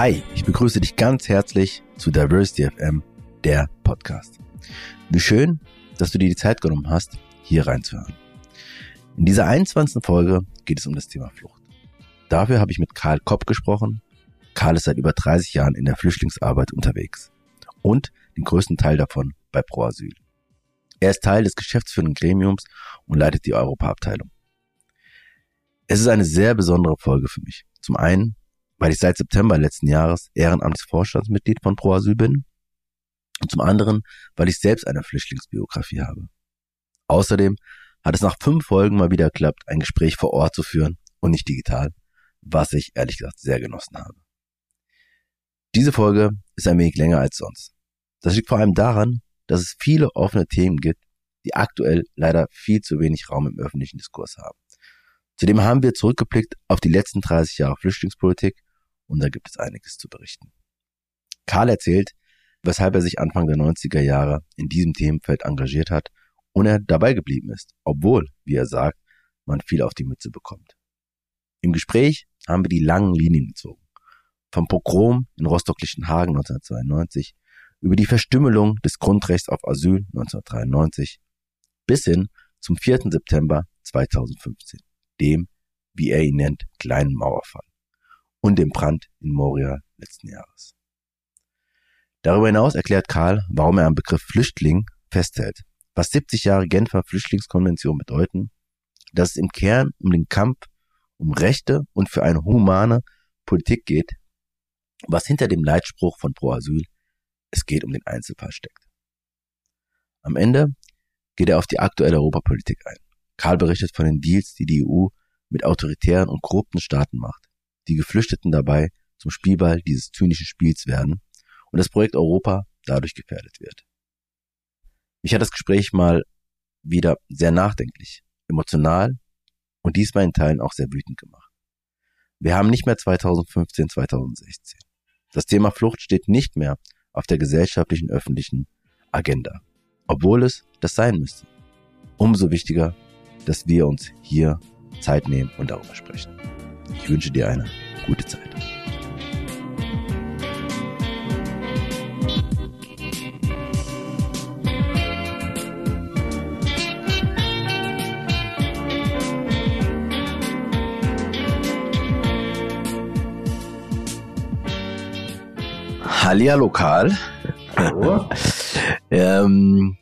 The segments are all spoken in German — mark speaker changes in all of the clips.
Speaker 1: Hi, ich begrüße dich ganz herzlich zu Diversity FM, der Podcast. Wie schön, dass du dir die Zeit genommen hast, hier reinzuhören. In dieser 21. Folge geht es um das Thema Flucht. Dafür habe ich mit Karl Kopp gesprochen. Karl ist seit über 30 Jahren in der Flüchtlingsarbeit unterwegs und den größten Teil davon bei Pro Asyl. Er ist Teil des geschäftsführenden Gremiums und leitet die Europaabteilung. Es ist eine sehr besondere Folge für mich. Zum einen, weil ich seit September letzten Jahres Ehrenamtsvorstandsmitglied von Pro Asyl bin und zum anderen, weil ich selbst eine Flüchtlingsbiografie habe. Außerdem hat es nach fünf Folgen mal wieder geklappt, ein Gespräch vor Ort zu führen und nicht digital, was ich ehrlich gesagt sehr genossen habe. Diese Folge ist ein wenig länger als sonst. Das liegt vor allem daran, dass es viele offene Themen gibt, die aktuell leider viel zu wenig Raum im öffentlichen Diskurs haben. Zudem haben wir zurückgeblickt auf die letzten 30 Jahre Flüchtlingspolitik und da gibt es einiges zu berichten. Karl erzählt, weshalb er sich Anfang der 90er Jahre in diesem Themenfeld engagiert hat und er dabei geblieben ist, obwohl, wie er sagt, man viel auf die Mütze bekommt. Im Gespräch haben wir die langen Linien gezogen. Vom Pogrom in Rostock-Lichtenhagen 1992 über die Verstümmelung des Grundrechts auf Asyl 1993 bis hin zum 4. September 2015, dem, wie er ihn nennt, kleinen Mauerfall und dem Brand in Moria letzten Jahres. Darüber hinaus erklärt Karl, warum er am Begriff Flüchtling festhält, was 70 Jahre Genfer Flüchtlingskonvention bedeuten, dass es im Kern um den Kampf um Rechte und für eine humane Politik geht, was hinter dem Leitspruch von Pro Asyl es geht um den Einzelfall steckt. Am Ende geht er auf die aktuelle Europapolitik ein. Karl berichtet von den Deals, die die EU mit autoritären und korrupten Staaten macht, die Geflüchteten dabei zum Spielball dieses zynischen Spiels werden und das Projekt Europa dadurch gefährdet wird. Mich hat das Gespräch mal wieder sehr nachdenklich, emotional und diesmal in Teilen auch sehr wütend gemacht. Wir haben nicht mehr 2015, 2016. Das Thema Flucht steht nicht mehr auf der gesellschaftlichen öffentlichen Agenda, obwohl es das sein müsste. Umso wichtiger, dass wir uns hier Zeit nehmen und darüber sprechen. Ich wünsche dir eine gute Zeit. Hallihallo Karl. Hallo. ähm,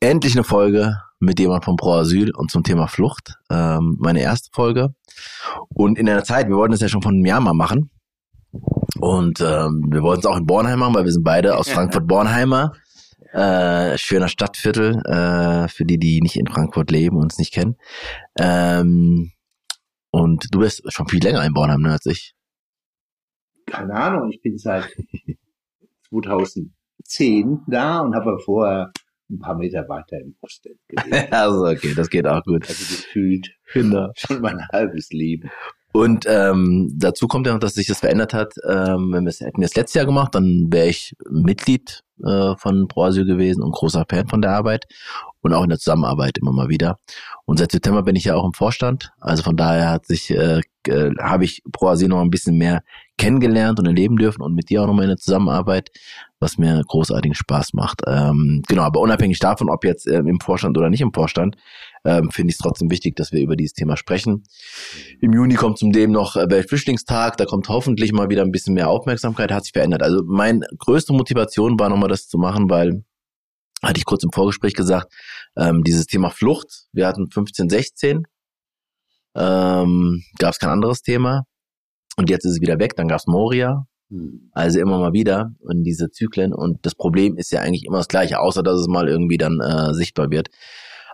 Speaker 1: endlich eine Folge mit jemand vom Pro Asyl und zum Thema Flucht. Ähm, meine erste Folge. Und in der Zeit, wir wollten es ja schon von einem Jahr mal machen. Und ähm, wir wollten es auch in Bornheim machen, weil wir sind beide aus Frankfurt-Bornheimer. Äh, schöner Stadtviertel, äh, für die, die nicht in Frankfurt leben und es nicht kennen. Ähm, und du bist schon viel länger in Bornheim ne, als ich.
Speaker 2: Keine Ahnung, ich bin seit 2010 da und habe vorher ein paar Meter weiter im Osten
Speaker 1: gewesen. also okay, das geht auch gut.
Speaker 2: Also gefühlt genau. schon mein halbes Leben.
Speaker 1: Und ähm, dazu kommt ja noch, dass sich das verändert hat. Ähm, wenn wir es hätten wir es letztes Jahr gemacht, dann wäre ich Mitglied äh, von ProAsyl gewesen und großer Fan von der Arbeit und auch in der Zusammenarbeit immer mal wieder. Und seit September bin ich ja auch im Vorstand. Also von daher hat sich äh, äh, habe ich ProAsyl noch ein bisschen mehr kennengelernt und erleben dürfen und mit dir auch nochmal in der Zusammenarbeit, was mir großartigen Spaß macht. Ähm, genau, aber unabhängig davon, ob jetzt ähm, im Vorstand oder nicht im Vorstand, ähm, finde ich es trotzdem wichtig, dass wir über dieses Thema sprechen. Im Juni kommt zudem noch äh, Weltflüchtlingstag, da kommt hoffentlich mal wieder ein bisschen mehr Aufmerksamkeit, hat sich verändert. Also meine größte Motivation war nochmal das zu machen, weil hatte ich kurz im Vorgespräch gesagt, ähm, dieses Thema Flucht, wir hatten 15, 16, ähm, gab es kein anderes Thema. Und jetzt ist es wieder weg, dann gab es Moria. Hm. Also immer mal wieder in diese Zyklen. Und das Problem ist ja eigentlich immer das gleiche, außer dass es mal irgendwie dann äh, sichtbar wird.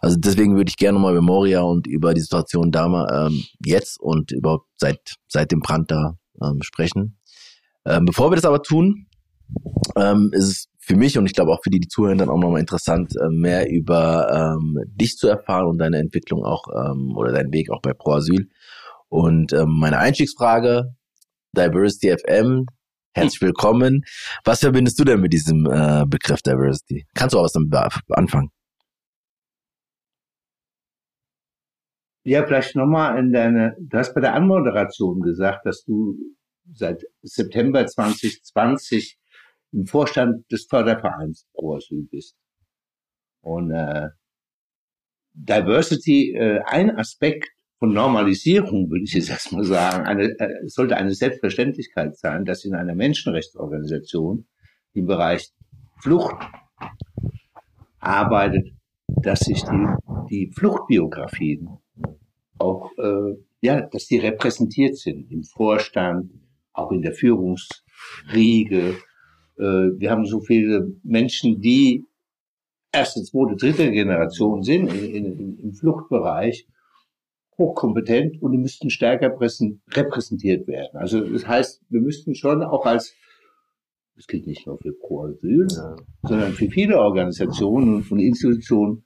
Speaker 1: Also deswegen würde ich gerne mal über Moria und über die Situation da ähm, jetzt und überhaupt seit, seit dem Brand da ähm, sprechen. Ähm, bevor wir das aber tun, ähm, ist es für mich und ich glaube auch für die, die zuhören, dann auch nochmal interessant, äh, mehr über ähm, dich zu erfahren und deine Entwicklung auch ähm, oder deinen Weg auch bei Pro Asyl. Und ähm, meine Einstiegsfrage, Diversity FM, herzlich willkommen. Was verbindest du denn mit diesem äh, Begriff Diversity? Kannst du auch was damit anfangen?
Speaker 2: Ja, vielleicht nochmal in deine, du hast bei der Anmoderation gesagt, dass du seit September 2020 im Vorstand des Fördervereins Pro Asyl bist. Und äh, Diversity, äh, ein Aspekt von Normalisierung, würde ich jetzt erstmal sagen, eine, äh, sollte eine Selbstverständlichkeit sein, dass in einer Menschenrechtsorganisation im Bereich Flucht arbeitet, dass sich die, die Fluchtbiografien auch, äh, ja, dass die repräsentiert sind im Vorstand, auch in der Führungsriege. Äh, wir haben so viele Menschen, die erste, zweite, dritte Generation sind in, in, im Fluchtbereich hochkompetent und die müssten stärker repräsentiert werden. Also das heißt, wir müssten schon auch als, das gilt nicht nur für Pro Asyl, ja. sondern für viele Organisationen und Institutionen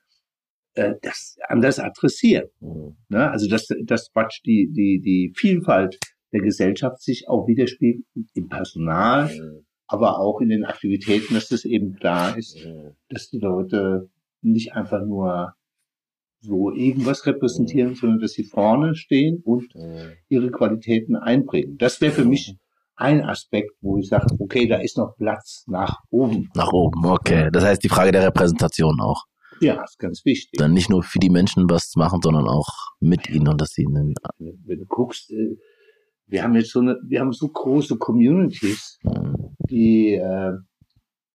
Speaker 2: äh, das anders adressieren. Mhm. Ne? Also dass, dass Quatsch die, die, die Vielfalt der Gesellschaft sich auch widerspiegelt im Personal, mhm. aber auch in den Aktivitäten, dass das eben klar ist, mhm. dass die Leute nicht einfach nur so irgendwas repräsentieren, sondern dass sie vorne stehen und ihre Qualitäten einbringen. Das wäre für mich ein Aspekt, wo ich sage, okay, da ist noch Platz nach oben.
Speaker 1: Nach oben, okay. Das heißt die Frage der Repräsentation auch.
Speaker 2: Ja, ist ganz wichtig.
Speaker 1: Dann nicht nur für die Menschen was machen, sondern auch mit ihnen und dass sie ihnen.
Speaker 2: Wenn du guckst, äh, wir haben jetzt so eine, wir haben so große Communities, mhm. die, äh,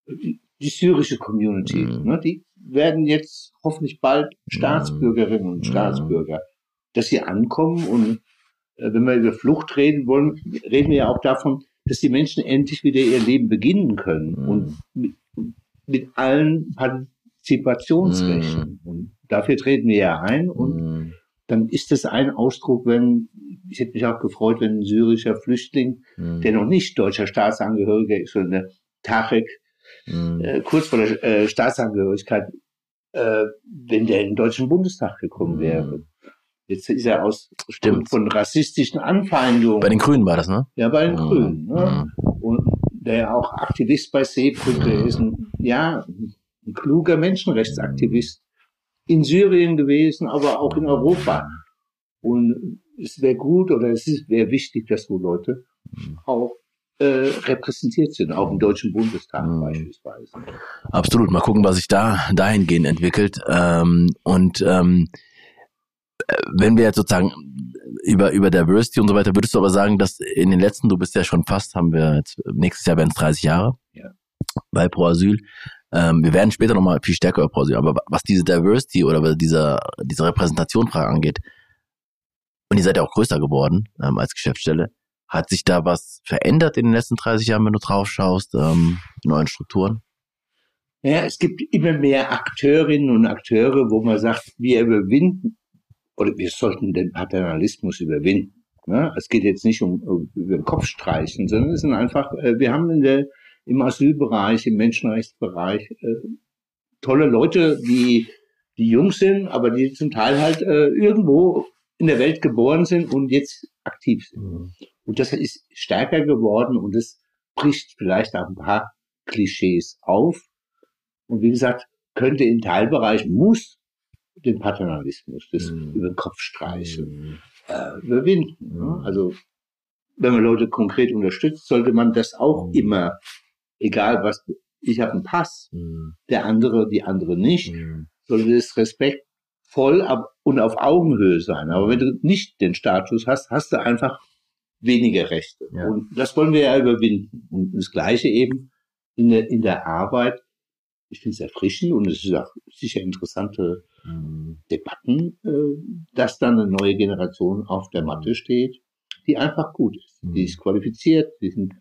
Speaker 2: die syrische Community, mhm. ne, die werden jetzt hoffentlich bald Staatsbürgerinnen und mhm. Staatsbürger, dass sie ankommen und äh, wenn wir über Flucht reden wollen, reden wir ja auch davon, dass die Menschen endlich wieder ihr Leben beginnen können mhm. und mit, mit allen Partizipationsrechten. Und dafür treten wir ja ein und dann ist es ein Ausdruck, wenn, ich hätte mich auch gefreut, wenn ein syrischer Flüchtling, der noch nicht deutscher Staatsangehöriger ist, sondern Tarek, mm. äh, kurz vor der äh, Staatsangehörigkeit, äh, wenn der in den Deutschen Bundestag gekommen mm. wäre. Jetzt ist er aus
Speaker 1: Stimmt.
Speaker 2: von rassistischen Anfeindungen.
Speaker 1: Bei den Grünen war das, ne?
Speaker 2: Ja, bei den mm. Grünen. Ne? Und der auch Aktivist bei Seebrücke ist. Ein, ja, ein kluger Menschenrechtsaktivist in Syrien gewesen, aber auch in Europa. Und es wäre gut oder es wäre wichtig, dass so Leute auch äh, repräsentiert sind, auch im Deutschen Bundestag mhm. beispielsweise.
Speaker 1: Absolut. Mal gucken, was sich da dahingehend entwickelt. Ähm, und ähm, äh, wenn wir jetzt sozusagen über, über Diversity und so weiter, würdest du aber sagen, dass in den letzten, du bist ja schon fast, haben wir jetzt, nächstes Jahr werden es 30 Jahre ja. bei Pro Asyl. Ähm, wir werden später nochmal viel stärker über pausieren, aber was diese Diversity oder diese, diese Repräsentationfrage angeht, und ihr seid ja auch größer geworden ähm, als Geschäftsstelle, hat sich da was verändert in den letzten 30 Jahren, wenn du drauf schaust, ähm, neuen Strukturen?
Speaker 2: Ja, es gibt immer mehr Akteurinnen und Akteure, wo man sagt, wir überwinden oder wir sollten den Paternalismus überwinden. Ne? Es geht jetzt nicht um, um über den Kopf streichen, sondern es sind einfach, äh, wir haben in der im Asylbereich, im Menschenrechtsbereich äh, tolle Leute, die, die jung sind, aber die zum Teil halt äh, irgendwo in der Welt geboren sind und jetzt aktiv sind. Mhm. Und das ist stärker geworden und es bricht vielleicht auch ein paar Klischees auf. Und wie gesagt, könnte in Teilbereichen, muss den Paternalismus, das mhm. über den Kopf streichen, mhm. äh, überwinden. Mhm. Also wenn man Leute konkret unterstützt, sollte man das auch mhm. immer egal was, ich habe einen Pass, mhm. der andere, die andere nicht, mhm. sollte es respektvoll und auf Augenhöhe sein. Aber wenn du nicht den Status hast, hast du einfach weniger Rechte. Ja. Und das wollen wir ja überwinden. Und das Gleiche eben in der, in der Arbeit. Ich finde es erfrischend und es ist auch sicher interessante mhm. Debatten, äh, dass dann eine neue Generation auf der Matte steht, die einfach gut ist. Die mhm. ist qualifiziert, die sind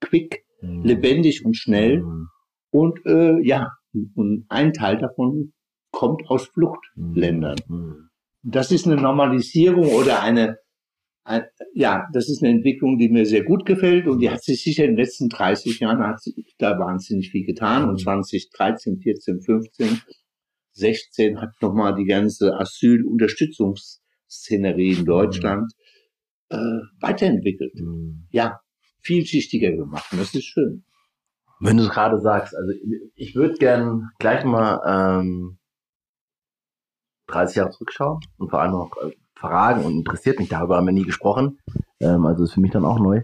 Speaker 2: quick, mhm. lebendig und schnell. Mhm. Und äh, ja, und ein Teil davon kommt aus Fluchtländern. Mhm. Das ist eine Normalisierung oder eine, ein, ja, das ist eine Entwicklung, die mir sehr gut gefällt und die hat sich sicher in den letzten 30 Jahren hat sich da wahnsinnig viel getan und 2013, 14, 15, 16 hat nochmal die ganze Asylunterstützungsszenerie in Deutschland äh, weiterentwickelt. Mhm. Ja, vielschichtiger gemacht und das ist schön.
Speaker 1: Wenn du es gerade sagst, also ich würde gern gleich mal ähm, 30 Jahre zurückschauen und vor allem auch äh, fragen und interessiert mich, darüber haben wir nie gesprochen, ähm, also ist für mich dann auch neu.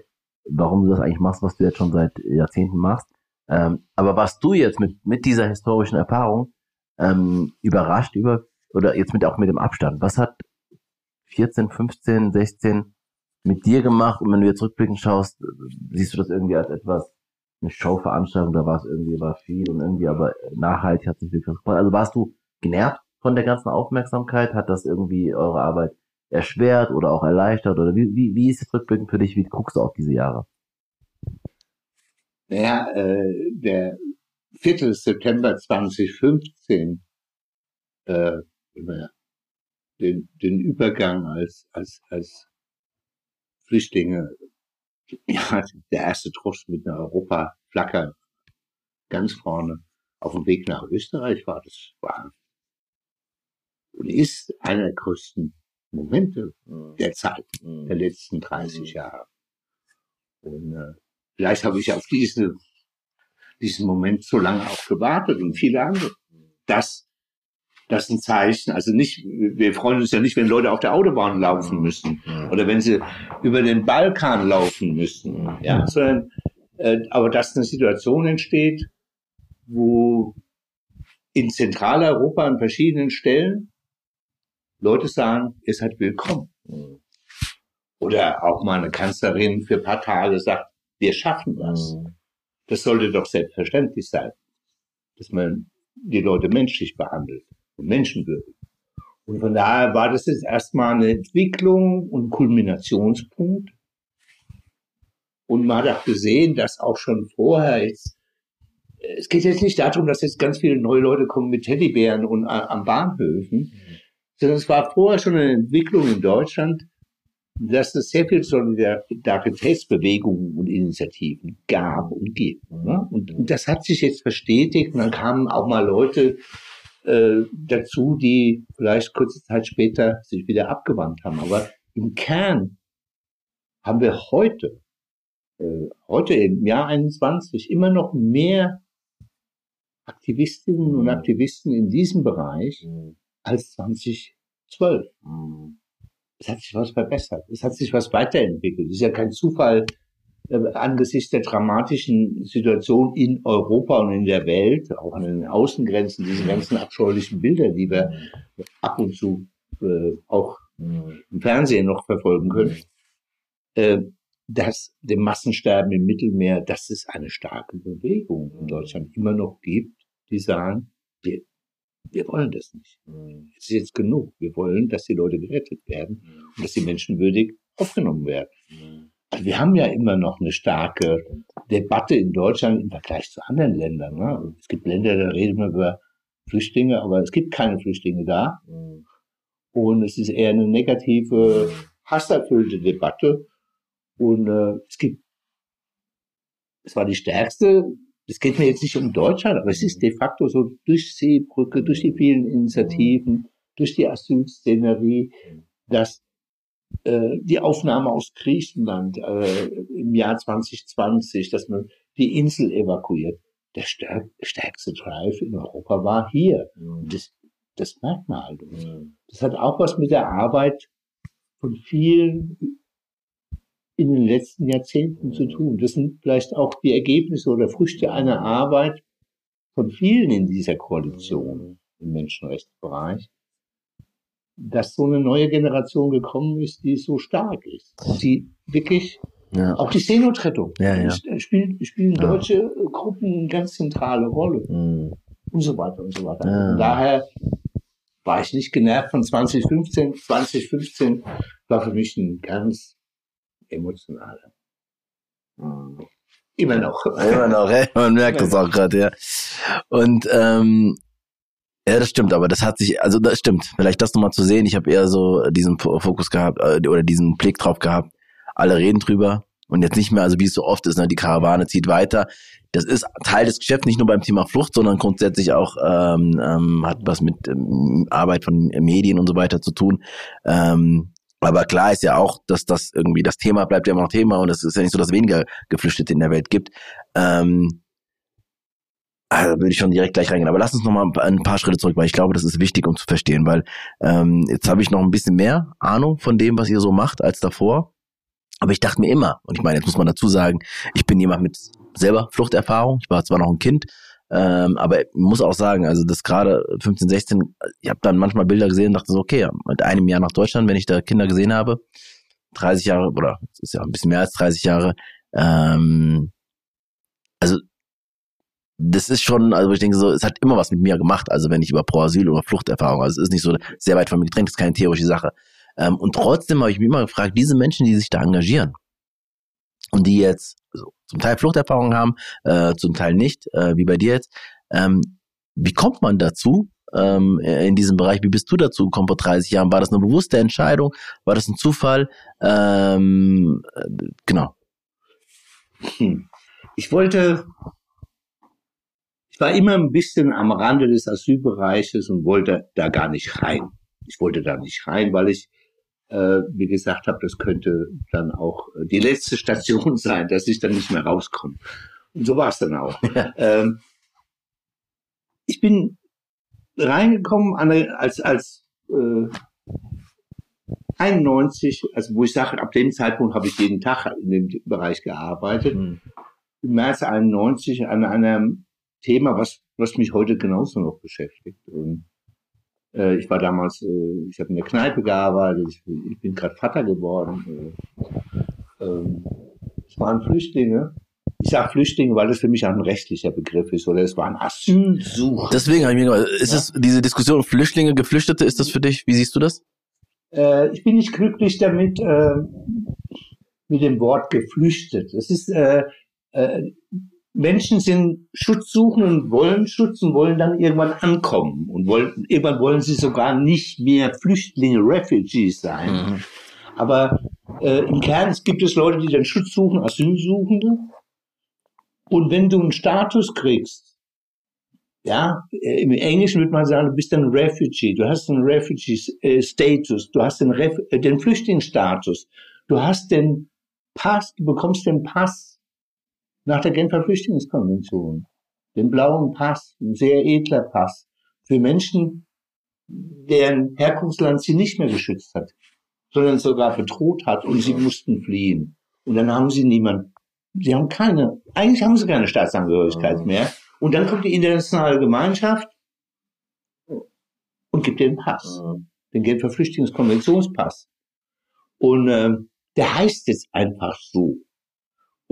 Speaker 1: warum du das eigentlich machst, was du jetzt schon seit Jahrzehnten machst. Ähm, aber was du jetzt mit, mit dieser historischen Erfahrung ähm, überrascht über, oder jetzt mit auch mit dem Abstand, was hat 14, 15, 16 mit dir gemacht und wenn du jetzt rückblickend schaust, siehst du das irgendwie als etwas, eine Showveranstaltung, da war es irgendwie, war viel und irgendwie, aber nachhaltig hat es nicht wirklich gefallen. Also warst du genervt von der ganzen Aufmerksamkeit? Hat das irgendwie eure Arbeit erschwert oder auch erleichtert? Oder wie, wie, wie ist es rückblickend für dich? Wie guckst du auf diese Jahre?
Speaker 2: Naja, äh, der 4. September 2015, äh, den, den Übergang als, als, als Flüchtlinge, ja, der erste Trost mit einer Europaflagge ganz vorne auf dem Weg nach Österreich war, das war und ist einer der größten Momente mhm. der Zeit, mhm. der letzten 30 mhm. Jahre. Und äh, vielleicht habe ich auf diese, diesen Moment so lange auch gewartet und viele andere. Das, das ist ein Zeichen. Also nicht, wir freuen uns ja nicht, wenn Leute auf der Autobahn laufen müssen oder wenn sie über den Balkan laufen müssen, ja, sondern, äh, aber dass eine Situation entsteht, wo in Zentraleuropa an verschiedenen Stellen Leute sagen, ihr seid willkommen. Mhm. Oder auch mal eine Kanzlerin für ein paar Tage sagt, wir schaffen das. Mhm. Das sollte doch selbstverständlich sein, dass man die Leute menschlich behandelt und menschenwürdig. Und von daher war das jetzt erstmal eine Entwicklung und Kulminationspunkt. Und man hat auch gesehen, dass auch schon vorher jetzt, es geht jetzt nicht darum, dass jetzt ganz viele neue Leute kommen mit Teddybären und am Bahnhöfen, mhm sondern es war vorher schon eine Entwicklung in Deutschland, dass es sehr viel Solidaritätsbewegungen und Initiativen gab und gibt. Ne? Und, und, das hat sich jetzt verstetigt und dann kamen auch mal Leute äh, dazu, die vielleicht kurze Zeit später sich wieder abgewandt haben. Aber im Kern haben wir heute, äh, heute im Jahr 21, immer noch mehr Aktivistinnen und Aktivisten in diesem Bereich, mhm als 2012. Mhm. Es hat sich was verbessert. Es hat sich was weiterentwickelt. Es ist ja kein Zufall äh, angesichts der dramatischen Situation in Europa und in der Welt, auch an den Außengrenzen, diese ganzen abscheulichen Bilder, die wir mhm. ab und zu äh, auch mhm. im Fernsehen noch verfolgen können, äh, dass dem Massensterben im Mittelmeer, dass es eine starke Bewegung in Deutschland immer noch gibt, die sagen, wir, wir wollen das nicht. Mhm. Es ist jetzt genug. Wir wollen, dass die Leute gerettet werden mhm. und dass die Menschen würdig aufgenommen werden. Mhm. Also wir haben ja immer noch eine starke Debatte in Deutschland im Vergleich zu anderen Ländern. Ne? Es gibt Länder, da reden wir über Flüchtlinge, aber es gibt keine Flüchtlinge da. Und es ist eher eine negative, hasserfüllte Debatte. Und äh, es gibt, es war die stärkste es geht mir jetzt nicht um Deutschland, aber es ist de facto so durch Seebrücke, durch die vielen Initiativen, durch die Asylszenerie, dass äh, die Aufnahme aus Griechenland äh, im Jahr 2020, dass man die Insel evakuiert, der stärk stärkste Drive in Europa war hier. Und das, das merkt man halt. Das hat auch was mit der Arbeit von vielen in den letzten Jahrzehnten zu tun. Das sind vielleicht auch die Ergebnisse oder Früchte einer Arbeit von vielen in dieser Koalition im Menschenrechtsbereich, dass so eine neue Generation gekommen ist, die so stark ist, die wirklich ja. Auch die Seenotrettung ja, ja. spielen, spielen deutsche Gruppen eine ganz zentrale Rolle. Mhm. Und so weiter und so weiter. Und daher war ich nicht genervt von 2015. 2015 war für mich ein ganz emotionale. Mhm. Immer noch.
Speaker 1: Immer noch, ey. man merkt das auch gerade, ja. Und ähm, ja, das stimmt, aber das hat sich, also das stimmt. Vielleicht das nochmal zu sehen. Ich habe eher so diesen Fokus gehabt äh, oder diesen Blick drauf gehabt. Alle reden drüber und jetzt nicht mehr, also wie es so oft ist, ne, die Karawane zieht weiter. Das ist Teil des Geschäfts, nicht nur beim Thema Flucht, sondern grundsätzlich auch ähm, ähm, hat was mit ähm, Arbeit von Medien und so weiter zu tun. Ähm, aber klar ist ja auch, dass das irgendwie das Thema bleibt ja immer noch Thema und es ist ja nicht so, dass es weniger Geflüchtete in der Welt gibt. Ähm, also würde ich schon direkt gleich reingehen. Aber lass uns noch mal ein paar Schritte zurück, weil ich glaube, das ist wichtig, um zu verstehen, weil ähm, jetzt habe ich noch ein bisschen mehr Ahnung von dem, was ihr so macht, als davor. Aber ich dachte mir immer, und ich meine, jetzt muss man dazu sagen, ich bin jemand mit selber Fluchterfahrung. Ich war zwar noch ein Kind, ähm, aber ich muss auch sagen, also das gerade 15, 16, ich habe dann manchmal Bilder gesehen und dachte so, okay, mit einem Jahr nach Deutschland, wenn ich da Kinder gesehen habe, 30 Jahre oder es ist ja ein bisschen mehr als 30 Jahre, ähm, also das ist schon, also ich denke so, es hat immer was mit mir gemacht, also wenn ich über Pro-Asyl oder Fluchterfahrung, also es ist nicht so sehr weit von mir getrennt, ist keine theorische Sache. Ähm, und trotzdem habe ich mich immer gefragt, diese Menschen, die sich da engagieren und die jetzt also zum Teil Fluchterfahrung haben, äh, zum Teil nicht, äh, wie bei dir jetzt, ähm, wie kommt man dazu, ähm, in diesem Bereich. Wie bist du dazu gekommen vor 30 Jahren? War das eine bewusste Entscheidung? War das ein Zufall? Ähm, äh, genau.
Speaker 2: Hm. Ich wollte, ich war immer ein bisschen am Rande des Asylbereiches und wollte da gar nicht rein. Ich wollte da nicht rein, weil ich wie gesagt habe, das könnte dann auch die letzte Station sein, dass ich dann nicht mehr rauskomme. Und so war es dann auch. ähm, ich bin reingekommen als als äh, 91, also wo ich sage, ab dem Zeitpunkt habe ich jeden Tag in dem Bereich gearbeitet. Mhm. Im März 91 an einem Thema, was was mich heute genauso noch beschäftigt. Und äh, ich war damals, äh, ich habe in der Kneipe gearbeitet, ich, ich bin gerade Vater geworden. Äh, ähm, es waren Flüchtlinge. Ich sage Flüchtlinge, weil das für mich auch ein rechtlicher Begriff ist, oder es waren Asylsucher.
Speaker 1: Deswegen habe ich mir gedacht, ist ja? es diese Diskussion Flüchtlinge, Geflüchtete, ist das für dich? Wie siehst du das?
Speaker 2: Äh, ich bin nicht glücklich damit, äh, mit dem Wort geflüchtet. Das ist äh, äh, Menschen sind Schutzsuchend und wollen Schutz und wollen dann irgendwann ankommen und wollen, irgendwann wollen sie sogar nicht mehr Flüchtlinge, Refugees sein. Mhm. Aber äh, im Kern gibt es Leute, die dann Schutz suchen, Asylsuchende. Und wenn du einen Status kriegst, ja, äh, im Englischen würde man sagen, du bist ein Refugee, du hast einen Refugee-Status, du hast den, Ref äh, den Flüchtlingsstatus, du hast den Pass, du bekommst den Pass nach der Genfer Flüchtlingskonvention, den blauen Pass, ein sehr edler Pass, für Menschen, deren Herkunftsland sie nicht mehr geschützt hat, sondern sogar bedroht hat und sie mussten fliehen. Und dann haben sie niemand, sie haben keine, eigentlich haben sie keine Staatsangehörigkeit mehr. Und dann kommt die internationale Gemeinschaft und gibt den Pass, den Genfer Flüchtlingskonventionspass. Und äh, der heißt jetzt einfach so.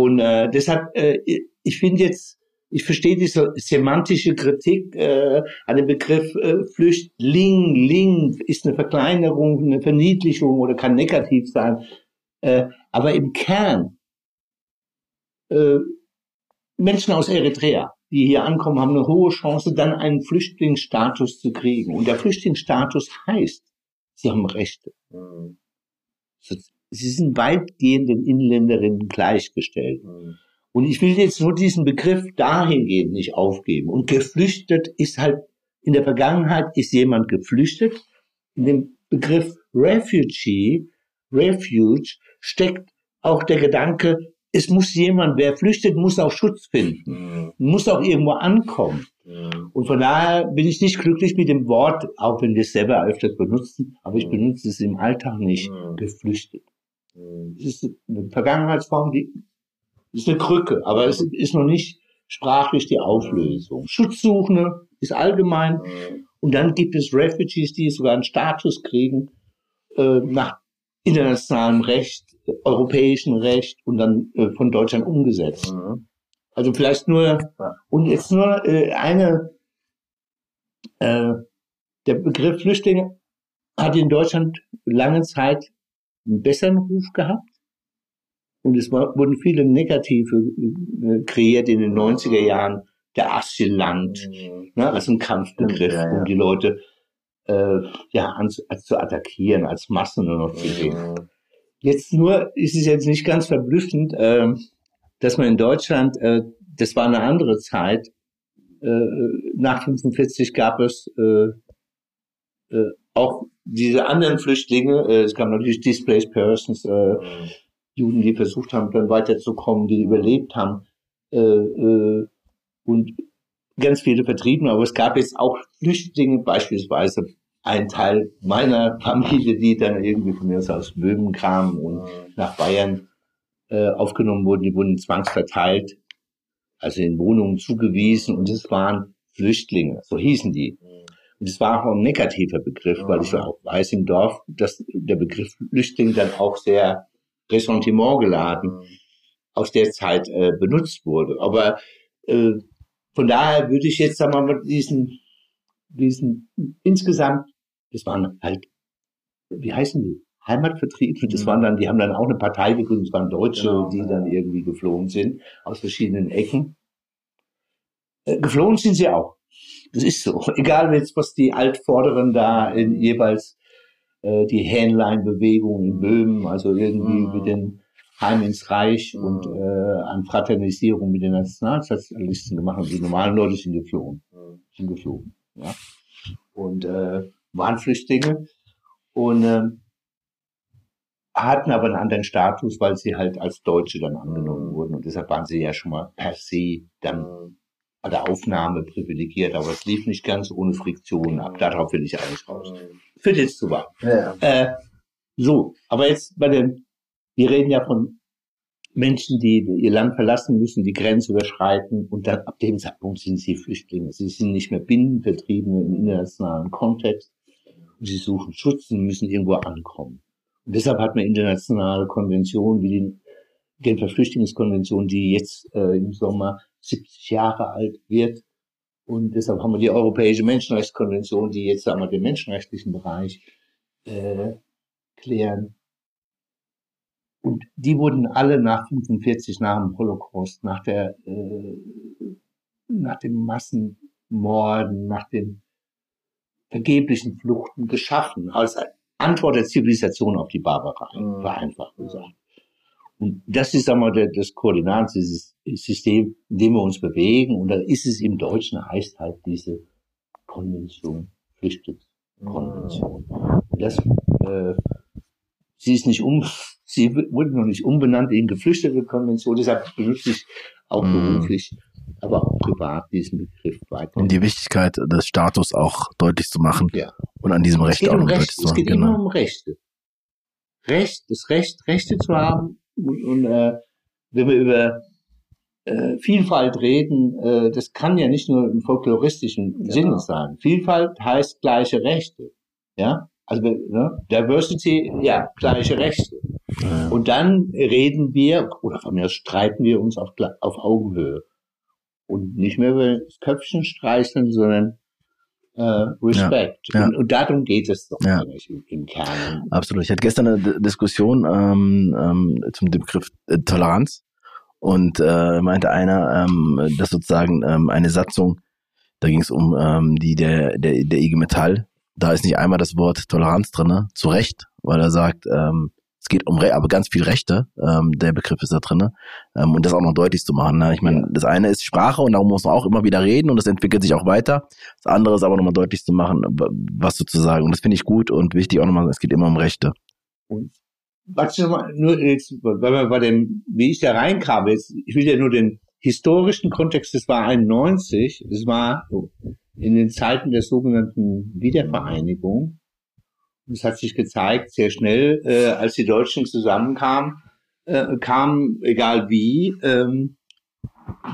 Speaker 2: Und äh, deshalb, äh, ich finde jetzt, ich verstehe diese semantische Kritik äh, an dem Begriff äh, Flüchtling, Ling ist eine Verkleinerung, eine Verniedlichung oder kann negativ sein. Äh, aber im Kern äh, Menschen aus Eritrea, die hier ankommen, haben eine hohe Chance, dann einen Flüchtlingsstatus zu kriegen. Und der Flüchtlingsstatus heißt, sie haben Rechte. Mhm sie sind weitgehend den Inländerinnen gleichgestellt. Mhm. Und ich will jetzt nur diesen Begriff dahingehend nicht aufgeben. Und geflüchtet ist halt, in der Vergangenheit ist jemand geflüchtet. In dem Begriff Refugee, Refuge, steckt auch der Gedanke, es muss jemand, wer flüchtet, muss auch Schutz finden, mhm. muss auch irgendwo ankommen. Mhm. Und von daher bin ich nicht glücklich mit dem Wort, auch wenn wir es selber öfters benutzen, aber ich mhm. benutze es im Alltag nicht, mhm. geflüchtet. Es ist eine Vergangenheitsform, die ist eine Krücke, aber es ist noch nicht sprachlich die Auflösung. Schutzsuchende ist allgemein und dann gibt es Refugees, die sogar einen Status kriegen äh, nach internationalem Recht, europäischem Recht und dann äh, von Deutschland umgesetzt. Mhm. Also vielleicht nur und jetzt nur äh, eine äh, der Begriff Flüchtlinge hat in Deutschland lange Zeit einen besseren Ruf gehabt. Und es war, wurden viele negative äh, kreiert in den 90er Jahren. Der Asylant, mhm. ne, als ein Kampfbegriff, ja, ja. um die Leute äh, ja, an, als zu attackieren, als Massen nur noch zu sehen. Mhm. Jetzt nur ist es jetzt nicht ganz verblüffend, äh, dass man in Deutschland, äh, das war eine andere Zeit, äh, nach 45 gab es äh, äh, auch diese anderen Flüchtlinge, äh, es gab natürlich Displaced Persons, äh, mhm. Juden, die versucht haben, dann weiterzukommen, die überlebt haben, äh, äh, und ganz viele Vertriebene, aber es gab jetzt auch Flüchtlinge, beispielsweise ein Teil meiner Familie, die dann irgendwie von mir aus Böhmen kamen und mhm. nach Bayern äh, aufgenommen wurden, die wurden zwangsverteilt, also in Wohnungen zugewiesen und es waren Flüchtlinge, so hießen die. Es war auch ein negativer Begriff, weil ich auch weiß im Dorf, dass der Begriff Flüchtling dann auch sehr Ressentiment geladen aus der Zeit äh, benutzt wurde. Aber äh, von daher würde ich jetzt sagen wir mal diesen, diesen insgesamt, das waren halt, wie heißen die? Heimatvertriebene, das waren dann, die haben dann auch eine Partei gegründet, das waren Deutsche, genau. die dann irgendwie geflohen sind aus verschiedenen Ecken. Äh, geflohen sind sie auch. Das ist so. Egal jetzt, was die Altvorderen da in jeweils äh, die Hähnlein-Bewegung in Böhmen, also irgendwie mhm. mit den Heim ins Reich mhm. und äh, an Fraternisierung mit den Nationalsozialisten gemacht haben. Die normalen Leute sind geflohen. Mhm. Sind geflogen. Ja. Und äh, waren Flüchtlinge und äh, hatten aber einen anderen Status, weil sie halt als Deutsche dann angenommen wurden. Und deshalb waren sie ja schon mal per se dann mhm bei der Aufnahme privilegiert, aber es lief nicht ganz ohne Friktion ab. Darauf will ich eigentlich raus. Führt jetzt zu weit. Ja. Äh, so, aber jetzt bei dem, wir reden ja von Menschen, die ihr Land verlassen müssen, die Grenze überschreiten und dann ab dem Zeitpunkt sind sie Flüchtlinge. Sie sind nicht mehr Binnenvertriebene im internationalen Kontext. Und sie suchen Schutz und müssen irgendwo ankommen. Und deshalb hat man internationale Konventionen wie die Genfer Flüchtlingskonvention, die jetzt äh, im Sommer 70 Jahre alt wird. Und deshalb haben wir die Europäische Menschenrechtskonvention, die jetzt wir, den menschenrechtlichen Bereich äh, klären. Und die wurden alle nach 45, nach dem Holocaust, nach der, äh, nach den Massenmorden, nach den vergeblichen Fluchten geschaffen, als Antwort der Zivilisation auf die Barbarei, mhm. vereinfacht gesagt. Und das ist einmal das Koordinatensystem, in dem wir uns bewegen. Und dann ist es im Deutschen, heißt halt diese Konvention, Flüchtlingskonvention. Das, äh, sie ist nicht um, sie wurde noch nicht umbenannt in geflüchtete Konvention, deshalb benutze ich auch mm. beruflich, aber auch privat diesen Begriff weiter.
Speaker 1: Um die Wichtigkeit des Status auch deutlich zu machen.
Speaker 2: Ja.
Speaker 1: Und an diesem Recht auch
Speaker 2: um
Speaker 1: noch
Speaker 2: deutlich zu machen. Es geht genau. immer um Rechte. Recht, das Recht, Rechte zu haben, und, und äh, wenn wir über äh, Vielfalt reden, äh, das kann ja nicht nur im folkloristischen genau. Sinne sein. Vielfalt heißt gleiche Rechte. Ja, also ne? Diversity, ja, gleiche Rechte. Ja. Und dann reden wir, oder von mir aus streiten wir uns auf, auf Augenhöhe. Und nicht mehr über das Köpfchen streicheln, sondern äh, Respekt. Ja, ja. Und, und, darum geht es doch ja. eigentlich im, im, Kern.
Speaker 1: Absolut. Ich hatte gestern eine D Diskussion ähm, ähm, zum Begriff äh, Toleranz und äh, meinte einer, ähm, dass sozusagen ähm, eine Satzung, da ging es um ähm, die der, der, der IG Metall, da ist nicht einmal das Wort Toleranz drinne, zu Recht, weil er sagt, ähm, es geht um Re aber ganz viel Rechte, ähm, der Begriff ist da drinne ähm, und das auch noch deutlich zu machen. Ne? Ich meine, das eine ist Sprache und darum muss man auch immer wieder reden und das entwickelt sich auch weiter. Das andere ist aber nochmal deutlich zu machen, was sozusagen und das finde ich gut und wichtig auch nochmal, es geht immer um Rechte.
Speaker 2: Und was nochmal, nur jetzt, weil wir bei dem, wie ich da reinkam, jetzt, ich will ja nur den historischen Kontext, das war 91, das war in den Zeiten der sogenannten Wiedervereinigung. Es hat sich gezeigt, sehr schnell, äh, als die Deutschen zusammenkamen, äh, kam, egal wie, ähm,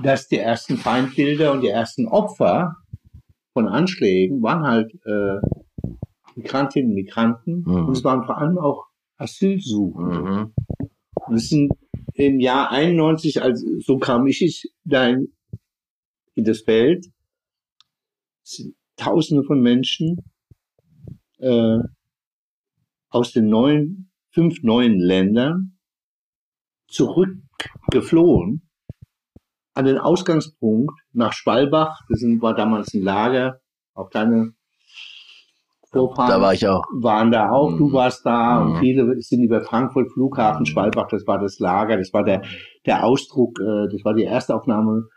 Speaker 2: dass die ersten Feindbilder und die ersten Opfer von Anschlägen waren halt äh, Migrantinnen und Migranten. Mhm. und es waren vor allem auch Asylsuchende. Mhm. Es sind im Jahr 91, also so kam ich da in, das Feld, Tausende von Menschen äh, aus den neuen, fünf neuen Ländern zurückgeflohen an den Ausgangspunkt nach Schwalbach. Das war damals ein Lager, auch deine
Speaker 1: Vorfahren da war ich auch.
Speaker 2: waren da auch. Mhm. Du warst da mhm. und viele sind über Frankfurt Flughafen mhm. Schwalbach. Das war das Lager. Das war der der Ausdruck. Äh, das war die erste Aufnahme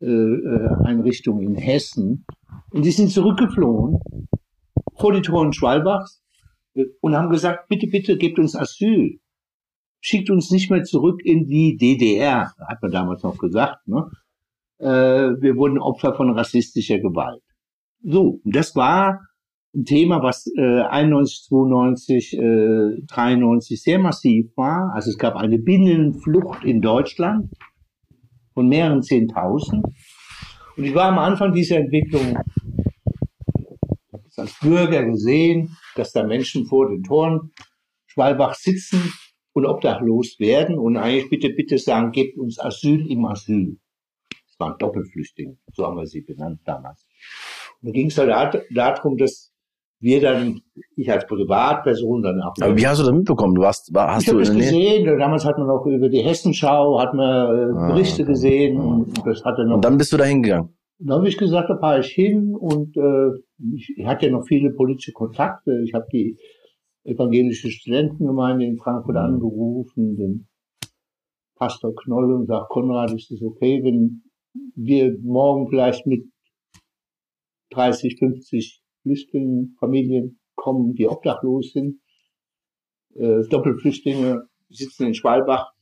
Speaker 2: äh, äh, Einrichtung in Hessen. Und die sind zurückgeflohen vor die Toren Schwalbachs und haben gesagt, bitte, bitte gebt uns Asyl. Schickt uns nicht mehr zurück in die DDR, hat man damals noch gesagt. Ne? Äh, wir wurden Opfer von rassistischer Gewalt. So, und das war ein Thema, was äh, 91, 92, äh, 93 sehr massiv war. Also es gab eine Binnenflucht in Deutschland von mehreren Zehntausend. Und ich war am Anfang dieser Entwicklung als Bürger gesehen, dass da Menschen vor den Toren Schwalbach sitzen und obdachlos werden und eigentlich bitte, bitte sagen, gebt uns Asyl im Asyl. Das waren Doppelflüchtlinge, so haben wir sie benannt damals. Und da ging es halt darum, dass wir dann, ich als Privatperson dann auch.
Speaker 1: Aber wie hast du das mitbekommen? Du warst, war, hast
Speaker 2: ich habe das gesehen. Damals hat man auch über die Hessenschau, hat man äh, ah, Berichte ah, gesehen ah. und das hat dann
Speaker 1: noch. Und dann bist du da hingegangen?
Speaker 2: Dann habe ich gesagt, da fahre ich hin und äh, ich, ich hatte ja noch viele politische Kontakte. Ich habe die evangelische Studentengemeinde in Frankfurt mhm. angerufen, den Pastor Knoll und sagt, Konrad, ist es okay, wenn wir morgen vielleicht mit 30, 50 Flüchtlingen, Familien kommen, die obdachlos sind, äh, Doppelflüchtlinge sitzen in Schwalbach.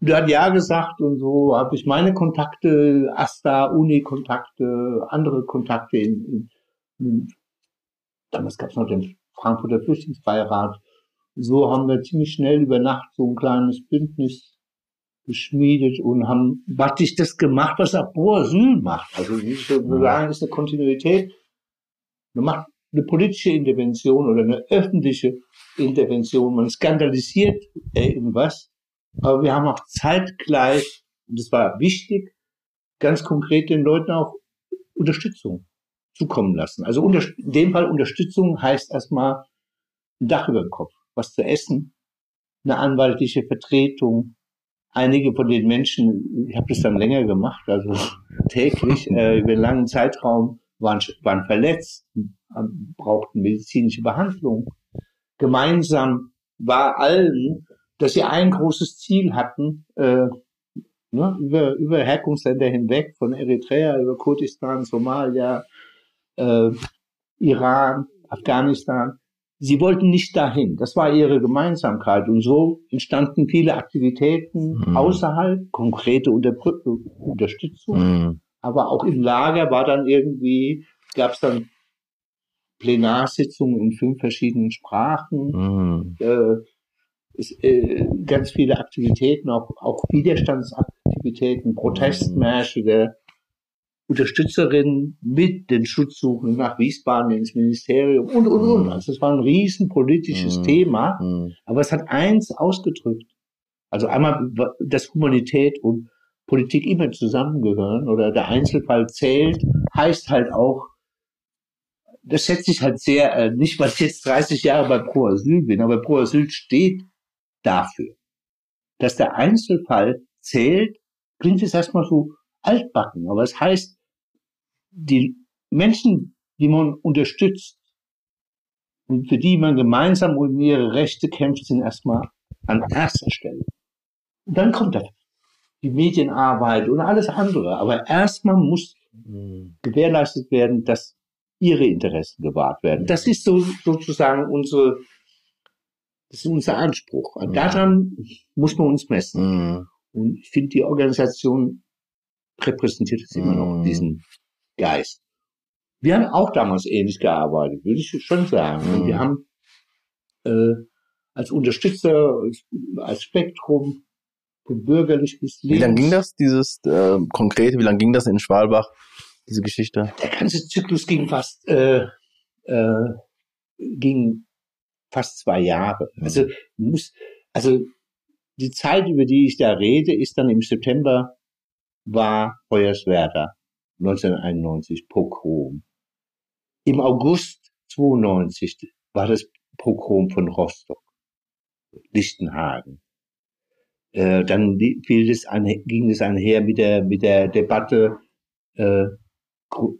Speaker 2: Und er hat ja gesagt und so habe ich meine Kontakte, AStA, Uni-Kontakte, andere Kontakte in, in, in damals gab es noch den Frankfurter Flüchtlingsbeirat. So haben wir ziemlich schnell über Nacht so ein kleines Bündnis geschmiedet und haben praktisch das gemacht, was Abor Asyl macht. Also ich würde sagen, ist eine Kontinuität. Man macht eine politische Intervention oder eine öffentliche Intervention. Man skandalisiert irgendwas. Aber wir haben auch zeitgleich, und das war wichtig, ganz konkret den Leuten auch Unterstützung zukommen lassen. Also in dem Fall Unterstützung heißt erstmal ein Dach über dem Kopf, was zu essen, eine anwaltliche Vertretung. Einige von den Menschen, ich habe das dann länger gemacht, also täglich äh, über einen langen Zeitraum waren, waren verletzt, brauchten medizinische Behandlung. Gemeinsam war allen, dass sie ein großes Ziel hatten, äh, ne, über, über Herkunftsländer hinweg, von Eritrea über Kurdistan, Somalia, äh, Iran, Afghanistan. Sie wollten nicht dahin. Das war ihre Gemeinsamkeit. Und so entstanden viele Aktivitäten mhm. außerhalb, konkrete Unter Unterstützung. Mhm. Aber auch im Lager war dann irgendwie, gab es dann Plenarsitzungen in fünf verschiedenen Sprachen. Mhm. Äh, es, äh, ganz viele Aktivitäten, auch, auch Widerstandsaktivitäten, Protestmärsche der Unterstützerinnen mit den Schutzsuchenden nach Wiesbaden ins Ministerium und, und, und. Mhm. Also es war ein riesen politisches mhm. Thema, mhm. aber es hat eins ausgedrückt. Also einmal, dass Humanität und Politik immer zusammengehören oder der Einzelfall zählt, heißt halt auch, das schätze ich halt sehr, äh, nicht weil ich jetzt 30 Jahre bei Pro Asyl bin, aber Pro Asyl steht dafür, dass der Einzelfall zählt, klingt es erstmal so altbacken, aber es heißt, die Menschen, die man unterstützt und für die man gemeinsam um ihre Rechte kämpft, sind erstmal an erster Stelle. Und dann kommt da die Medienarbeit und alles andere. Aber erstmal muss gewährleistet werden, dass ihre Interessen gewahrt werden. Das ist so, sozusagen unsere, das ist unser Anspruch. Und daran muss man uns messen. Mhm. Und ich finde, die Organisation repräsentiert es immer noch, diesen Geist. Wir haben auch damals ähnlich gearbeitet, würde ich schon sagen. Mhm. Wir haben äh, als Unterstützer, als, als Spektrum von bürgerlich bis
Speaker 1: links. Wie lange ging das, dieses äh, konkrete, wie lange ging das in Schwalbach, diese Geschichte?
Speaker 2: Der ganze Zyklus ging fast, äh, äh, ging fast zwei Jahre. Mhm. Also muss, also die Zeit, über die ich da rede, ist dann im September war Hoyerswerda 1991 Pogrom. Im August 92 war das Pogrom von Rostock, Lichtenhagen. Äh, dann fiel es an, ging es einher mit der, mit der Debatte äh,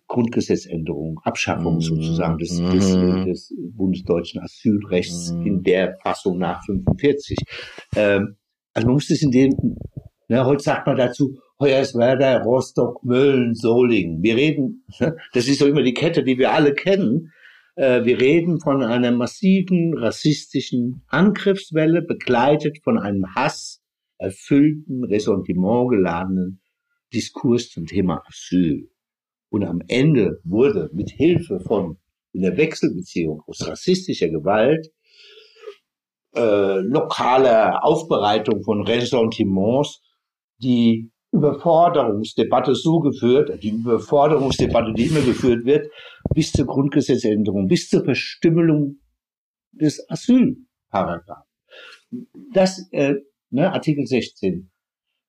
Speaker 2: Grundgesetzänderung, Abschaffung mm, sozusagen des, mm. des, mhm. des bundesdeutschen Asylrechts mm. in der Fassung nach 45. Ähm, also man muss das in dem, ne, heute sagt man dazu, Hoyerswerda, Rostock, Mölln, Solingen. Wir reden, das ist so immer die Kette, die wir alle kennen. Äh, wir reden von einer massiven rassistischen Angriffswelle, begleitet von einem Hass, erfüllten, Ressentiment geladenen Diskurs zum Thema Asyl. Und am Ende wurde mit Hilfe von in der Wechselbeziehung aus rassistischer Gewalt, äh, lokaler Aufbereitung von Ressentiments, die Überforderungsdebatte so geführt, die Überforderungsdebatte, die immer geführt wird, bis zur Grundgesetzänderung, bis zur Verstümmelung des Asylparagraph. Das, äh, ne, Artikel 16,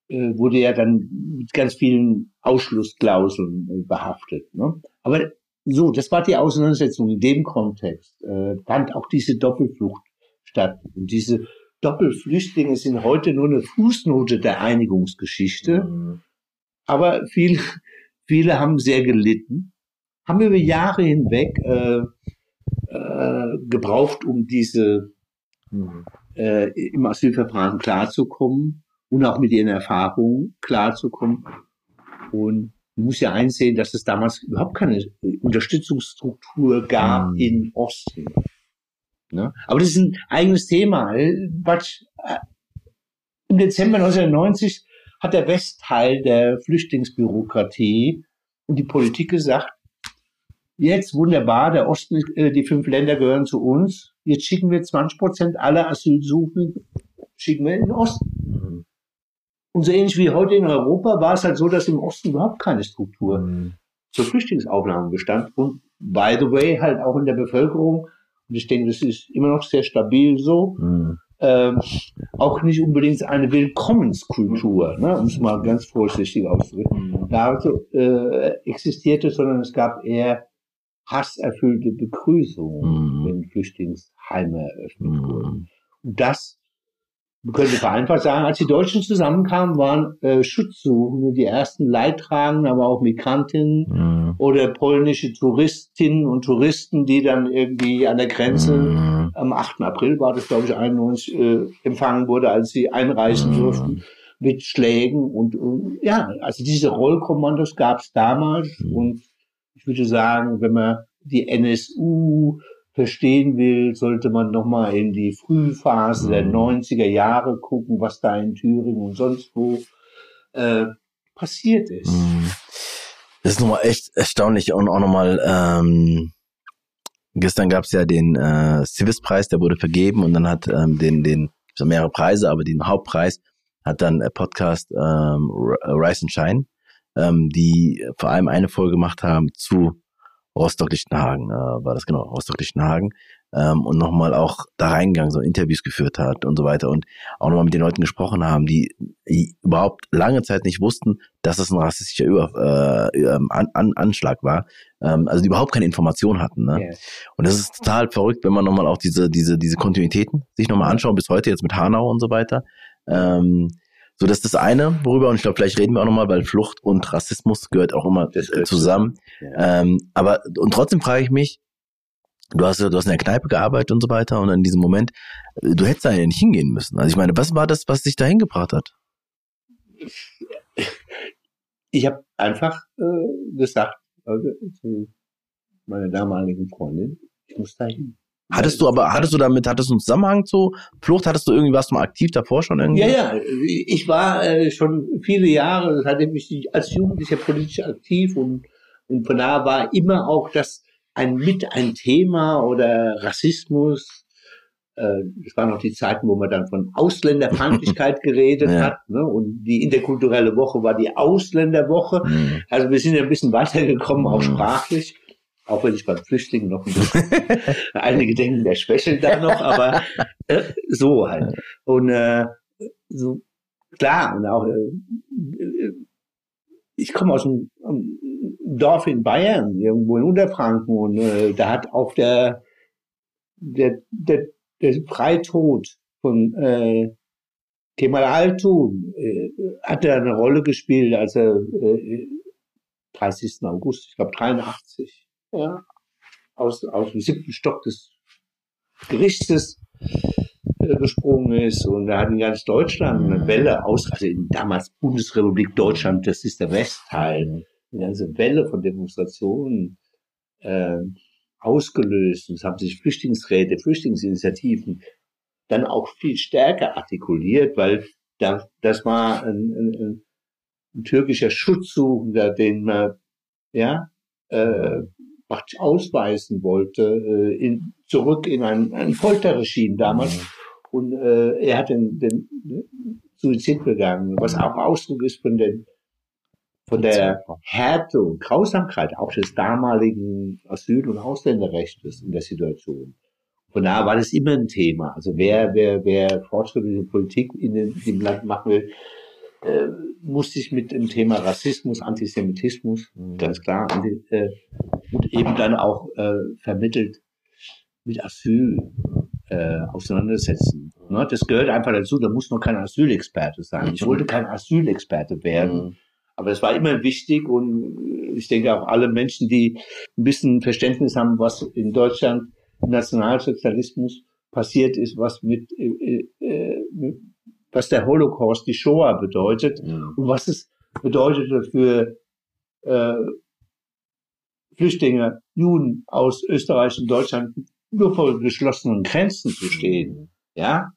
Speaker 2: äh, wurde ja dann mit ganz vielen Ausschlussklauseln äh, behaftet. Ne? Aber so, das war die Auseinandersetzung in dem Kontext. Äh, fand auch diese Doppelflucht statt. Und diese Doppelflüchtlinge sind heute nur eine Fußnote der Einigungsgeschichte. Mhm. Aber viele, viele haben sehr gelitten, haben über Jahre hinweg äh, äh, gebraucht, um diese mhm. Äh, im Asylverfahren klarzukommen und auch mit ihren Erfahrungen klarzukommen. Und man muss ja einsehen, dass es damals überhaupt keine Unterstützungsstruktur gab mhm. in Osten. Ne? Aber das ist ein eigenes Thema. Im Dezember 1990 hat der Westteil der Flüchtlingsbürokratie und die Politik gesagt, jetzt wunderbar, der Osten, äh, die fünf Länder gehören zu uns, jetzt schicken wir 20 Prozent aller Asylsuchenden, schicken wir in den Osten. Mhm. Und so ähnlich wie heute in Europa war es halt so, dass im Osten überhaupt keine Struktur mhm. zur Flüchtlingsaufnahme bestand und by the way halt auch in der Bevölkerung und ich denke, das ist immer noch sehr stabil so. Mhm. Ähm, auch nicht unbedingt eine Willkommenskultur, ne, um es mal ganz vorsichtig auszudrücken. Mhm. Da äh, existierte, sondern es gab eher hasserfüllte Begrüßungen, mhm. wenn Flüchtlingsheime eröffnet mhm. wurden. Und das man könnte vereinfacht sagen, als die Deutschen zusammenkamen, waren äh, Schutzsuchende die ersten Leidtragenden, aber auch Migrantinnen mhm. oder polnische Touristinnen und Touristen, die dann irgendwie an der Grenze mhm. am 8. April war das, glaube ich, 91 äh, empfangen wurde, als sie einreisen mhm. durften mit Schlägen und, und ja, also diese Rollkommandos gab es damals mhm. und ich würde sagen, wenn man die NSU verstehen will, sollte man nochmal in die Frühphase mhm. der 90er Jahre gucken, was da in Thüringen und sonst wo äh, passiert ist. Mhm.
Speaker 1: Das ist nochmal echt erstaunlich und auch nochmal, ähm, gestern gab es ja den äh, Civis-Preis, der wurde vergeben und dann hat ähm, den, den, so mehrere Preise, aber den Hauptpreis hat dann äh, Podcast ähm, Rise and Shine, ähm, die vor allem eine Folge gemacht haben zu Rostock-Lichtenhagen, äh, war das genau, Rostock-Lichtenhagen, ähm, und nochmal auch da reingegangen, so Interviews geführt hat und so weiter und auch nochmal mit den Leuten gesprochen haben, die, die überhaupt lange Zeit nicht wussten, dass das ein rassistischer Über, äh, ähm, an, an, Anschlag war, ähm, also die überhaupt keine Information hatten. Ne? Yeah. Und das ist total verrückt, wenn man nochmal auch diese, diese, diese Kontinuitäten sich nochmal anschaut, bis heute jetzt mit Hanau und so weiter. Ähm, so, das ist das eine, worüber, und ich glaube, vielleicht reden wir auch nochmal, weil Flucht und Rassismus gehört auch immer zusammen. Ja. Ähm, aber, und trotzdem frage ich mich, du hast, du hast in der Kneipe gearbeitet und so weiter, und in diesem Moment, du hättest da ja nicht hingehen müssen. Also ich meine, was war das, was dich da hingebracht hat?
Speaker 2: Ich habe einfach äh, gesagt, also, zu meiner damaligen Freundin, ich muss da hin.
Speaker 1: Hattest du aber, hattest du damit, hattest du einen Zusammenhang zu Flucht? Hattest du irgendwie, was mal aktiv davor schon irgendwie?
Speaker 2: Ja, ja. Ich war äh, schon viele Jahre, das hatte mich als Jugendlicher politisch aktiv und, und von da war immer auch das ein mit ein Thema oder Rassismus. Äh, es waren noch die Zeiten, wo man dann von Ausländerfeindlichkeit geredet ja. hat. Ne? Und die interkulturelle Woche war die Ausländerwoche. Mhm. Also wir sind ja ein bisschen weitergekommen, auch mhm. sprachlich auch wenn ich beim Flüchtling noch ein bisschen einige denken, der schwächelt da noch, aber äh, so halt. Und äh, so klar, und auch äh, ich komme aus einem, einem, Dorf in Bayern, irgendwo in Unterfranken, und äh, da hat auch der der, der, der Freitod von äh, Kemal Altun äh, hat er eine Rolle gespielt, als er äh, 30. August, ich glaube 83, ja, aus, aus dem siebten Stock des Gerichtes äh, gesprungen ist. Und da hat in ganz Deutschland eine Welle aus, also in damals Bundesrepublik Deutschland, das ist der Westteil, eine ganze Welle von Demonstrationen äh, ausgelöst. Und es haben sich Flüchtlingsräte, Flüchtlingsinitiativen dann auch viel stärker artikuliert, weil da, das war ein, ein, ein, ein türkischer Schutzsuchender, den man ja äh, praktisch ausweisen wollte, äh, in, zurück in ein, ein Folterregime damals. Mhm. Und äh, er hat den, den Suizid begangen, was auch Ausdruck ist von den von der Härte und Grausamkeit auch des damaligen Asyl- und Ausländerrechts in der Situation. Von daher war das immer ein Thema. Also wer, wer, wer fortschrittliche Politik in dem Land machen will, äh, muss sich mit dem Thema Rassismus, Antisemitismus, mhm. ganz klar, äh, und eben dann auch äh, vermittelt mit Asyl äh, auseinandersetzen. Ne? Das gehört einfach dazu, da muss noch kein Asylexperte sein. Ich wollte kein Asylexperte werden. Mhm. Aber es war immer wichtig und ich denke auch alle Menschen, die ein bisschen Verständnis haben, was in Deutschland im Nationalsozialismus passiert ist, was mit, äh, äh, was der Holocaust, die Shoah bedeutet ja. und was es bedeutete für äh, Flüchtlinge, Juden aus Österreich und Deutschland nur vor geschlossenen Grenzen zu stehen. Mhm. Ja,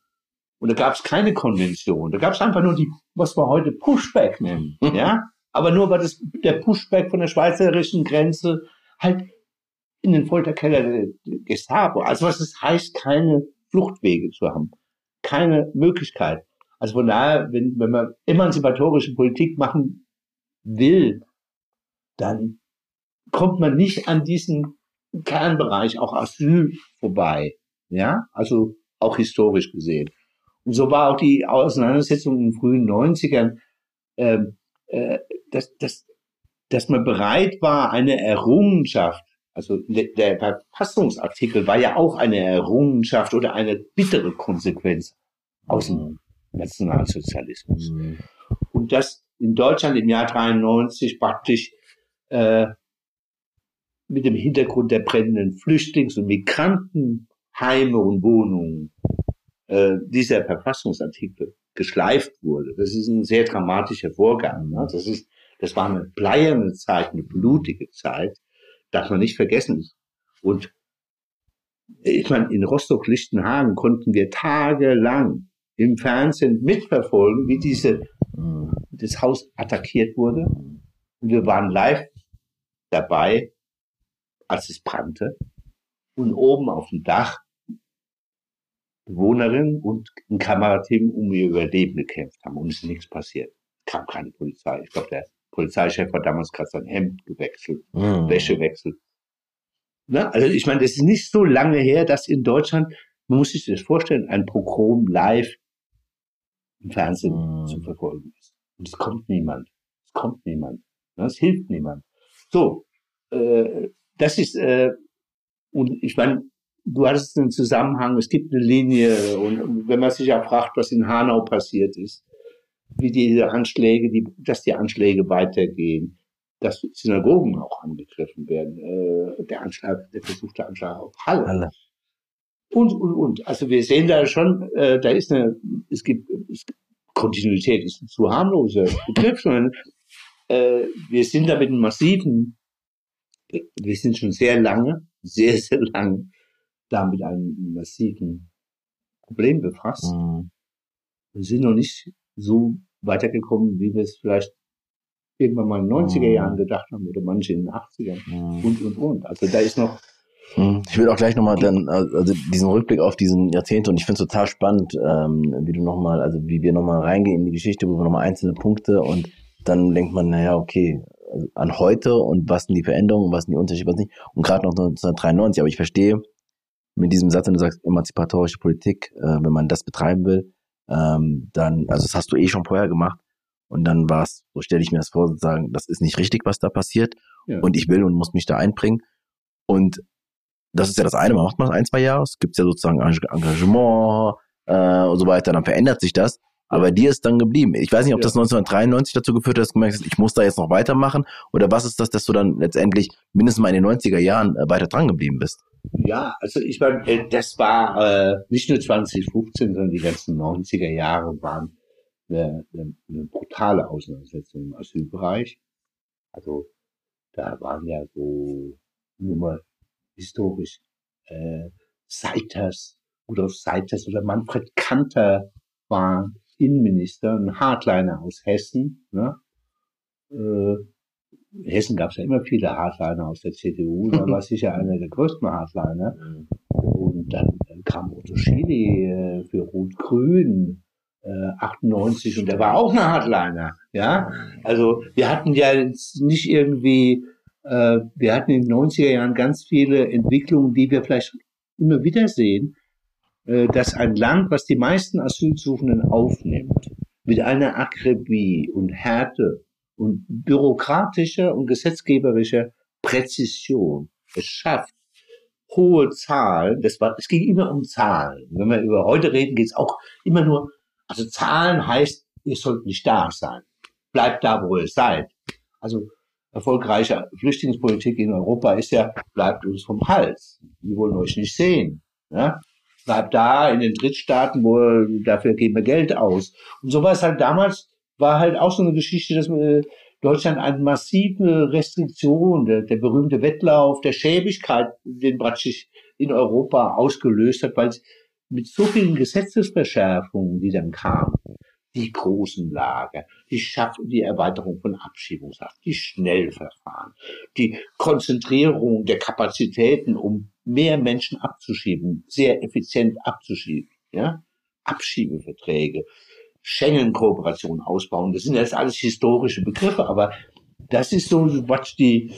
Speaker 2: und da gab es keine Konvention. Da gab es einfach nur die, was wir heute Pushback nennen. ja, aber nur weil das, der Pushback von der schweizerischen Grenze halt in den Folterkeller der Gestapo. Also was es heißt, keine Fluchtwege zu haben. Keine Möglichkeit. Also von daher, wenn, wenn man emanzipatorische Politik machen will, dann kommt man nicht an diesen Kernbereich, auch Asyl, vorbei. Ja, also auch historisch gesehen. Und so war auch die Auseinandersetzung in den frühen 90ern, ähm, äh, dass, dass, dass man bereit war, eine Errungenschaft, also der Verfassungsartikel war ja auch eine Errungenschaft oder eine bittere Konsequenz aus dem. Nationalsozialismus. Mhm. Und das in Deutschland im Jahr 93 praktisch äh, mit dem Hintergrund der brennenden Flüchtlings- und Migrantenheime und Wohnungen äh, dieser Verfassungsartikel geschleift wurde. Das ist ein sehr dramatischer Vorgang. Ne? Das ist, das war eine bleierne Zeit, eine blutige Zeit, darf man nicht vergessen. Und ich meine, in Rostock-Lichtenhagen konnten wir tagelang im Fernsehen mitverfolgen, wie diese, das Haus attackiert wurde. Und wir waren live dabei, als es brannte. Und oben auf dem Dach Bewohnerin und ein Kamerateam um ihr Überleben gekämpft haben und es ist nichts passiert. Kam keine Polizei. Ich glaube, der Polizeichef hat damals gerade sein Hemd gewechselt, mhm. Wäsche wechselt. Na, also ich meine, das ist nicht so lange her, dass in Deutschland, man muss sich das vorstellen, ein Pogrom live im Fernsehen mhm. zu verfolgen ist. Und es kommt niemand. Es kommt niemand. Es hilft niemand. So, äh, das ist, äh, und ich meine, du hattest einen Zusammenhang, es gibt eine Linie und wenn man sich auch fragt, was in Hanau passiert ist, wie diese Anschläge, die, dass die Anschläge weitergehen, dass Synagogen auch angegriffen werden, äh, der Anschlag, der versuchte Anschlag auf Halle. Halle. Und, und, und. Also wir sehen da schon, äh, da ist eine, es gibt, es, Kontinuität ist ein zu harmloser Begriff, sondern äh, wir sind da mit einem massiven, wir sind schon sehr lange, sehr, sehr lange da mit einem massiven Problem befasst. Mhm. Wir sind noch nicht so weitergekommen, wie wir es vielleicht irgendwann mal in den 90er mhm. Jahren gedacht haben oder manche in den 80ern mhm. und, und, und. Also da ist noch.
Speaker 1: Ich will auch gleich nochmal dann, also diesen Rückblick auf diesen Jahrzehnte und ich finde es total spannend, ähm, wie du nochmal, also wie wir nochmal reingehen in die Geschichte, wo wir nochmal einzelne Punkte und dann denkt man, naja, okay, also an heute und was sind die Veränderungen, was sind die Unterschiede, was nicht. Und gerade noch 1993, aber ich verstehe, mit diesem Satz, wenn du sagst, emanzipatorische Politik, äh, wenn man das betreiben will, ähm, dann, also das hast du eh schon vorher gemacht. Und dann war es, so stelle ich mir das vor, sozusagen, das ist nicht richtig, was da passiert. Ja. Und ich will und muss mich da einbringen. Und das ist ja das eine, man macht mal ein, zwei Jahre, es gibt ja sozusagen Engagement äh, und so weiter, dann verändert sich das. Aber dir ist dann geblieben. Ich weiß nicht, ob ja. das 1993 dazu geführt hat, dass du gemerkt hast, ich muss da jetzt noch weitermachen. Oder was ist das, dass du dann letztendlich mindestens mal in den 90er Jahren äh, weiter dran geblieben bist?
Speaker 2: Ja, also ich meine, äh, das war äh, nicht nur 2015, sondern die ganzen 90er Jahre waren eine, eine, eine brutale Auseinandersetzung im Asylbereich. Also da waren ja so nur mal historisch äh, Seiters, Rudolf Seiters oder Manfred Kanter waren Innenminister, ein Hardliner aus Hessen, ne? äh, in Hessen gab es ja immer viele Hardliner aus der CDU, da war sicher einer der größten Hardliner. Und dann kam Otto Schily äh, für Rot-Grün äh, 98 und der war auch ein Hardliner. Ja, also wir hatten ja jetzt nicht irgendwie, äh, wir hatten in den 90er Jahren ganz viele Entwicklungen, die wir vielleicht immer wieder sehen, äh, dass ein Land, was die meisten Asylsuchenden aufnimmt, mit einer Akribie und Härte und bürokratischer und gesetzgeberischer Präzision es schafft, hohe Zahlen, das war, es ging immer um Zahlen. Wenn wir über heute reden, geht es auch immer nur, also Zahlen heißt, ihr sollt nicht da sein. Bleibt da, wo ihr seid. Also erfolgreiche Flüchtlingspolitik in Europa ist ja, bleibt uns vom Hals. Wir wollen euch nicht sehen. Ja? Bleibt da in den Drittstaaten, wo dafür geben wir Geld aus. Und so war es halt damals, war halt auch so eine Geschichte, dass äh, Deutschland eine massive Restriktion, der, der berühmte Wettlauf der Schäbigkeit, den praktisch in Europa ausgelöst hat, weil es mit so vielen Gesetzesverschärfungen, die dann kamen, die großen Lager, die Schaff die Erweiterung von Abschiebungshaft, die Schnellverfahren, die Konzentrierung der Kapazitäten, um mehr Menschen abzuschieben, sehr effizient abzuschieben, ja, Abschiebeverträge, Schengen-Kooperation ausbauen. Das sind jetzt alles historische Begriffe, aber das ist so was die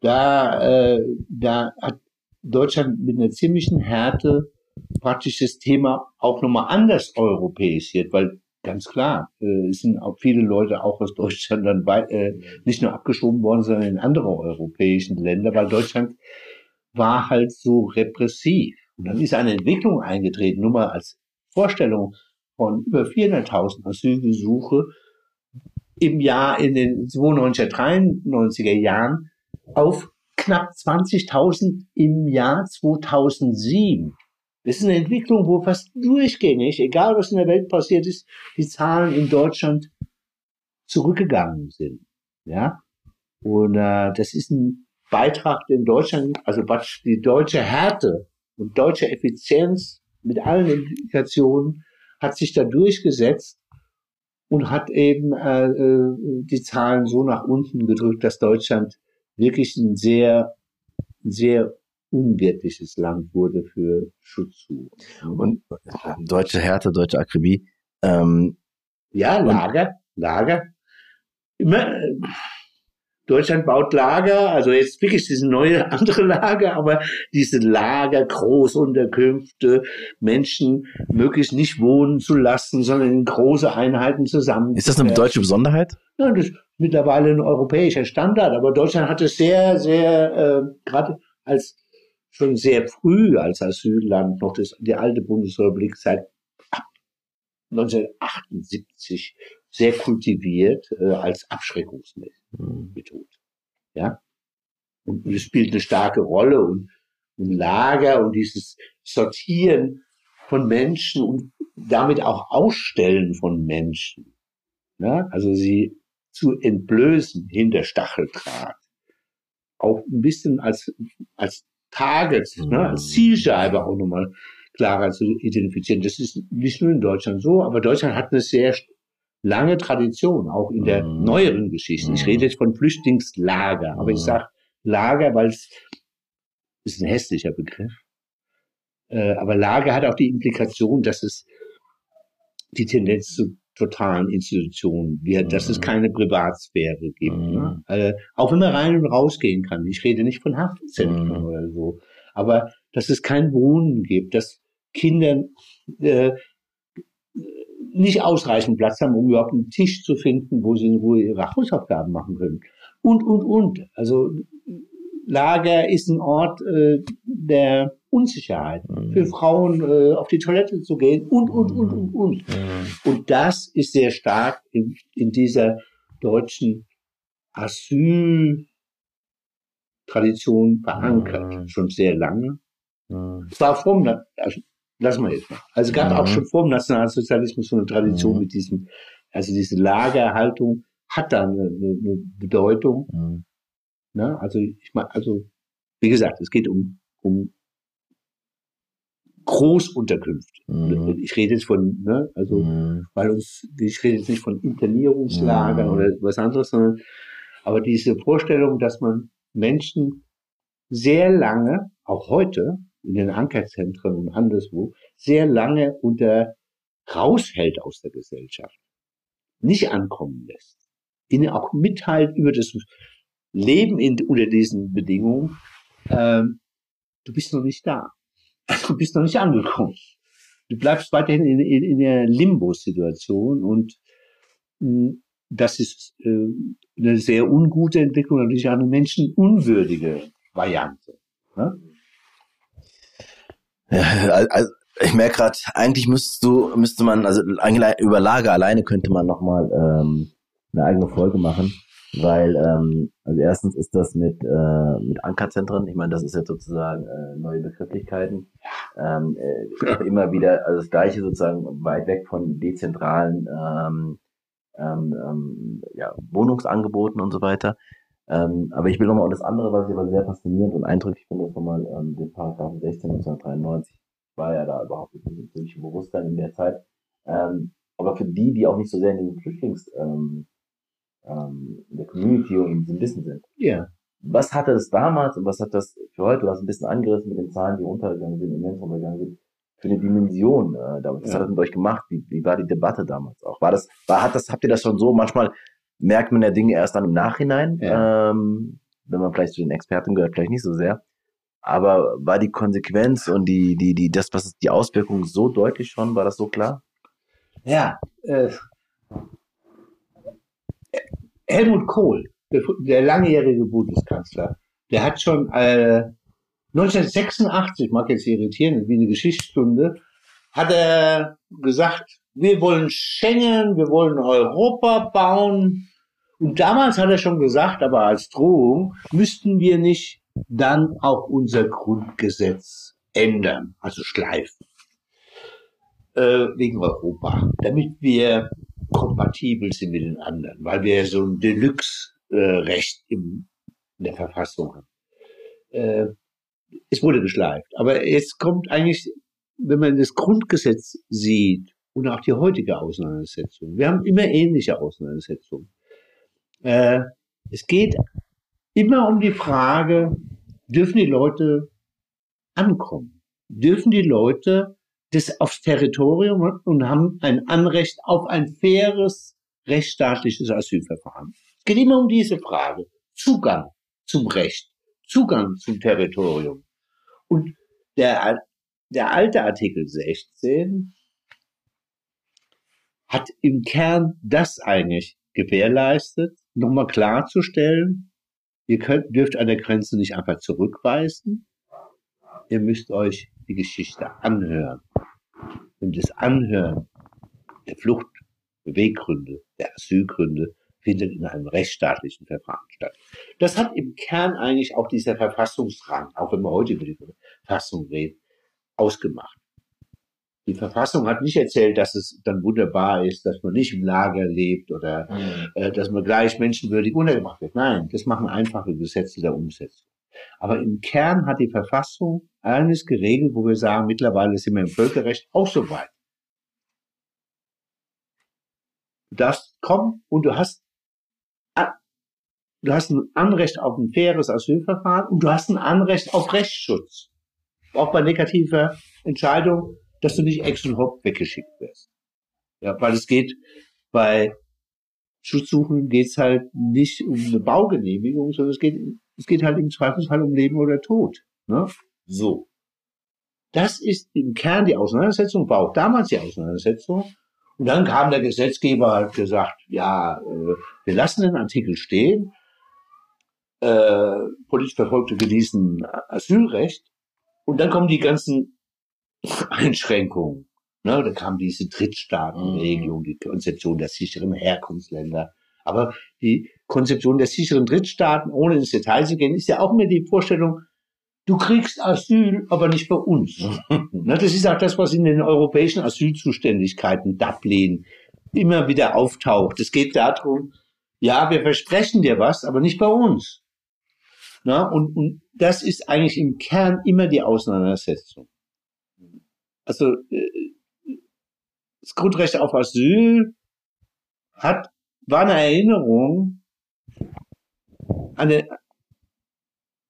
Speaker 2: da äh, da hat Deutschland mit einer ziemlichen Härte praktisch das Thema auch nochmal anders europäisiert, weil ganz klar, äh, es sind auch viele Leute auch aus Deutschland dann bei, äh, nicht nur abgeschoben worden, sondern in andere europäischen Länder, weil Deutschland war halt so repressiv. Und dann ist eine Entwicklung eingetreten, nur mal als Vorstellung von über 400.000 Asylgesuche im Jahr in den 92er, 93er Jahren auf knapp 20.000 im Jahr 2007. Das ist eine Entwicklung, wo fast durchgängig, egal was in der Welt passiert ist, die Zahlen in Deutschland zurückgegangen sind. Ja, und äh, das ist ein Beitrag, den Deutschland, also die deutsche Härte und deutsche Effizienz mit allen Implikationen hat sich da durchgesetzt und hat eben äh, äh, die Zahlen so nach unten gedrückt, dass Deutschland wirklich ein sehr, sehr unwirtliches Land wurde für Schutzsuche.
Speaker 1: Und deutsche Härte, deutsche Akribie. Ähm,
Speaker 2: ja, Lager, Lager. Immer, äh, Deutschland baut Lager, also jetzt wirklich diese neue andere Lager, aber diese Lager, Großunterkünfte, Menschen möglichst nicht wohnen zu lassen, sondern in große Einheiten zusammen.
Speaker 1: Ist das eine deutsche Besonderheit?
Speaker 2: Ja, das ist mittlerweile ein europäischer Standard, aber Deutschland hat es sehr, sehr, äh, gerade als schon sehr früh als Asylland noch das, die alte Bundesrepublik seit 1978 sehr kultiviert äh, als Abschreckungsmethode. Ja? Und, es spielt eine starke Rolle und, und Lager und dieses Sortieren von Menschen und damit auch Ausstellen von Menschen. Ja? Also sie zu entblößen hinter Stacheldraht. Auch ein bisschen als, als Target, mhm. ne, als Zielscheibe auch nochmal klarer zu identifizieren. Das ist nicht nur in Deutschland so, aber Deutschland hat eine sehr lange Tradition, auch in der mhm. neueren Geschichte. Ich rede jetzt von Flüchtlingslager, aber ich mhm. sage Lager, weil es ist ein hässlicher Begriff. Äh, aber Lager hat auch die Implikation, dass es die Tendenz zu totalen Institutionen wird, dass es mhm. keine Privatsphäre gibt. Ne? Äh, auch wenn man rein und rausgehen kann. Ich rede nicht von Haftzentren oder so. Aber dass es kein Wohnen gibt, dass Kinder äh, nicht ausreichend Platz haben, um überhaupt einen Tisch zu finden, wo sie in Ruhe ihre Hausaufgaben machen können. Und, und, und. Also Lager ist ein Ort äh, der Unsicherheit, mhm. für Frauen äh, auf die Toilette zu gehen und, und, und, und, und. Mhm. Und das ist sehr stark in, in dieser deutschen Asyltradition verankert, mhm. schon sehr lange. Mhm. Es war vom, also lassen wir jetzt mal. Also gab ja. auch schon vor dem Nationalsozialismus so eine Tradition mit diesem, also diese Lagerhaltung hat da eine, eine Bedeutung. Ne? Also ich meine, also wie gesagt, es geht um, um Großunterkünfte. Mhm. Ich rede jetzt von, ne, also, mhm. weil uns, ich rede jetzt nicht von Internierungslagern mhm. oder was anderes, sondern Aber diese Vorstellung, dass man Menschen sehr lange, auch heute, in den Ankerzentren und anderswo, sehr lange unter raushält aus der Gesellschaft, nicht ankommen lässt, ihnen auch mitteilt über das Leben in, unter diesen Bedingungen, ähm, du bist noch nicht da. Du bist noch nicht angekommen. Du bleibst weiterhin in, in, in der Limbo-Situation und mh, hm, das ist äh, eine sehr ungute Entwicklung, natürlich eine menschenunwürdige Variante. Ne?
Speaker 1: Ja, also ich merke gerade, eigentlich müsstest du, müsste man, also über Lager alleine könnte man nochmal ähm, eine eigene Folge machen, weil ähm, also erstens ist das mit äh, mit Ankerzentren, ich meine, das ist jetzt sozusagen äh, neue Begrifflichkeiten, ähm, äh, immer wieder, also das gleiche sozusagen weit weg von dezentralen ähm, ähm, ähm, ja, Wohnungsangeboten und so weiter. Ähm, aber ich will nochmal, und das andere, was ich aber sehr faszinierend und eindrücklich finde, ist nochmal ähm, den Paragraphen 16 1993. war ja da überhaupt nicht ziemlich Bewusstsein in der Zeit. Ähm, aber für die, die auch nicht so sehr in den Flüchtlings, ähm, ähm, in der Community und in diesem Wissen sind.
Speaker 2: Ja. Yeah.
Speaker 1: Was hatte das damals und was hat das für heute, du hast ein bisschen angerissen mit den Zahlen, die runtergegangen sind, immens runtergegangen sind, für eine Dimension äh, damals? Was ja. hat das mit euch gemacht? Wie, wie war die Debatte damals auch? War das, war, hat das, habt ihr das schon so? Manchmal merkt man ja Dinge erst dann im Nachhinein, ja. ähm, wenn man vielleicht zu den Experten gehört, vielleicht nicht so sehr. Aber war die Konsequenz und die, die, die, das, was ist die Auswirkungen so deutlich schon? War das so klar?
Speaker 2: Ja, äh, Helmut Kohl, der, der langjährige Bundeskanzler, der hat schon äh, 1986, mag jetzt irritieren, wie eine Geschichtsstunde, hat er gesagt, wir wollen Schengen, wir wollen Europa bauen. Und damals hat er schon gesagt, aber als Drohung, müssten wir nicht dann auch unser Grundgesetz ändern, also schleifen, äh, wegen Europa, damit wir kompatibel sind mit den anderen, weil wir so ein Deluxe-Recht in der Verfassung haben. Äh, es wurde geschleift. Aber jetzt kommt eigentlich, wenn man das Grundgesetz sieht und auch die heutige Auseinandersetzung, wir haben immer ähnliche Auseinandersetzungen. Äh, es geht immer um die Frage, dürfen die Leute ankommen? Dürfen die Leute das aufs Territorium und haben ein Anrecht auf ein faires, rechtsstaatliches Asylverfahren? Es geht immer um diese Frage. Zugang zum Recht. Zugang zum Territorium. Und der, der alte Artikel 16 hat im Kern das eigentlich gewährleistet, nochmal klarzustellen, ihr könnt, dürft an der Grenze nicht einfach zurückweisen, ihr müsst euch die Geschichte anhören. Und das Anhören der Fluchtbeweggründe, der Asylgründe findet in einem rechtsstaatlichen Verfahren statt. Das hat im Kern eigentlich auch dieser Verfassungsrang, auch wenn wir heute über die Verfassung reden, ausgemacht. Die Verfassung hat nicht erzählt, dass es dann wunderbar ist, dass man nicht im Lager lebt oder mhm. äh, dass man gleich menschenwürdig untergebracht wird. Nein, das machen einfache Gesetze der Umsetzung. Aber im Kern hat die Verfassung eines geregelt, wo wir sagen, mittlerweile sind wir im Völkerrecht auch so weit. Du darfst kommen und du hast du hast ein Anrecht auf ein faires Asylverfahren und du hast ein Anrecht auf Rechtsschutz. Auch bei negativer Entscheidung, dass du nicht ex und hopp weggeschickt wirst. Ja, weil es geht bei Schutzsuchenden geht es halt nicht um eine Baugenehmigung, sondern es geht, es geht halt im Zweifelsfall um Leben oder Tod. Ne? So. Das ist im Kern die Auseinandersetzung, war auch damals die Auseinandersetzung. Und dann kam der Gesetzgeber hat gesagt, ja, äh, wir lassen den Artikel stehen, äh, politisch Verfolgte genießen Asylrecht. Und dann kommen die ganzen Einschränkungen. Ne, da kam diese Drittstaatenregelung, die Konzeption der sicheren Herkunftsländer. Aber die Konzeption der sicheren Drittstaaten, ohne ins Detail zu gehen, ist ja auch mehr die Vorstellung, du kriegst Asyl, aber nicht bei uns. ne, das ist auch das, was in den europäischen Asylzuständigkeiten Dublin immer wieder auftaucht. Es geht darum, ja, wir versprechen dir was, aber nicht bei uns. Na, und, und das ist eigentlich im Kern immer die Auseinandersetzung. Also äh, das Grundrecht auf Asyl hat, war eine Erinnerung an den,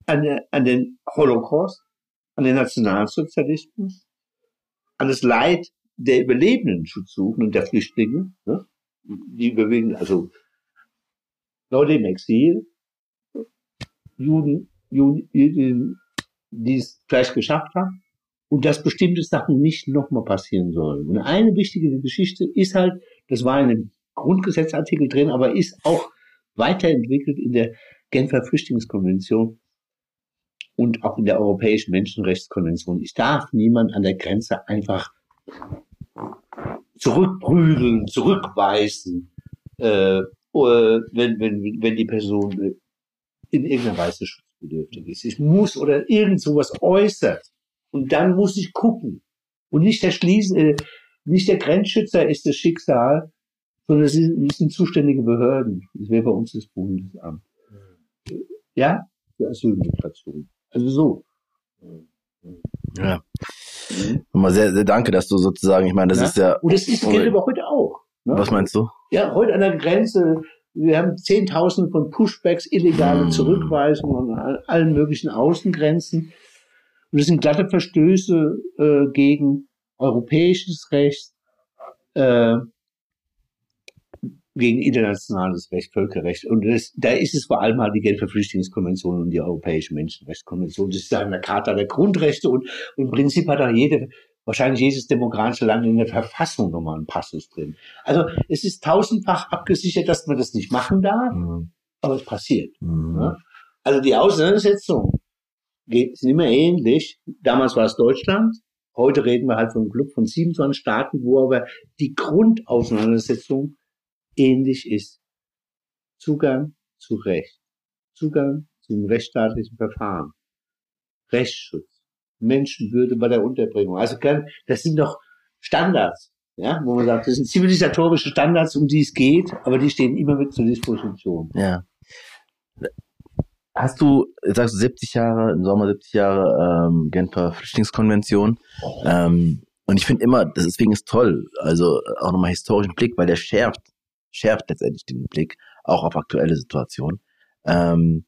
Speaker 2: an, den, an den Holocaust, an den Nationalsozialismus, an das Leid der Überlebenden Schutzsuchenden und der Flüchtlinge, ne? die überwiegend, also Leute im Exil, Juden, Juden, die es vielleicht geschafft haben, und dass bestimmte Sachen nicht nochmal passieren sollen. Und eine wichtige Geschichte ist halt, das war in einem Grundgesetzartikel drin, aber ist auch weiterentwickelt in der Genfer Flüchtlingskonvention und auch in der Europäischen Menschenrechtskonvention. Ich darf niemand an der Grenze einfach zurückprügeln, zurückweisen, äh, wenn, wenn, wenn die Person in irgendeiner Weise schutzbedürftig ist. Ich muss oder irgend sowas äußert. Und dann muss ich gucken. Und nicht der Schließen, äh, nicht der Grenzschützer ist das Schicksal, sondern es sind, es sind zuständige Behörden. Das wäre bei uns das Bundesamt. Ja, für Asylmigration. Also so.
Speaker 1: Ja. Mhm. Nochmal sehr, sehr danke, dass du sozusagen, ich meine, das
Speaker 2: ja?
Speaker 1: ist ja.
Speaker 2: Und das ist gilt aber heute auch.
Speaker 1: Ne? Was meinst du?
Speaker 2: Ja, heute an der Grenze, wir haben Zehntausende von Pushbacks, illegale hm. Zurückweisungen an allen möglichen Außengrenzen. Und das sind glatte Verstöße äh, gegen europäisches Recht, äh, gegen internationales Recht, Völkerrecht. Und das, da ist es vor allem halt die Genfer Flüchtlingskonvention und die Europäische Menschenrechtskonvention. Das ist eine Charta der Grundrechte und, im Prinzip hat auch jede, wahrscheinlich jedes demokratische Land in der Verfassung nochmal einen Passus drin. Also es ist tausendfach abgesichert, dass man das nicht machen darf, mhm. aber es passiert. Mhm. Ja? Also die Auseinandersetzung sind immer ähnlich. Damals war es Deutschland. Heute reden wir halt von einem Club von 27 Staaten, wo aber die Grundauseinandersetzung ähnlich ist. Zugang zu Recht. Zugang zum rechtsstaatlichen Verfahren. Rechtsschutz. Menschenwürde bei der Unterbringung. Also das sind doch Standards, ja, wo man sagt, das sind zivilisatorische Standards, um die es geht, aber die stehen immer mit zur Disposition.
Speaker 1: Ja. Hast du, sagst du 70 Jahre, im Sommer 70 Jahre ähm, Genfer Flüchtlingskonvention. Ähm, und ich finde immer, deswegen ist toll, also auch nochmal historischen Blick, weil der schärft, schärft letztendlich den Blick auch auf aktuelle Situationen. Ähm,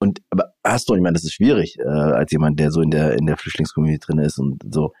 Speaker 1: und aber hast du, ich meine, das ist schwierig, äh, als jemand, der so in der in der Flüchtlingscommunity drin ist und so.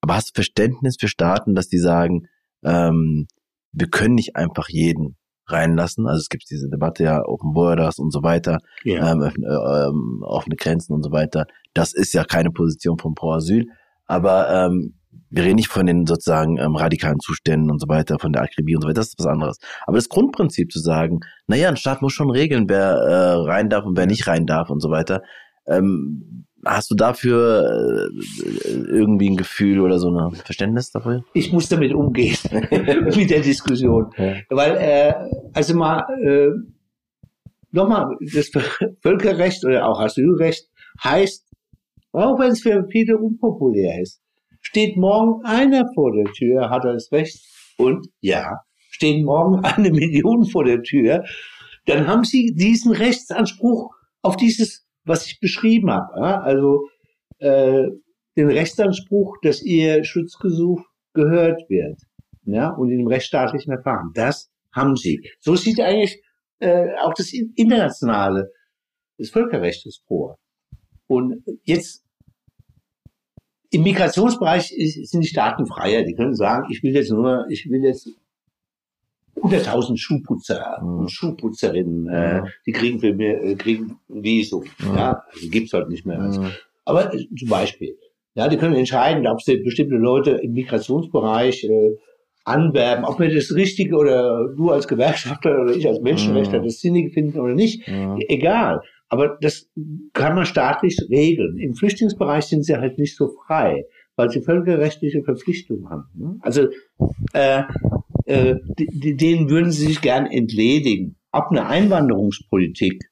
Speaker 1: Aber hast du Verständnis für Staaten, dass die sagen, ähm, wir können nicht einfach jeden reinlassen. Also es gibt diese Debatte ja Open Borders und so weiter, ja. ähm, ähm, offene Grenzen und so weiter. Das ist ja keine Position von Pro Asyl, aber ähm, wir reden nicht von den sozusagen ähm, radikalen Zuständen und so weiter, von der Akribie und so weiter, das ist was anderes. Aber das Grundprinzip zu sagen, naja, ein Staat muss schon regeln, wer äh, rein darf und wer nicht rein darf und so weiter, ähm, Hast du dafür äh, irgendwie ein Gefühl oder so ein Verständnis dafür?
Speaker 2: Ich muss damit umgehen, mit der Diskussion. Ja. Weil, äh, also mal, äh, nochmal, das Völkerrecht oder auch Asylrecht heißt, auch wenn es für viele unpopulär ist, steht morgen einer vor der Tür, hat er das Recht, und ja, stehen morgen eine Million vor der Tür, dann haben sie diesen Rechtsanspruch auf dieses was ich beschrieben habe. Also äh, den Rechtsanspruch, dass ihr Schutzgesuch gehört wird. Ja, und in dem rechtsstaatlichen Verfahren. Das haben sie. So sieht eigentlich äh, auch das internationale, das Völkerrecht vor. Und jetzt im Migrationsbereich sind die Staaten freier. Die können sagen, ich will jetzt nur, ich will jetzt 100.000 Schuhputzer mhm. und Schuhputzerinnen, äh, die kriegen für mir, äh, kriegen Visum. Mhm. Ja, also gibt's halt nicht mehr. Also. Aber äh, zum Beispiel, ja, die können entscheiden, ob sie bestimmte Leute im Migrationsbereich äh, anwerben, ob wir das Richtige oder du als Gewerkschafter oder ich als Menschenrechtler das Sinnige finden oder nicht. Egal. Aber das kann man staatlich regeln. Im Flüchtlingsbereich sind sie halt nicht so frei, weil sie völkerrechtliche Verpflichtungen haben. Ne? Also äh, äh, denen würden sie sich gern entledigen. Ob eine Einwanderungspolitik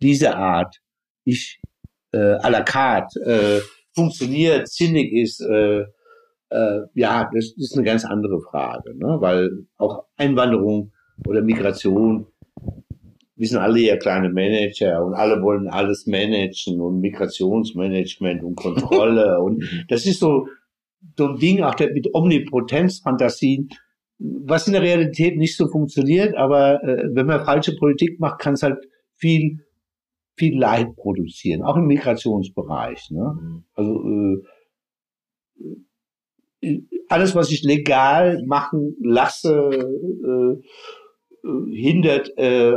Speaker 2: dieser Art ich äh, à la carte äh, funktioniert, sinnig ist, äh, äh, ja, das ist eine ganz andere Frage, ne? weil auch Einwanderung oder Migration, wir sind alle ja kleine Manager und alle wollen alles managen und Migrationsmanagement und Kontrolle und das ist so so ein Ding auch mit Omnipotenzfantasien, was in der Realität nicht so funktioniert, aber äh, wenn man falsche Politik macht, kann es halt viel, viel Leid produzieren, auch im Migrationsbereich. Ne?
Speaker 1: Mhm.
Speaker 2: Also äh, alles, was ich legal machen lasse, äh, äh, hindert, äh,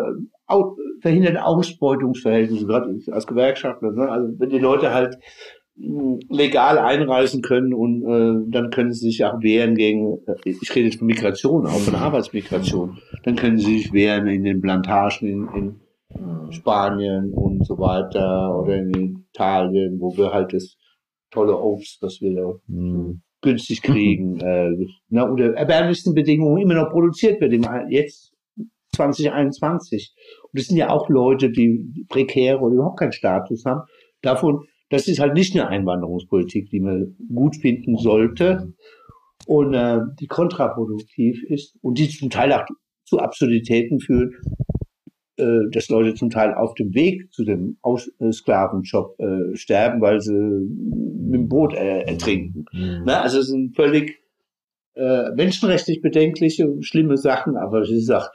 Speaker 2: au, verhindert Ausbeutungsverhältnisse, gerade als Gewerkschaftler. Ne? Also wenn die Leute halt mh, legal einreisen können und äh, dann können sie sich auch wehren gegen, äh, ich rede jetzt von Migration, auch von Arbeitsmigration, dann können sie sich wehren in den Plantagen in, in Spanien und so weiter oder in Italien, wo wir halt das tolle Obst, was wir da
Speaker 1: Mhm.
Speaker 2: günstig kriegen, äh, na, unter erbärmlichsten Bedingungen immer noch produziert wird, jetzt 2021. Und das sind ja auch Leute, die prekäre oder überhaupt keinen Status haben. Davon, das ist halt nicht eine Einwanderungspolitik, die man gut finden sollte und äh, die kontraproduktiv ist und die zum Teil auch zu Absurditäten führen, äh, dass Leute zum Teil auf dem Weg zu dem Aus äh, Sklavenjob äh, sterben, weil sie mit dem Boot äh, ertrinken.
Speaker 1: Mhm.
Speaker 2: Na, also es sind völlig äh, menschenrechtlich bedenkliche schlimme Sachen, aber ist auch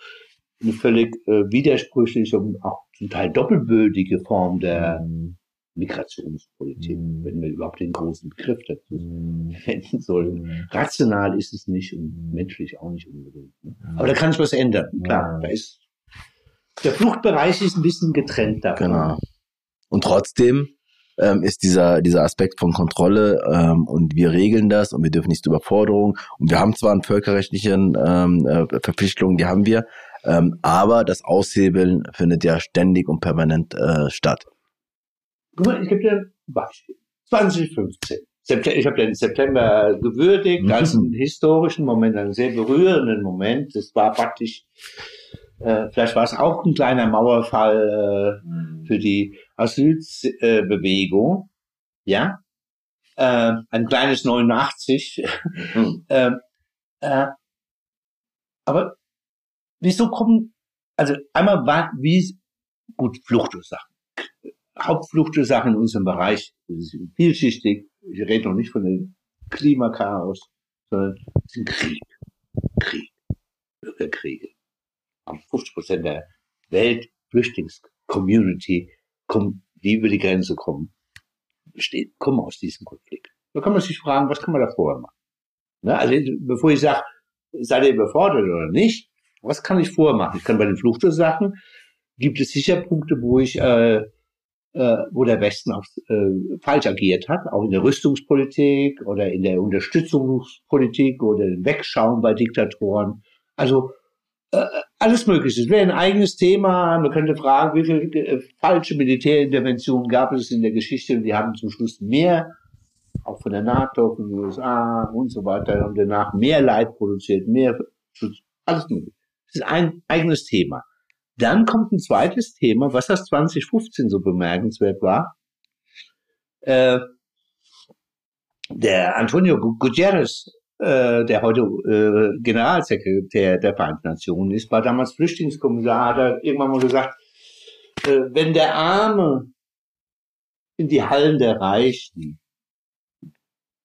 Speaker 2: eine völlig äh, widersprüchliche und auch zum Teil doppelbödige Form der
Speaker 1: Mhm.
Speaker 2: Migrationspolitik,
Speaker 1: Mhm.
Speaker 2: wenn wir überhaupt den großen Begriff dazu
Speaker 1: Mhm.
Speaker 2: verwenden sollen.
Speaker 1: Mhm.
Speaker 2: Rational ist es nicht und menschlich auch nicht unbedingt. Ne? Aber da kann sich was ändern. Klar, da ist der Fluchtbereich ist ein bisschen getrennt davon.
Speaker 1: Genau. Und trotzdem ähm, ist dieser, dieser Aspekt von Kontrolle ähm, und wir regeln das und wir dürfen nicht zur Überforderung. Und wir haben zwar einen völkerrechtlichen ähm, äh, Verpflichtungen, die haben wir, ähm, aber das Aushebeln findet ja ständig und permanent äh, statt.
Speaker 2: Guck mal, ich gebe dir ein Beispiel. 2015. September, ich habe den September gewürdigt
Speaker 1: Mhm.
Speaker 2: als einen historischen Moment, einen sehr berührenden Moment. Das war praktisch, äh, vielleicht war es auch ein kleiner Mauerfall äh, für die Asylbewegung. Ja, äh, ein kleines 89. ähm, äh, aber wieso kommen, also einmal war, wie, gut, Fluchtursachen. Hauptfluchtursachen in unserem Bereich das ist vielschichtig. Ich rede noch nicht von dem Klimakaos, sondern es ein Krieg. Krieg. Bürgerkriege. Am 50 Prozent der Weltflüchtlingscommunity kommen, die über die Grenze kommen, besteht, kommen aus diesem Konflikt. Da kann man sich fragen, was kann man da vorher machen? Ne? Also, bevor ich sage, seid ihr überfordert oder nicht, was kann ich vorher machen? Ich kann bei den Fluchtursachen, gibt es sicher Punkte, wo ich, äh, äh, wo der Westen auch äh, falsch agiert hat, auch in der Rüstungspolitik oder in der Unterstützungspolitik oder im Wegschauen bei Diktatoren. Also äh, alles Mögliche. Es wäre ein eigenes Thema. Man könnte fragen, wie viele äh, falsche Militärinterventionen gab es in der Geschichte und die haben zum Schluss mehr, auch von der NATO, von den USA und so weiter, und danach mehr Leid produziert, mehr Schutz, alles Mögliche. Das ist ein eigenes Thema. Dann kommt ein zweites Thema, was das 2015 so bemerkenswert war. Äh, der Antonio Guterres, äh, der heute äh, Generalsekretär der Vereinten Nationen ist, war damals Flüchtlingskommissar, hat er irgendwann mal gesagt, äh, wenn der Arme in die Hallen der Reichen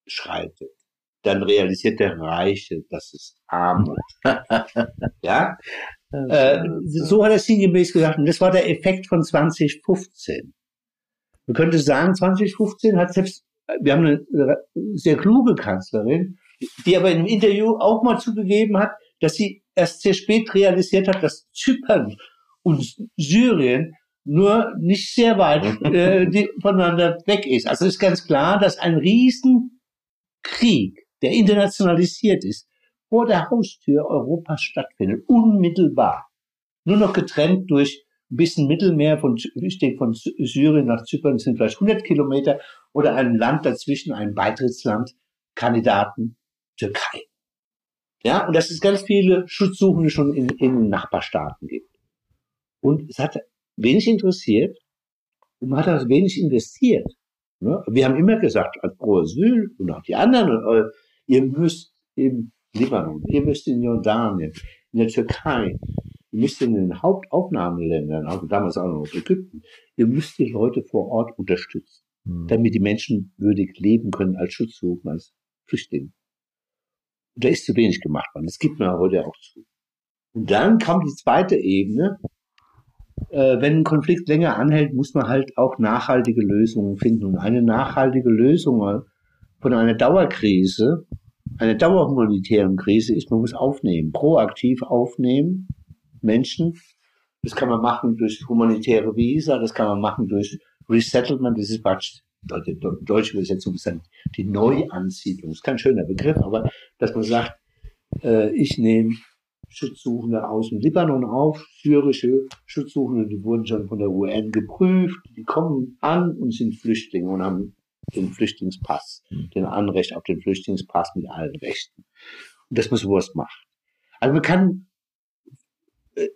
Speaker 2: schreitet, dann realisiert der Reiche, dass es Armut. ja? Äh, so hat er sinngemäß gesagt. Und das war der Effekt von 2015. Man könnte sagen, 2015 hat selbst, wir haben eine sehr kluge Kanzlerin, die aber in einem Interview auch mal zugegeben hat, dass sie erst sehr spät realisiert hat, dass Zypern und Syrien nur nicht sehr weit äh, die, voneinander weg ist. Also ist ganz klar, dass ein Riesenkrieg, der internationalisiert ist, vor der Haustür Europas stattfindet, unmittelbar. Nur noch getrennt durch ein bisschen Mittelmeer von, steht von Syrien nach Zypern, sind vielleicht 100 Kilometer, oder ein Land dazwischen, ein Beitrittsland, Kandidaten, Türkei. Ja, und dass es ganz viele Schutzsuchende schon in, in Nachbarstaaten gibt. Und es hat wenig interessiert und man hat auch wenig investiert. Ne? Wir haben immer gesagt, als Pro Asyl und auch die anderen, äh, ihr müsst im Libanon, ihr müsst in Jordanien, in der Türkei, ihr müsst in den Hauptaufnahmeländern, also damals auch noch Ägypten, ihr müsst die Leute vor Ort unterstützen,
Speaker 1: Mhm.
Speaker 2: damit die Menschen würdig leben können als Schutzsuchende, als Flüchtlinge. Und da ist zu wenig gemacht worden. Das gibt man heute auch zu. Und dann kam die zweite Ebene, äh, wenn ein Konflikt länger anhält, muss man halt auch nachhaltige Lösungen finden. Und eine nachhaltige Lösung von einer Dauerkrise, einer dauerhumanitären Krise ist, man muss aufnehmen, proaktiv aufnehmen, Menschen. Das kann man machen durch humanitäre Visa, das kann man machen durch Resettlement, das ist Quatsch. Die deutsche Übersetzung ist dann die Neuansiedlung. Das ist kein schöner Begriff, aber dass man sagt, äh, ich nehme Schutzsuchende aus dem Libanon auf, syrische Schutzsuchende, die wurden schon von der UN geprüft, die kommen an und sind Flüchtlinge und haben den Flüchtlingspass, mhm. den Anrecht auf den Flüchtlingspass mit allen Rechten. Und dass man sowas macht. Also man kann, äh,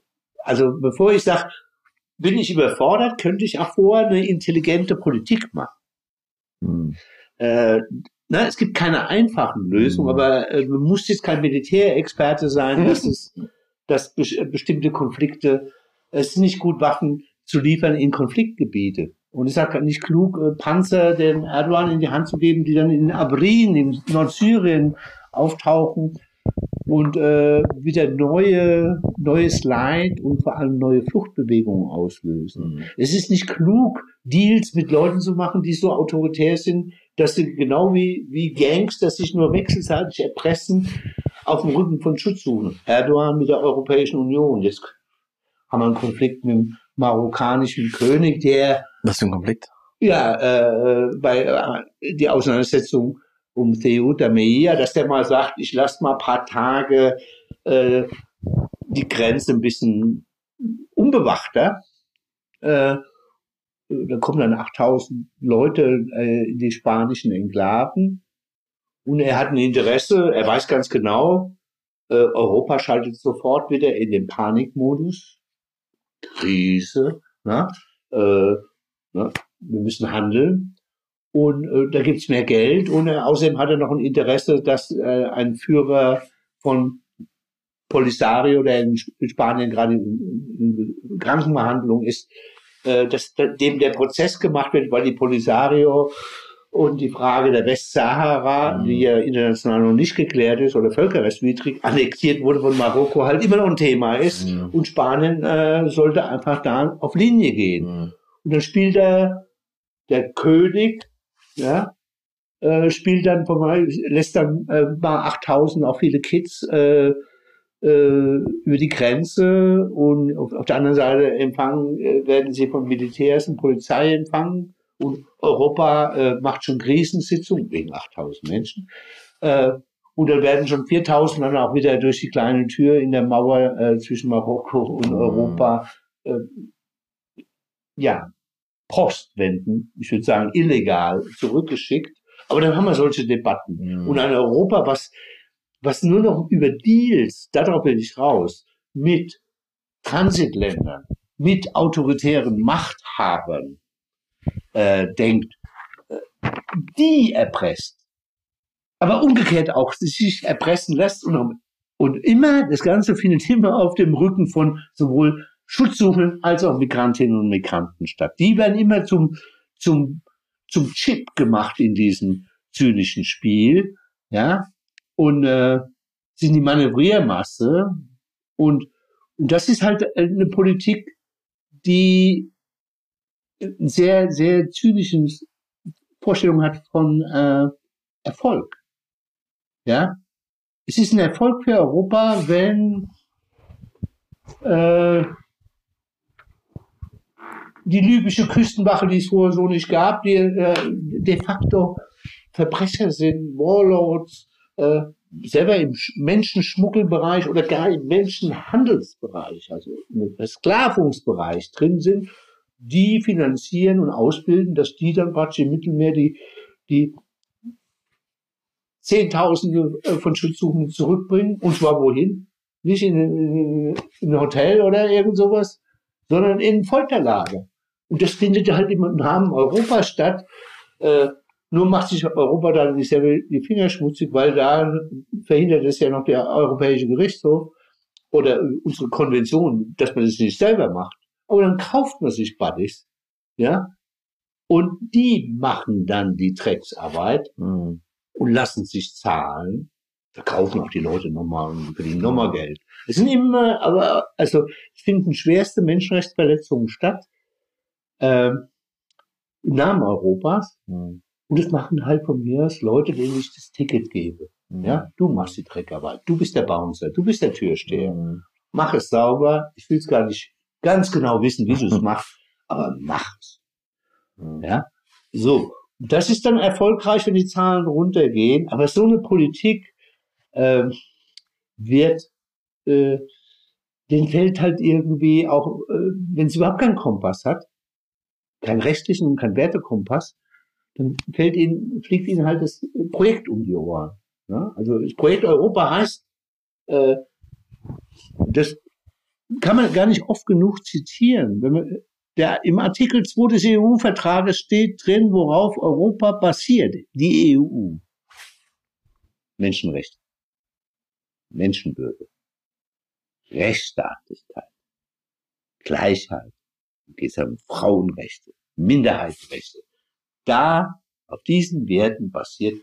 Speaker 2: also bevor ich sage, bin ich überfordert, könnte ich auch vorher eine intelligente Politik machen. Mhm. Äh, na, es gibt keine einfachen Lösungen, mhm. aber äh, man muss jetzt kein Militärexperte sein, dass es, dass be bestimmte Konflikte, es ist nicht gut, Waffen zu liefern in Konfliktgebiete. Und es ist halt nicht klug, äh, Panzer dem Erdogan in die Hand zu geben, die dann in Abrin, in Nordsyrien auftauchen und äh, wieder neue, neues Leid und vor allem neue Fluchtbewegungen auslösen. Mhm. Es ist nicht klug, Deals mit Leuten zu machen, die so autoritär sind, dass sie genau wie, wie Gangs, dass sich nur wechselseitig erpressen, auf dem Rücken von Schutz suchen. Erdogan mit der Europäischen Union. Jetzt haben wir einen Konflikt mit dem marokkanischen König, der
Speaker 1: was für ein Konflikt?
Speaker 2: Ja, äh, bei äh, die Auseinandersetzung um Theuda Meia, dass der mal sagt, ich lasse mal paar Tage äh, die Grenze ein bisschen unbewachter. Äh, da kommen dann 8000 Leute äh, in die spanischen Enklaven. Und er hat ein Interesse, er weiß ganz genau, äh, Europa schaltet sofort wieder in den Panikmodus. Krise. Na? Äh, Ne? Wir müssen handeln. Und äh, da gibt's mehr Geld. Und äh, außerdem hat er noch ein Interesse, dass äh, ein Führer von Polisario, der in Spanien gerade in, in Krankenbehandlung ist, äh, dass dem der Prozess gemacht wird, weil die Polisario und die Frage der Westsahara, mhm. die ja international noch nicht geklärt ist oder völkerrechtswidrig annektiert wurde von Marokko, halt immer noch ein Thema ist. Mhm. Und Spanien äh, sollte einfach da auf Linie gehen. Mhm. Und dann spielt er der König, ja, äh, spielt dann lässt dann äh, mal 8000 auch viele Kids äh, äh, über die Grenze und auf, auf der anderen Seite empfangen äh, werden sie von Militärs und Polizei empfangen und Europa äh, macht schon Krisensitzungen wegen 8000 Menschen. Äh, und dann werden schon 4000 dann auch wieder durch die kleine Tür in der Mauer äh, zwischen Marokko und mhm. Europa äh, ja, Postwenden, ich würde sagen illegal, zurückgeschickt. Aber dann haben wir solche Debatten. Mhm. Und ein Europa, was, was nur noch über Deals, darauf bin ich raus, mit Transitländern, mit autoritären Machthabern äh, denkt, äh, die erpresst. Aber umgekehrt auch sich erpressen lässt und, und immer, das Ganze findet immer auf dem Rücken von sowohl Schutzsuchenden als auch Migrantinnen und Migranten statt. Die werden immer zum, zum, zum Chip gemacht in diesem zynischen Spiel, ja, und äh, sind die Manövriermasse und, und das ist halt eine Politik, die sehr, sehr zynischen Vorstellung hat von äh, Erfolg. Ja, es ist ein Erfolg für Europa, wenn äh, die libysche Küstenwache, die es vorher so nicht gab, die äh, de facto Verbrecher sind, Warlords, äh, selber im Menschenschmuggelbereich oder gar im Menschenhandelsbereich, also im Versklavungsbereich drin sind, die finanzieren und ausbilden, dass die dann praktisch im Mittelmeer die, die Zehntausende äh, von Schutzsuchenden zurückbringen, und zwar wohin? Nicht in, in, in ein Hotel oder irgend sowas, sondern in Folterlager. Und das findet halt im Rahmen Europa statt. Äh, nur macht sich Europa dann nicht selber die Finger schmutzig, weil da verhindert es ja noch der Europäische Gerichtshof oder unsere Konvention, dass man das nicht selber macht. Aber dann kauft man sich Buddies, ja, und die machen dann die Drecksarbeit mhm. und lassen sich zahlen Da kaufen auch die Leute nochmal und verdienen nochmal Geld. Es sind immer, aber, also, es finden schwerste Menschenrechtsverletzungen statt, äh, im Namen Europas. Mhm. Und das machen halt von mir aus Leute, denen ich das Ticket gebe. Mhm. Ja, du machst die Dreckarbeit. Du bist der Bouncer. Du bist der Türsteher. Mhm. Mach es sauber. Ich will es gar nicht ganz genau wissen, wie du es machst, aber mach es. Mhm. Ja, so. Das ist dann erfolgreich, wenn die Zahlen runtergehen. Aber so eine Politik äh, wird, äh, den fällt halt irgendwie auch, äh, wenn sie überhaupt keinen Kompass hat, keinen rechtlichen und keinen Wertekompass, dann fällt ihnen, fliegt ihnen halt das Projekt um die Ohren. Ja? Also das Projekt Europa heißt, äh, das kann man gar nicht oft genug zitieren. Wenn man, der, Im Artikel 2 des EU-Vertrages steht drin, worauf Europa basiert. Die EU. Menschenrechte. Menschenwürde. Rechtsstaatlichkeit. Gleichheit. Geht um Frauenrechte. Minderheitenrechte. Da, auf diesen Werten basiert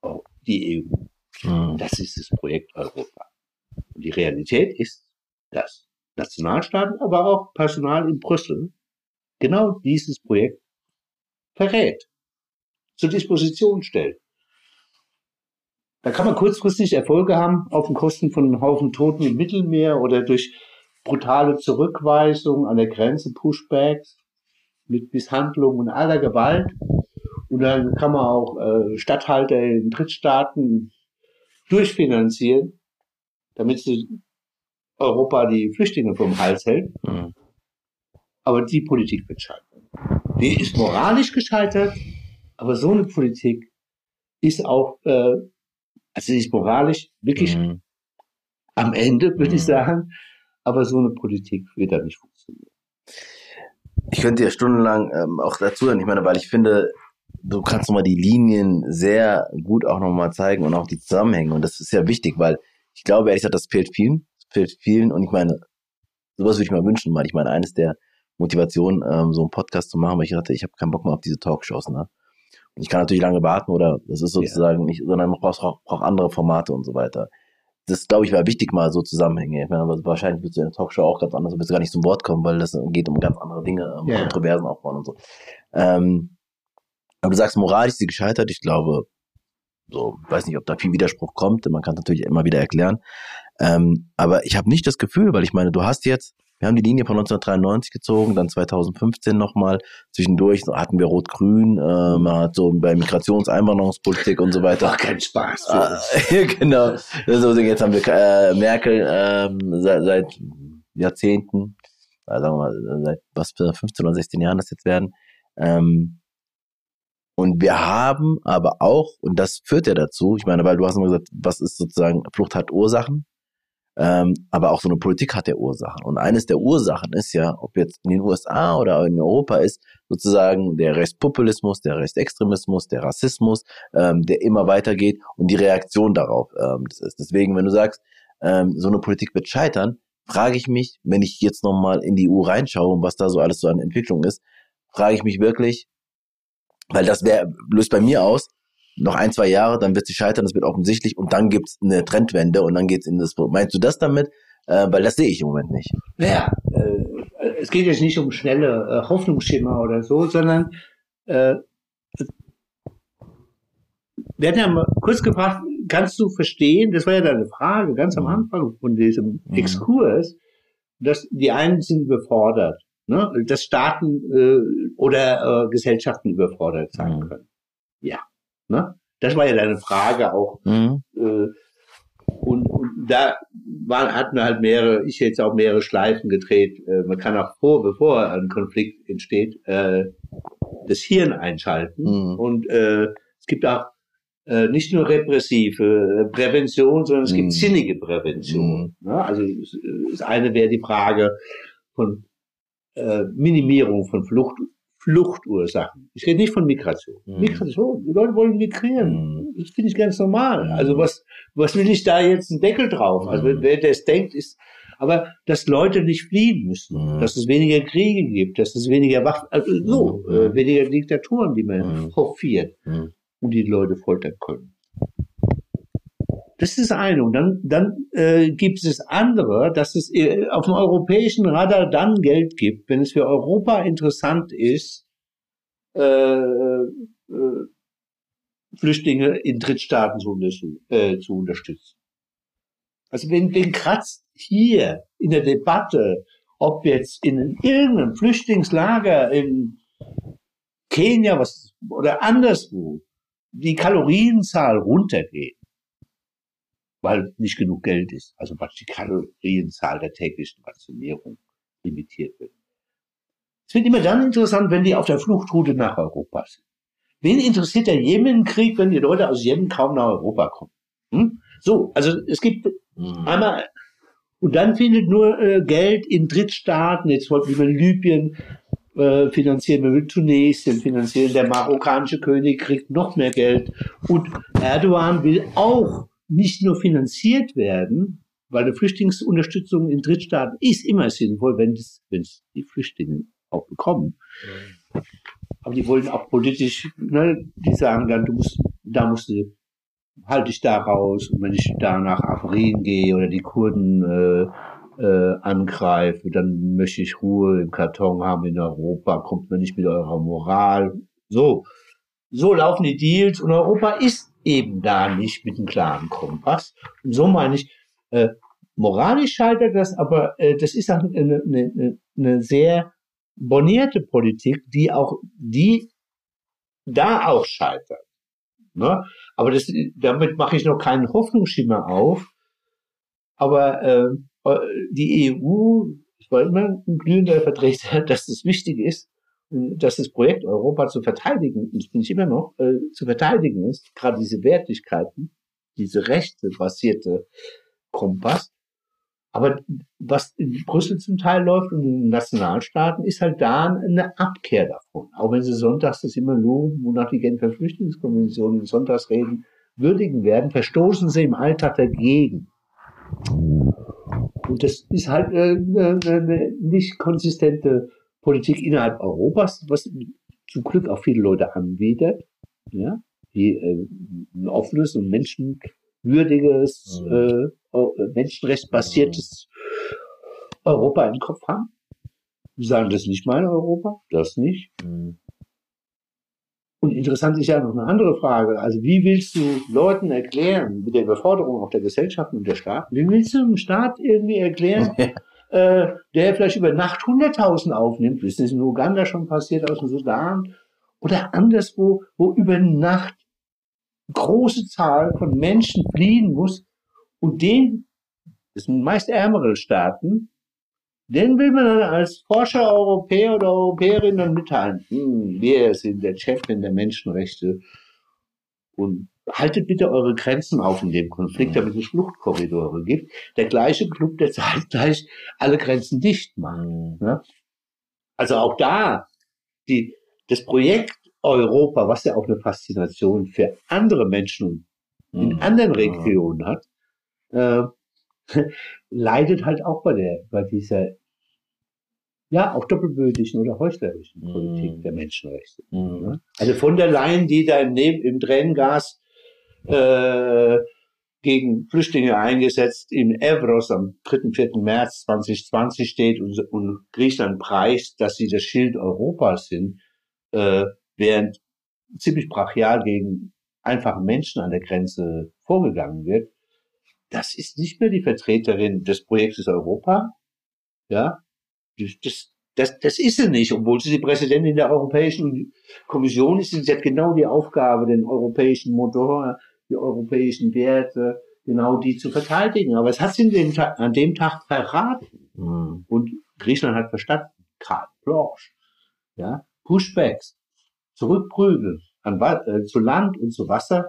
Speaker 2: auch die EU. Mhm. Das ist das Projekt Europa. Und die Realität ist, dass Nationalstaaten, aber auch Personal in Brüssel genau dieses Projekt verrät, zur Disposition stellt. Da kann man kurzfristig Erfolge haben auf den Kosten von einem Haufen Toten im Mittelmeer oder durch brutale Zurückweisung an der Grenze, Pushbacks mit Misshandlungen und aller Gewalt. Und dann kann man auch äh, Stadthalter in Drittstaaten durchfinanzieren, damit sie Europa die Flüchtlinge vom Hals hält. Mhm. Aber die Politik wird scheitern. Die ist moralisch gescheitert, aber so eine Politik ist auch, äh, also sie ist moralisch wirklich mhm. am Ende, würde mhm. ich sagen, aber so eine Politik wird da nicht funktionieren.
Speaker 1: Ich könnte ja stundenlang ähm, auch dazu hören. Ich meine, weil ich finde, du kannst nochmal die Linien sehr gut auch nochmal zeigen und auch die Zusammenhänge. Und das ist ja wichtig, weil ich glaube, ehrlich gesagt, das fehlt vielen. Das fehlt vielen. Und ich meine, sowas würde ich mir wünschen, weil ich meine, eines der Motivation, ähm, so einen Podcast zu machen, weil ich dachte, ich habe keinen Bock mehr auf diese Talkshows. Ne? Und ich kann natürlich lange warten oder das ist sozusagen ja. nicht, sondern man braucht auch braucht andere Formate und so weiter. Das, glaube ich, war wichtig, mal so Zusammenhänge. Ich meine, wahrscheinlich wirst du in der Talkshow auch ganz anders, du wirst gar nicht zum Wort kommen, weil das geht um ganz andere Dinge, um ja. Kontroversen aufbauen und so. Ähm, aber du sagst, moralisch ist sie gescheitert. Ich glaube, so, weiß nicht, ob da viel Widerspruch kommt. Man kann es natürlich immer wieder erklären. Ähm, aber ich habe nicht das Gefühl, weil ich meine, du hast jetzt wir haben die Linie von 1993 gezogen, dann 2015 nochmal. Zwischendurch hatten wir Rot-Grün, äh, man hat so bei Migrationseinwanderungspolitik und so weiter.
Speaker 2: War kein Spaß.
Speaker 1: Äh, genau. Also jetzt haben wir äh, Merkel ähm, seit, seit Jahrzehnten, äh, sagen wir mal, seit was für 15 oder 16 Jahren das jetzt werden. Ähm, und wir haben aber auch, und das führt ja dazu, ich meine, weil du hast immer gesagt, was ist sozusagen, Flucht hat Ursachen. Ähm, aber auch so eine Politik hat ja Ursachen. Und eines der Ursachen ist ja, ob jetzt in den USA oder in Europa ist, sozusagen der Rechtspopulismus, der Rechtsextremismus, der Rassismus, ähm, der immer weitergeht und die Reaktion darauf ähm, das ist. Deswegen, wenn du sagst, ähm, so eine Politik wird scheitern, frage ich mich, wenn ich jetzt nochmal in die EU reinschaue und was da so alles so an Entwicklung ist, frage ich mich wirklich, weil das wär, löst bei mir aus, noch ein, zwei Jahre, dann wird sie scheitern, das wird offensichtlich und dann gibt's eine Trendwende und dann geht's in das. Meinst du das damit? Äh, weil das sehe ich im Moment nicht.
Speaker 2: Naja, äh, es geht jetzt nicht um schnelle äh, Hoffnungsschimmer oder so, sondern äh, wir hatten ja mal kurz gefragt, kannst du verstehen, das war ja deine Frage ganz am mhm. Anfang von diesem mhm. Exkurs, dass die einen sind überfordert, ne? dass Staaten äh, oder äh, Gesellschaften überfordert sein mhm. können. Ja, Ne? Das war ja deine Frage auch. Mhm. Äh, und, und da waren, hatten wir halt mehrere, ich jetzt auch mehrere Schleifen gedreht. Äh, man kann auch vor, bevor ein Konflikt entsteht, äh, das Hirn einschalten. Mhm. Und äh, es gibt auch äh, nicht nur repressive äh, Prävention, sondern es gibt mhm. sinnige Prävention. Mhm. Ne? Also das eine wäre die Frage von äh, Minimierung von Flucht, Fluchtursachen. Ich rede nicht von Migration. Mhm. Migration, die Leute wollen migrieren. Mhm. Das finde ich ganz normal. Mhm. Also was, was will ich da jetzt einen Deckel drauf? Also mhm. wer das denkt, ist, aber dass Leute nicht fliehen müssen, mhm. dass es weniger Kriege gibt, dass es weniger Waffen, also so, mhm. äh, weniger Diktaturen, die man hofiert und die, die Leute foltern können. Das ist eine. Und dann, dann äh, gibt es das andere, dass es äh, auf dem europäischen Radar dann Geld gibt, wenn es für Europa interessant ist, äh, äh, Flüchtlinge in Drittstaaten zu, äh, zu unterstützen. Also wenn, wenn kratzt hier in der Debatte, ob jetzt in irgendeinem Flüchtlingslager in Kenia was, oder anderswo die Kalorienzahl runtergeht, weil nicht genug Geld ist, also praktisch die Kalorienzahl der täglichen Rationierung limitiert wird. Es wird immer dann interessant, wenn die auf der Fluchtroute nach Europa sind. Wen interessiert der Jemenkrieg, wenn die Leute aus Jemen kaum nach Europa kommen? Hm? So, also es gibt mhm. einmal und dann findet nur äh, Geld in Drittstaaten. Jetzt wollten wir Libyen äh, finanzieren, wir will Tunesien finanzieren. Der marokkanische König kriegt noch mehr Geld und Erdogan will auch nicht nur finanziert werden, weil eine Flüchtlingsunterstützung in Drittstaaten ist immer sinnvoll, wenn es die Flüchtlinge auch bekommen. Aber die wollen auch politisch, ne, die sagen dann, du musst, da musst du, halte ich da raus. Und wenn ich da nach Afrin gehe oder die Kurden äh, äh, angreife, dann möchte ich Ruhe im Karton haben in Europa, kommt man nicht mit eurer Moral. So, so laufen die Deals und Europa ist eben da nicht mit einem klaren Kompass. Und so meine ich, äh, moralisch scheitert das, aber äh, das ist auch eine, eine, eine sehr bonierte Politik, die auch, die da auch scheitert. Ne? Aber das, damit mache ich noch keinen Hoffnungsschimmer auf. Aber äh, die EU, ich war immer ein glühender Vertreter, dass das wichtig ist, dass das Projekt Europa zu verteidigen, das bin ich immer noch, äh, zu verteidigen ist, gerade diese Wertigkeiten, diese rechtebasierte Kompass, aber was in Brüssel zum Teil läuft und in den Nationalstaaten, ist halt da eine Abkehr davon. Auch wenn sie sonntags das immer loben, wonach die Genfer Flüchtlingskonvention in Sonntagsreden würdigen werden, verstoßen sie im Alltag dagegen. Und das ist halt eine, eine nicht konsistente Politik innerhalb Europas, was zum Glück auch viele Leute anbietet, ja, die äh, ein offenes und menschenwürdiges mhm. äh, menschenrechtsbasiertes Europa im Kopf haben. Die sagen, das ist nicht mein Europa, das nicht. Mhm. Und interessant ist ja noch eine andere Frage. Also wie willst du Leuten erklären, mit der Überforderung auch der Gesellschaft und der Staat, wie willst du einem Staat irgendwie erklären, äh, der vielleicht über Nacht 100.000 aufnimmt, ist das in Uganda schon passiert, aus dem Sudan, oder anderswo, wo über Nacht große Zahl von Menschen fliehen muss, und den, das sind meist ärmere Staaten, den will man dann als Forscher, Europäer oder Europäerin dann mitteilen. Hm, wir sind der Champion der Menschenrechte und haltet bitte eure Grenzen auf in dem Konflikt, damit es Fluchtkorridore gibt. Der gleiche Club, der zeitgleich alle Grenzen dicht macht. Ne? Also auch da, die, das Projekt Europa, was ja auch eine Faszination für andere Menschen in mhm. anderen Regionen hat, äh, leidet halt auch bei der, bei dieser, ja, auch doppelbödigen oder heuchlerischen. Politik der Menschenrechte. Ne? Also von der Leyen, die da im, Neb im Tränengas äh, gegen Flüchtlinge eingesetzt in Evros am 3. 4. März 2020 steht und, und Griechenland preist, dass sie das Schild Europas sind, äh, während ziemlich brachial gegen einfache Menschen an der Grenze vorgegangen wird, das ist nicht mehr die Vertreterin des Projektes Europa. Ja, das, das, das ist sie nicht, obwohl sie die Präsidentin der Europäischen Kommission ist. Sie hat genau die Aufgabe, den europäischen Motor, die europäischen Werte, genau die zu verteidigen. Aber es hat sie dem, an dem Tag verraten. Mhm. Und Griechenland hat verstanden, carte blanche, ja, Pushbacks, zurückprügeln an, äh, zu Land und zu Wasser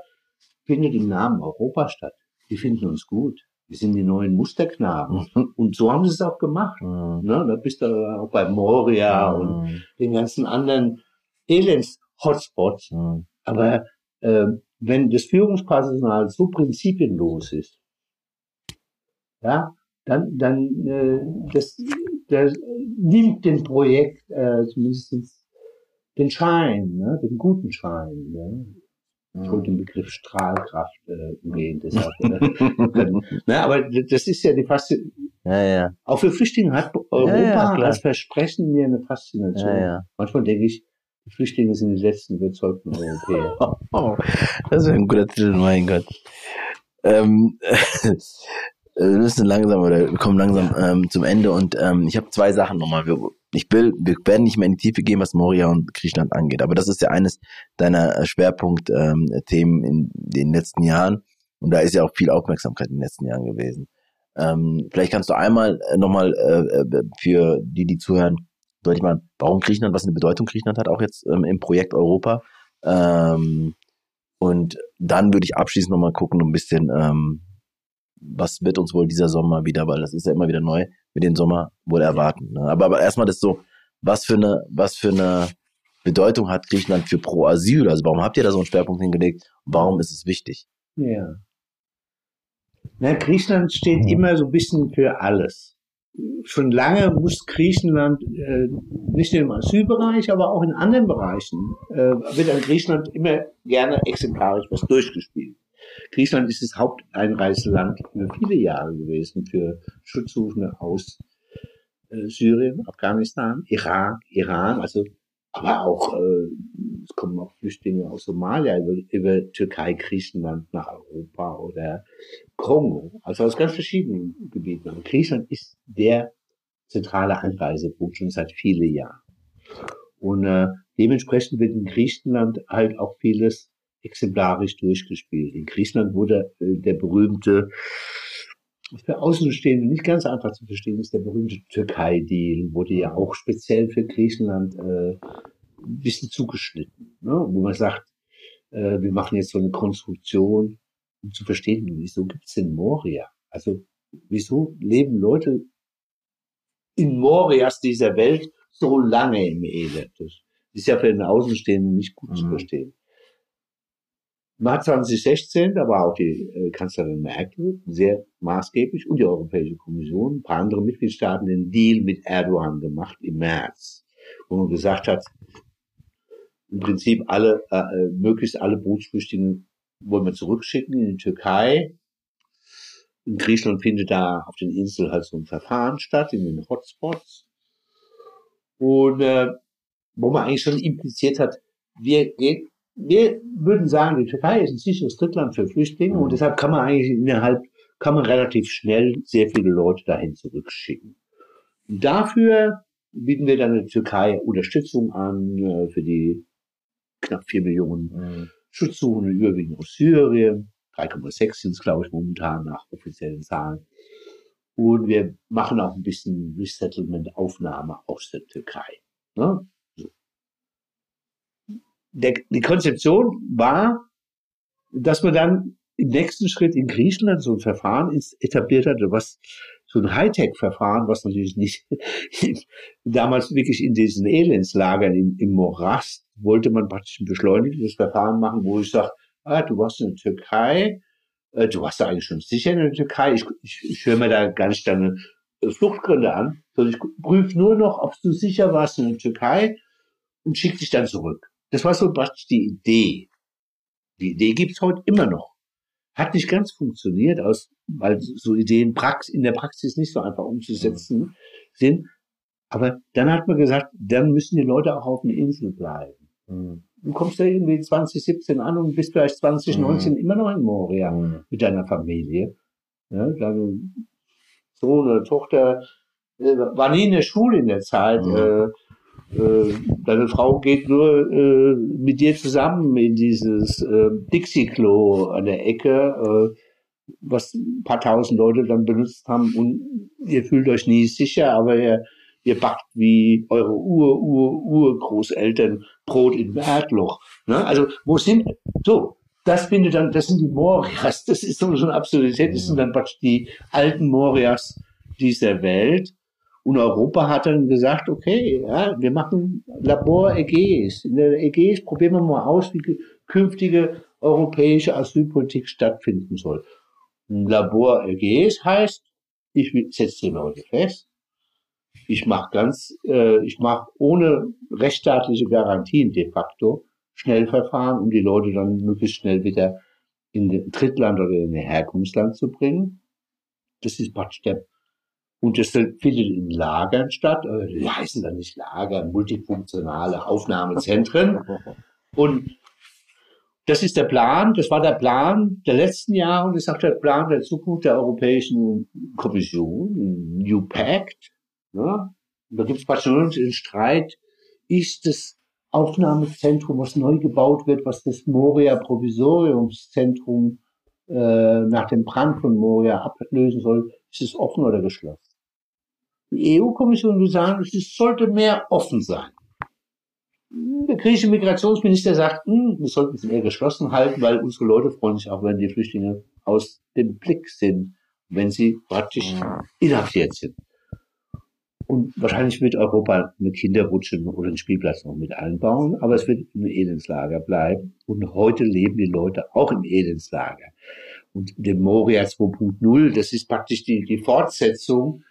Speaker 2: findet im Namen Europa statt die finden uns gut. Wir sind die neuen Musterknaben. Mhm. Und so haben sie es auch gemacht. Mhm. Ne? Da bist du auch bei Moria mhm. und den ganzen anderen Elends-Hotspots. Mhm. Aber äh, wenn das Führungspersonal so prinzipienlos ist, ja, dann, dann äh, das, das nimmt dem Projekt äh, zumindest den Schein, ne, den guten Schein. Ne? Ich wollte den Begriff Strahlkraft äh, umgehen, deshalb. Na, aber das ist ja die Faszination.
Speaker 1: Ja, ja.
Speaker 2: Auch für Flüchtlinge hat Europa
Speaker 1: Ja, ja,
Speaker 2: als Versprechen mir eine Faszination.
Speaker 1: Ja.
Speaker 2: Manchmal denke ich, die Flüchtlinge sind die letzten überzeugten Europäer.
Speaker 1: Oh, das wäre ein guter Titel, mein Gott. Ähm, wir müssen langsam oder wir kommen langsam ähm, zum Ende und ähm, ich habe zwei Sachen nochmal. Wir, ich will, wir werden nicht mehr in die Tiefe gehen, was Moria und Griechenland angeht, aber das ist ja eines deiner Schwerpunktthemen ähm, in den letzten Jahren und da ist ja auch viel Aufmerksamkeit in den letzten Jahren gewesen. Ähm, vielleicht kannst du einmal äh, nochmal äh, äh, für die, die zuhören, deutlich machen, warum Griechenland, was eine Bedeutung Griechenland hat, auch jetzt ähm, im Projekt Europa. Ähm, und dann würde ich abschließend nochmal gucken, ein bisschen, ähm, was wird uns wohl dieser Sommer wieder, weil das ist ja immer wieder neu, mit dem Sommer wohl erwarten. Ne? Aber, aber erstmal das so, was für eine, was für eine Bedeutung hat Griechenland für Pro Asyl? Also warum habt ihr da so einen Schwerpunkt hingelegt? Warum ist es wichtig?
Speaker 2: Ja. Na, Griechenland steht immer so ein bisschen für alles. Schon lange muss Griechenland, äh, nicht nur im Asylbereich, aber auch in anderen Bereichen, äh, wird an Griechenland immer gerne exemplarisch was durchgespielt. Griechenland ist das Haupteinreiseland für viele Jahre gewesen für Schutzsuchende aus äh, Syrien, Afghanistan, Irak, Iran, also aber auch äh, es kommen auch Flüchtlinge aus Somalia über, über Türkei, Griechenland nach Europa oder Kongo, also aus ganz verschiedenen Gebieten. Aber Griechenland ist der zentrale Einreisepunkt schon seit vielen Jahren. Und äh, dementsprechend wird in Griechenland halt auch vieles exemplarisch durchgespielt. In Griechenland wurde äh, der berühmte, für Außenstehende nicht ganz einfach zu verstehen ist, der berühmte Türkei-Deal, wurde ja auch speziell für Griechenland äh, ein bisschen zugeschnitten, ne? wo man sagt, äh, wir machen jetzt so eine Konstruktion, um zu verstehen, wieso gibt's denn Moria? Also wieso leben Leute in Morias dieser Welt so lange im Elend? Das ist ja für den Außenstehenden nicht gut zu
Speaker 1: Mhm.
Speaker 2: verstehen. März 2016, da war auch die äh, Kanzlerin Merkel sehr maßgeblich und die Europäische Kommission, ein paar andere Mitgliedstaaten, den Deal mit Erdogan gemacht im März, wo man gesagt hat, im Prinzip alle, äh, äh, möglichst alle Bootsflüchtlinge wollen wir zurückschicken in die Türkei. In Griechenland findet da auf den Inseln halt so ein Verfahren statt, in den Hotspots. Und äh, wo man eigentlich schon impliziert hat, wir, gehen, wir würden sagen, die Türkei ist ein sicheres Drittland für Flüchtlinge und deshalb kann man eigentlich innerhalb, kann man relativ schnell sehr viele Leute dahin zurückschicken. Dafür bieten wir dann der Türkei Unterstützung an äh, für die knapp vier Millionen Schutzsuchende, überwiegend aus Syrien. 3,6 sind es, glaube ich, momentan nach offiziellen Zahlen. Und wir machen auch ein bisschen Resettlement-Aufnahme aus der Türkei. Ne? Der, die Konzeption war, dass man dann im nächsten Schritt in Griechenland so ein Verfahren etabliert hatte, was so ein Hightech-Verfahren, was natürlich nicht damals wirklich in diesen Elendslagern im, im Morast wollte man praktisch ein beschleunigtes Verfahren machen, wo ich sage, ah, du warst in der Türkei, äh, du warst da eigentlich schon sicher in der Türkei, ich, ich, ich höre mir da gar nicht deine äh, Fluchtgründe an, sondern ich prüfe nur noch, ob du sicher warst in der Türkei und schick dich dann zurück. Das war so praktisch die Idee. Die Idee gibt's heute immer noch. Hat nicht ganz funktioniert, aus, weil so Ideen Prax in der Praxis nicht so einfach umzusetzen sind. Aber dann hat man gesagt, dann müssen die Leute auch auf der Insel bleiben. Du kommst ja irgendwie 2017 an und bist vielleicht 2019 immer noch in Moria
Speaker 1: Mhm.
Speaker 2: mit deiner Familie. Ja, deine Sohn oder Tochter äh, war nie in der Schule in der Zeit.
Speaker 1: Mhm.
Speaker 2: Äh, deine Frau geht nur äh, mit dir zusammen in dieses äh, Dixie-Klo an der Ecke, äh, was ein paar tausend Leute dann benutzt haben und ihr fühlt euch nie sicher, aber ihr, ihr backt wie eure Ur, Ur, Urgroßeltern Brot im Erdloch. Ne? Also wo sind so? Das findet dann, das sind die Morias, das ist so eine Absurdität, das sind dann praktisch die alten Morias dieser Welt. Und Europa hat dann gesagt, okay, ja, wir machen Labor Ägäis. In der Ägäis probieren wir mal aus, wie künftige europäische Asylpolitik stattfinden soll. Ein Labor Ägäis heißt, ich setze die Leute fest, ich mache ganz, äh, ich mache ohne rechtsstaatliche Garantien de facto Schnellverfahren, um die Leute dann möglichst schnell wieder in den Drittland oder in den Herkunftsland zu bringen. Das ist praktisch der und das findet in Lagern statt. Äh, die heißen dann nicht Lager, multifunktionale Aufnahmezentren. Und das ist der Plan, das war der Plan der letzten Jahre und ist auch der Plan der Zukunft der Europäischen Kommission, New Pact. Ja. Da gibt es praktisch einen Streit, ist das Aufnahmezentrum, was neu gebaut wird, was das Moria-Provisoriumszentrum äh, nach dem Brand von Moria ablösen soll, ist es offen oder geschlossen? EU-Kommission will sagen, es sollte mehr offen sein. Der griechische Migrationsminister sagt, hm, wir sollten es eher geschlossen halten, weil unsere Leute freuen sich auch, wenn die Flüchtlinge aus dem Blick sind, wenn sie praktisch inhaftiert sind. Und wahrscheinlich wird Europa eine Kinderrutsche oder einen Spielplatz noch mit einbauen, aber es wird im Elendslager bleiben. Und heute leben die Leute auch im Elendslager. Und dem Moria 2.0, das ist praktisch die, die Fortsetzung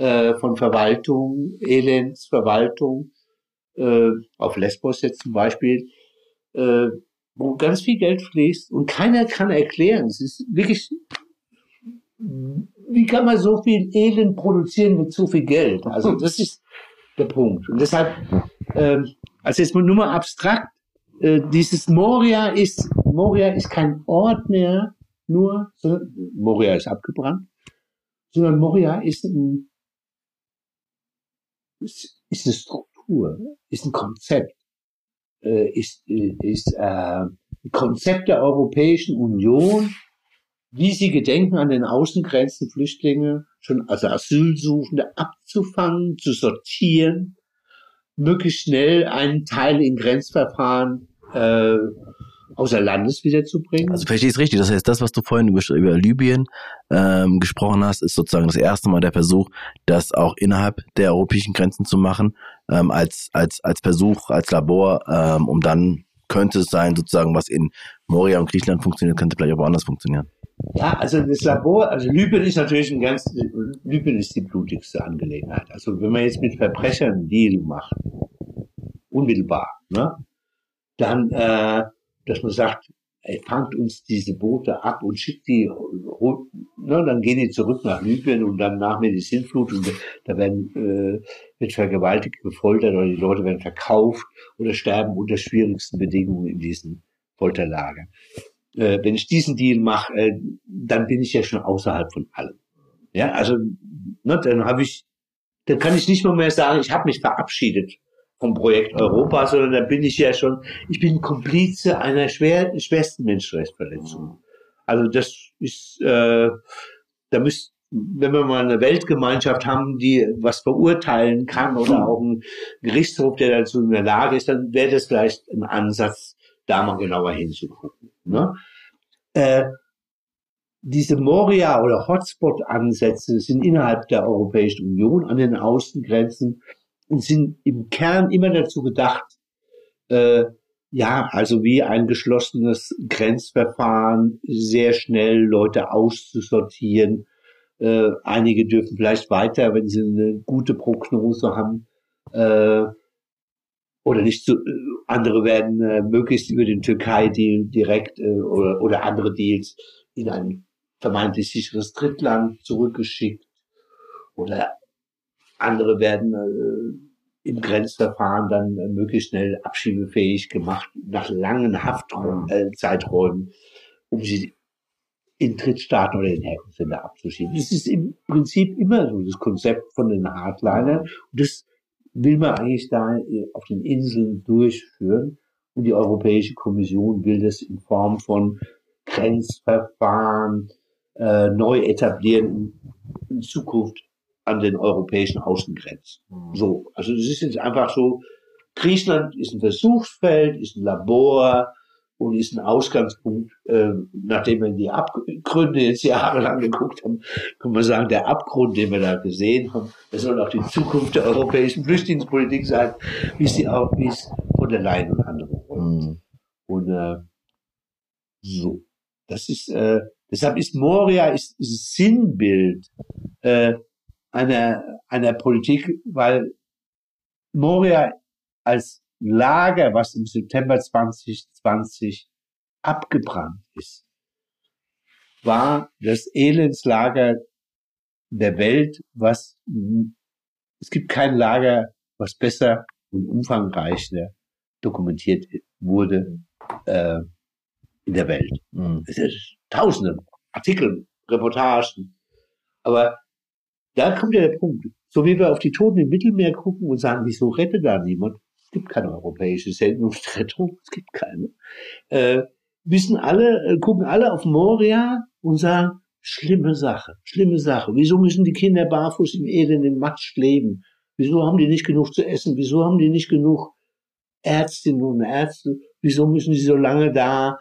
Speaker 2: äh, von Verwaltung, Elendsverwaltung, äh, auf Lesbos jetzt zum Beispiel, äh, wo ganz viel Geld fließt und keiner kann erklären. Es ist wirklich, wie kann man so viel Elend produzieren mit so viel Geld? Also das ist der Punkt. Und deshalb, äh, also jetzt nur mal abstrakt, äh, dieses Moria ist, Moria ist kein Ort mehr, nur, sondern Moria ist abgebrannt, sondern Moria ist ein ist, ist eine Struktur, ist ein Konzept, äh, ist, ist äh, Konzept der Europäischen Union, wie sie gedenken, an den Außengrenzen Flüchtlinge, schon also Asylsuchende abzufangen, zu sortieren, möglichst schnell einen Teil in Grenzverfahren äh, außer Landes wiederzubringen.
Speaker 1: Also verstehe ich es richtig. Das heißt, das, was du vorhin über, über Libyen ähm, gesprochen hast, ist sozusagen das erste Mal der Versuch, das auch innerhalb der europäischen Grenzen zu machen, ähm, als, als, als Versuch, als Labor, ähm, um dann könnte es sein, sozusagen, was in Moria und Griechenland funktioniert, könnte vielleicht auch woanders funktionieren.
Speaker 2: Ja, also das Labor, also Libyen ist natürlich ein ganz, Libyen ist die blutigste Angelegenheit. Also wenn man jetzt mit Verbrechern einen Deal macht, unmittelbar, ne, dann äh, dass man sagt, ey, fangt uns diese Boote ab und schickt die, ne, dann gehen die zurück nach Libyen und dann nach Sintflut und da werden, äh, wird vergewaltigt, gefoltert oder die Leute werden verkauft oder sterben unter schwierigsten Bedingungen in diesen Folterlagern. Äh, wenn ich diesen Deal mache, äh, dann bin ich ja schon außerhalb von allem. Ja, also ne, dann habe ich, dann kann ich nicht mal mehr sagen, ich habe mich verabschiedet vom Projekt Europa, sondern da bin ich ja schon, ich bin Komplize einer schwer, schwersten Menschenrechtsverletzung. Also das ist, äh, da müsst, wenn wir mal eine Weltgemeinschaft haben, die was verurteilen kann oder auch ein Gerichtshof, der dazu in der Lage ist, dann wäre das vielleicht ein Ansatz, da mal genauer hinzugucken. Ne? Äh, diese Moria- oder Hotspot-Ansätze sind innerhalb der Europäischen Union an den Außengrenzen sind im Kern immer dazu gedacht, äh, ja, also wie ein geschlossenes Grenzverfahren, sehr schnell Leute auszusortieren. Äh, einige dürfen vielleicht weiter, wenn sie eine gute Prognose haben, äh, oder nicht so, äh, andere werden äh, möglichst über den Türkei-Deal direkt äh, oder, oder andere Deals in ein vermeintlich sicheres Drittland zurückgeschickt oder andere werden äh, im Grenzverfahren dann äh, möglichst schnell abschiebefähig gemacht nach langen Haftzeiträumen, äh, um sie in Drittstaaten oder in Herkunftsländer abzuschieben. Das ist im Prinzip immer so das Konzept von den Hardlinern. Und das will man eigentlich da äh, auf den Inseln durchführen. Und die Europäische Kommission will das in Form von Grenzverfahren äh, neu etablieren in Zukunft an den europäischen Außengrenzen. Mhm. So, also es ist jetzt einfach so, Griechenland ist ein Versuchsfeld, ist ein Labor und ist ein Ausgangspunkt, äh, nachdem wir die Abgründe jetzt jahrelang geguckt haben, kann man sagen, der Abgrund, den wir da gesehen haben, das soll auch die Zukunft der europäischen Flüchtlingspolitik sein, wie sie auch, wie es von der Leyen und anderen mhm. Und äh, so, das ist, äh, deshalb ist Moria ist, ist Sinnbild äh, einer, einer Politik, weil Moria als Lager, was im September 2020 abgebrannt ist, war das Elendslager der Welt, was es gibt kein Lager, was besser und umfangreicher dokumentiert wurde äh, in der Welt. Mhm. Es ist tausende Artikel, Reportagen. Aber da kommt ja der Punkt. So wie wir auf die Toten im Mittelmeer gucken und sagen, wieso rettet da niemand? Es gibt keine europäische Sendungsrettung, es gibt keine. Äh, wissen alle, äh, gucken alle auf Moria und sagen, schlimme Sache, schlimme Sache. Wieso müssen die Kinder barfuß im Elend, im Matsch leben? Wieso haben die nicht genug zu essen? Wieso haben die nicht genug Ärztinnen und Ärzte? Wieso müssen sie so lange da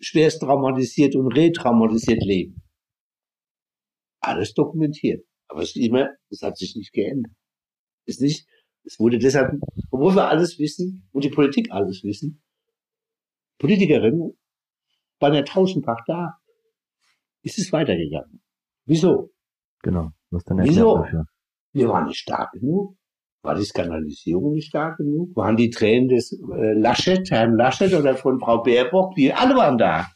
Speaker 2: schwerst traumatisiert und retraumatisiert leben? Alles dokumentiert. Aber es ist immer, es hat sich nicht geändert. Es ist nicht, es wurde deshalb, obwohl wir alles wissen und die Politik alles wissen, Politikerinnen waren ja tausendfach da, ist es weitergegangen. Wieso?
Speaker 1: Genau.
Speaker 2: Was dann Wieso? Dafür? Wir waren nicht stark genug. War die Skandalisierung nicht stark genug? Waren die Tränen des äh, Laschet, Herrn Laschet oder von Frau Baerbock? Die alle waren da.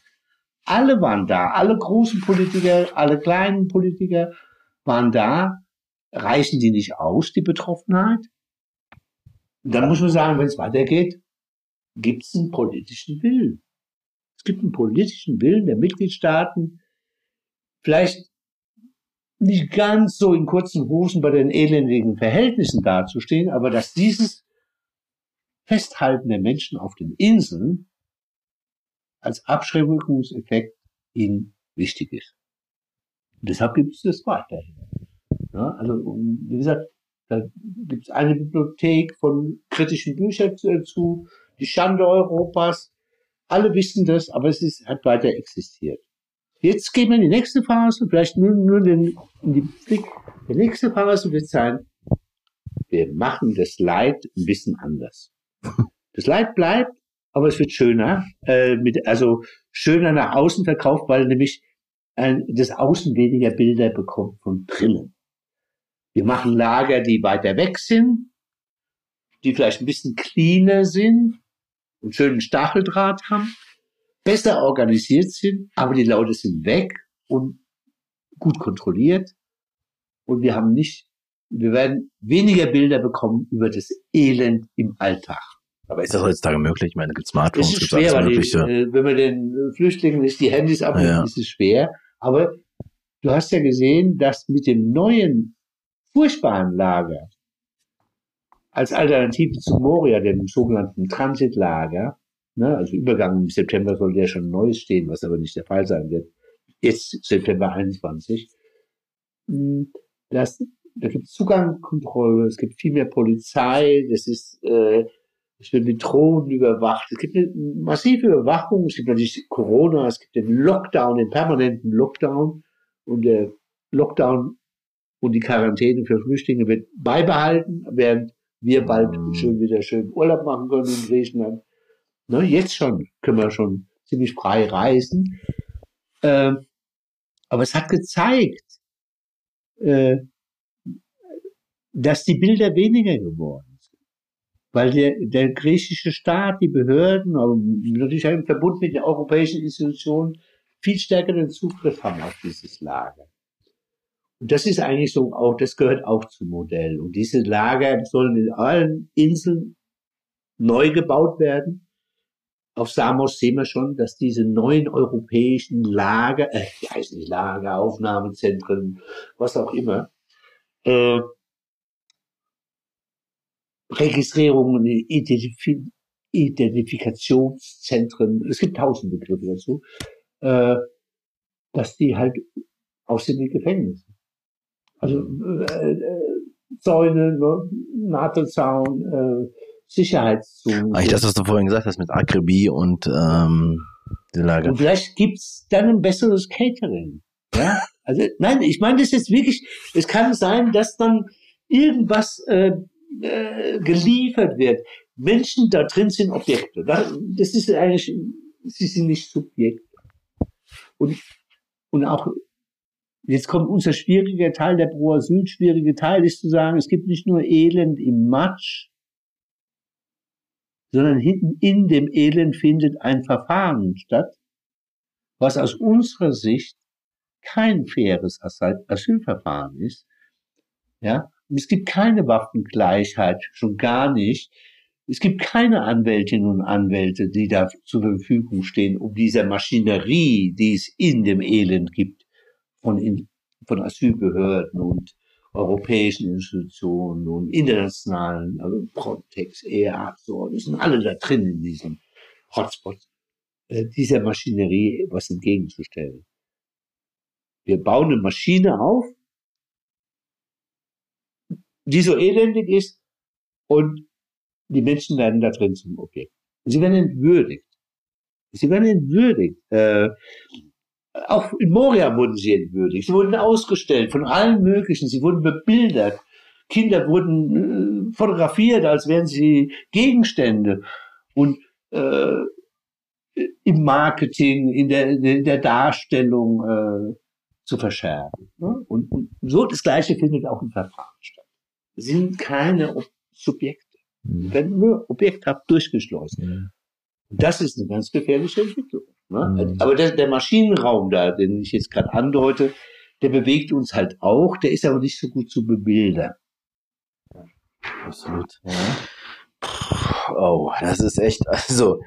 Speaker 2: Alle waren da. Alle großen Politiker, alle kleinen Politiker waren da. Reichen die nicht aus, die Betroffenheit? Dann muss man sagen, wenn es weitergeht, gibt es einen politischen Willen. Es gibt einen politischen Willen der Mitgliedstaaten, vielleicht nicht ganz so in kurzen Hosen bei den elendigen Verhältnissen dazustehen, aber dass dieses Festhalten der Menschen auf den Inseln als Abschreckungseffekt ihnen wichtig ist. Und deshalb gibt es das weiterhin. Ja, also, wie gesagt, da gibt es eine Bibliothek von kritischen Büchern dazu, die Schande Europas. Alle wissen das, aber es ist, hat weiter existiert. Jetzt gehen wir in die nächste Phase, vielleicht nur, nur den, in die Blick. Die nächste Phase wird sein, wir machen das Leid ein bisschen anders. Das Leid bleibt, aber es wird schöner, äh, mit, also schöner nach außen verkauft, weil nämlich das Außen weniger Bilder bekommt von drinnen. Wir machen Lager, die weiter weg sind, die vielleicht ein bisschen cleaner sind, einen schönen Stacheldraht haben besser organisiert sind, aber die Leute sind weg und gut kontrolliert. Und wir haben nicht, wir werden weniger Bilder bekommen über das Elend im Alltag.
Speaker 1: Aber ist das heutzutage möglich? Ich meine, es gibt Smartphones,
Speaker 2: es ist schwer, weil die, äh, wenn man den Flüchtlingen nicht die Handys abnimmt, ja. ist es schwer. Aber du hast ja gesehen, dass mit dem neuen furchtbaren Lager als Alternative zu Moria, dem sogenannten Transitlager, Ne? Also Übergang im September soll ja schon Neues stehen, was aber nicht der Fall sein wird. Jetzt September 21. Hm, das, da gibt Zugangskontrolle, es gibt viel mehr Polizei, das ist, äh, es wird mit Drohnen überwacht, es gibt eine massive Überwachung, es gibt natürlich Corona, es gibt den Lockdown, den permanenten Lockdown und der Lockdown und die Quarantäne für Flüchtlinge wird beibehalten, während wir bald schön wieder schön Urlaub machen können in Griechenland. Ne, jetzt schon können wir schon ziemlich frei reisen. Äh, aber es hat gezeigt, äh, dass die Bilder weniger geworden. Weil der, der griechische Staat, die Behörden, natürlich im Verbund mit den europäischen Institutionen, viel stärkeren Zugriff haben auf dieses Lager. Und das ist eigentlich so auch, das gehört auch zum Modell. Und diese Lager sollen in allen Inseln neu gebaut werden auf Samos sehen wir schon, dass diese neuen europäischen Lager, äh, die heißen nicht Lager, Aufnahmezentren, was auch immer, äh, Registrierungen, Identif Identifikationszentren, es gibt tausend Begriffe dazu, äh, dass die halt aussehen wie Gefängnisse. Also äh, äh, Zäune, ne, NATO-Zaun, äh, Sicherheitszonen.
Speaker 1: Eigentlich das, was du vorhin gesagt hast mit Akribie und ähm,
Speaker 2: die Lage. Und vielleicht gibt's dann ein besseres Catering. Ja? Also nein, ich meine das jetzt wirklich, es kann sein, dass dann irgendwas äh, äh, geliefert wird. Menschen da drin sind Objekte. Das ist eigentlich, sie sind nicht Subjekte. Und, und auch, jetzt kommt unser schwieriger Teil, der Pro-Asyl schwierige Teil ist zu sagen, es gibt nicht nur Elend im Matsch, sondern hinten in dem Elend findet ein Verfahren statt, was aus unserer Sicht kein faires Asylverfahren ist. Ja, und es gibt keine Waffengleichheit, schon gar nicht. Es gibt keine Anwältinnen und Anwälte, die da zur Verfügung stehen, um dieser Maschinerie, die es in dem Elend gibt, von, in, von Asylbehörden und europäischen Institutionen und internationalen, also Frontex, EA, so, die sind alle da drin in diesem Hotspot, äh, dieser Maschinerie was entgegenzustellen. Wir bauen eine Maschine auf, die so elendig ist und die Menschen werden da drin zum Objekt. Sie werden entwürdigt. Sie werden entwürdigt. Äh, auch in Moria wurden sie entwürdigt. Sie wurden ausgestellt von allen möglichen. Sie wurden bebildert. Kinder wurden äh, fotografiert, als wären sie Gegenstände. Und äh, im Marketing, in der, in der Darstellung äh, zu verschärfen. Ne? Und, und so das Gleiche findet auch im Verfahren statt. Sind keine Subjekte. Mhm. Werden nur objekthaft durchgeschleust. Mhm. Das ist eine ganz gefährliche Entwicklung. Ne? Mhm. Aber der, der, Maschinenraum da, den ich jetzt gerade andeute, der bewegt uns halt auch, der ist aber nicht so gut zu bebildern.
Speaker 1: Absolut. Ja. Oh, das ist echt, also,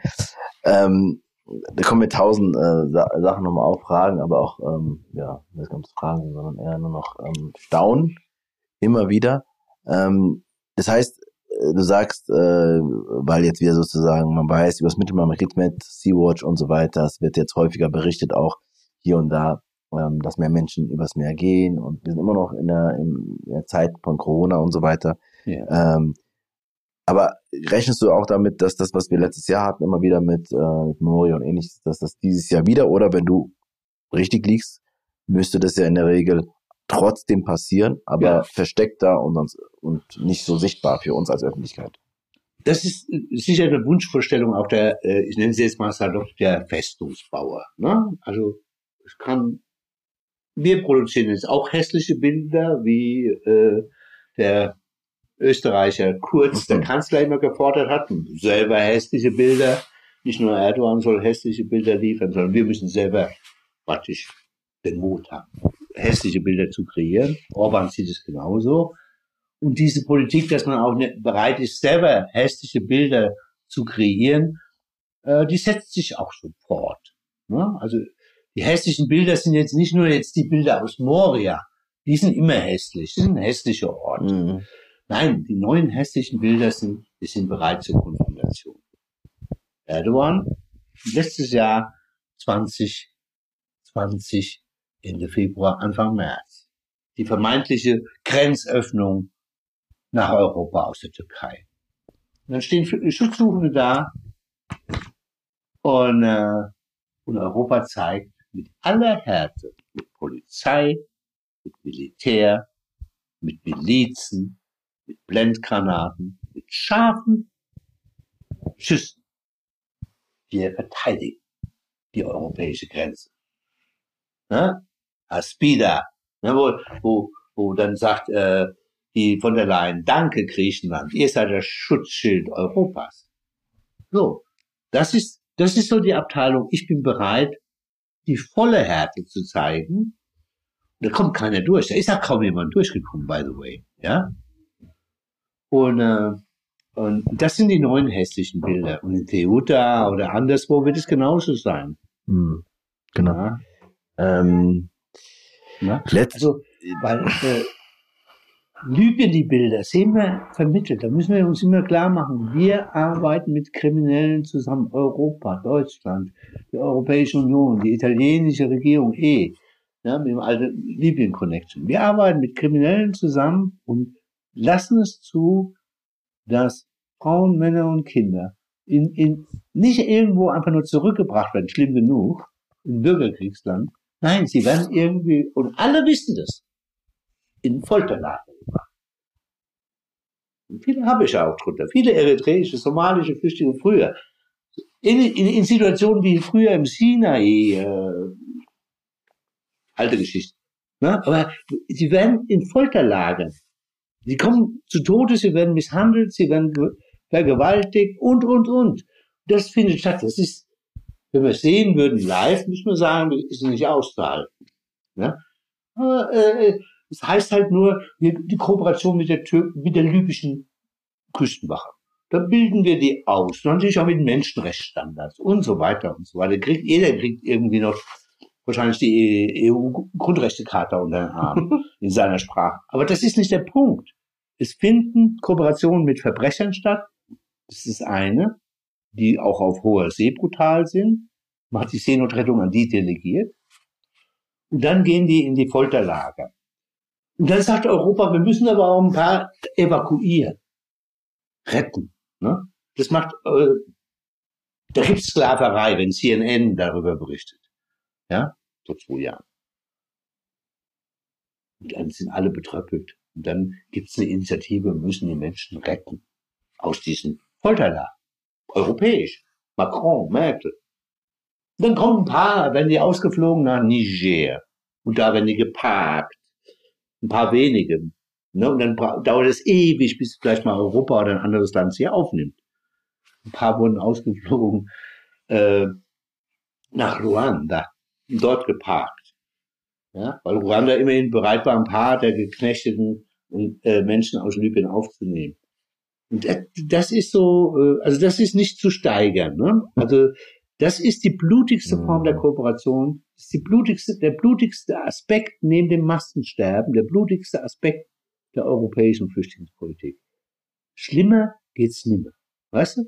Speaker 1: ähm, da kommen mir tausend äh, Sachen nochmal auf, Fragen, aber auch, ähm, ja, nicht ganz Fragen, sondern eher nur noch ähm, Staunen, immer wieder. Ähm, das heißt, äh, du sagst, äh, weil jetzt wieder sozusagen, man weiß über das Mittelmeer, man kriegt mit Sea-Watch und so weiter, es wird jetzt häufiger berichtet, auch hier und da, ähm, dass mehr Menschen übers Meer gehen und wir sind immer noch in der, in der Zeit von Corona und so weiter. Ja. Ähm, aber rechnest du auch damit, dass das, was wir letztes Jahr hatten, immer wieder mit, äh, mit Memoria und ähnliches, dass das dieses Jahr wieder oder wenn du richtig liegst, müsste das ja in der Regel trotzdem passieren, aber ja. versteckter und, und nicht so sichtbar für uns als Öffentlichkeit.
Speaker 2: Das ist sicher eine Wunschvorstellung auch der, äh, ich nenne sie jetzt mal salopp, der Festungsbauer. Ne? Also es kann, wir produzieren jetzt auch hässliche Bilder, wie äh, der Österreicher Kurz, der mhm. Kanzler immer gefordert hat, selber hässliche Bilder. Nicht nur Erdogan soll hässliche Bilder liefern, sondern wir müssen selber praktisch den Mut haben, hässliche Bilder zu kreieren. Orban sieht es genauso. Und diese Politik, dass man auch nicht bereit ist, selber hässliche Bilder zu kreieren, äh, die setzt sich auch so fort. Ne? Also die hässlichen Bilder sind jetzt nicht nur jetzt die Bilder aus Moria, die sind immer hässlich, das sind hässliche Orte. Mhm. Nein, die neuen hässlichen Bilder sind, die sind bereit zur Konfrontation. Erdogan, letztes Jahr 2020 Ende Februar, Anfang März. Die vermeintliche Grenzöffnung nach Europa aus der Türkei. Und dann stehen Schutzsuchende da und, äh, und Europa zeigt mit aller Härte, mit Polizei, mit Militär, mit Milizen, mit Blendgranaten, mit scharfen Schüssen. Wir verteidigen die europäische Grenze. Ne? Aspida, ne, wo, wo, wo dann sagt äh, die von der Leyen, danke Griechenland, ihr seid das Schutzschild Europas. So, das ist, das ist so die Abteilung, ich bin bereit, die volle Härte zu zeigen. Da kommt keiner durch. Da ist ja kaum jemand durchgekommen, by the way. Ja? Und, äh, und das sind die neuen hässlichen Bilder. Und in Teuta oder anderswo wird es genauso sein.
Speaker 1: Hm, genau. Ja. Ähm,
Speaker 2: Ne? Also, weil äh, Libyen die Bilder sehen wir vermittelt. Da müssen wir uns immer klar machen, wir arbeiten mit Kriminellen zusammen. Europa, Deutschland, die Europäische Union, die italienische Regierung eh, ja, mit dem alten Libyen Connection. Wir arbeiten mit Kriminellen zusammen und lassen es zu, dass Frauen, Männer und Kinder in, in, nicht irgendwo einfach nur zurückgebracht werden, schlimm genug, im Bürgerkriegsland, Nein, sie werden irgendwie, und alle wissen das, in Folterlager gebracht. Und viele habe ich auch drunter. Viele eritreische, somalische Flüchtlinge früher. In, in, in Situationen wie früher im Sinai, äh, alte Geschichte. Ne? Aber sie werden in Folterlagern. Sie kommen zu Tode, sie werden misshandelt, sie werden vergewaltigt und, und, und. Das findet statt. Das ist, wenn wir es sehen würden live, müssen wir sagen, ist nicht auszuhalten. Ja? Aber, äh, das heißt halt nur, die Kooperation mit der, Tür mit der libyschen Küstenwache. Da bilden wir die aus. Natürlich auch mit Menschenrechtsstandards und so weiter und so weiter. Kriegt, jeder kriegt irgendwie noch wahrscheinlich die EU-Grundrechtecharta unter den Arm in seiner Sprache. Aber das ist nicht der Punkt. Es finden Kooperationen mit Verbrechern statt. Das ist eine, die auch auf hoher See brutal sind. Man hat die Seenotrettung an die delegiert. Und dann gehen die in die Folterlager. Und dann sagt Europa, wir müssen aber auch ein paar evakuieren, retten. Ne? Das macht, äh, da gibt Sklaverei, wenn CNN darüber berichtet. Ja, vor zwei Jahren. Und dann sind alle betröppelt. Und dann gibt es eine Initiative, müssen die Menschen retten aus diesen Folterlager. Europäisch. Macron, Merkel. Dann kommen ein paar, werden die ausgeflogen nach Niger. Und da werden die geparkt ein paar wenige. Ne? Und dann dauert es ewig, bis vielleicht mal Europa oder ein anderes Land sie aufnimmt. Ein paar wurden ausgeflogen äh, nach Ruanda und dort geparkt. Ja? Weil Ruanda immerhin bereit war, ein paar der geknechteten äh, Menschen aus Libyen aufzunehmen. Und das ist so, äh, also das ist nicht zu steigern. Ne? Also das ist die blutigste Form der mhm. Kooperation. Das ist die blutigste, der blutigste Aspekt neben dem Massensterben, der blutigste Aspekt der europäischen Flüchtlingspolitik. Schlimmer geht's nimmer. Weißt du?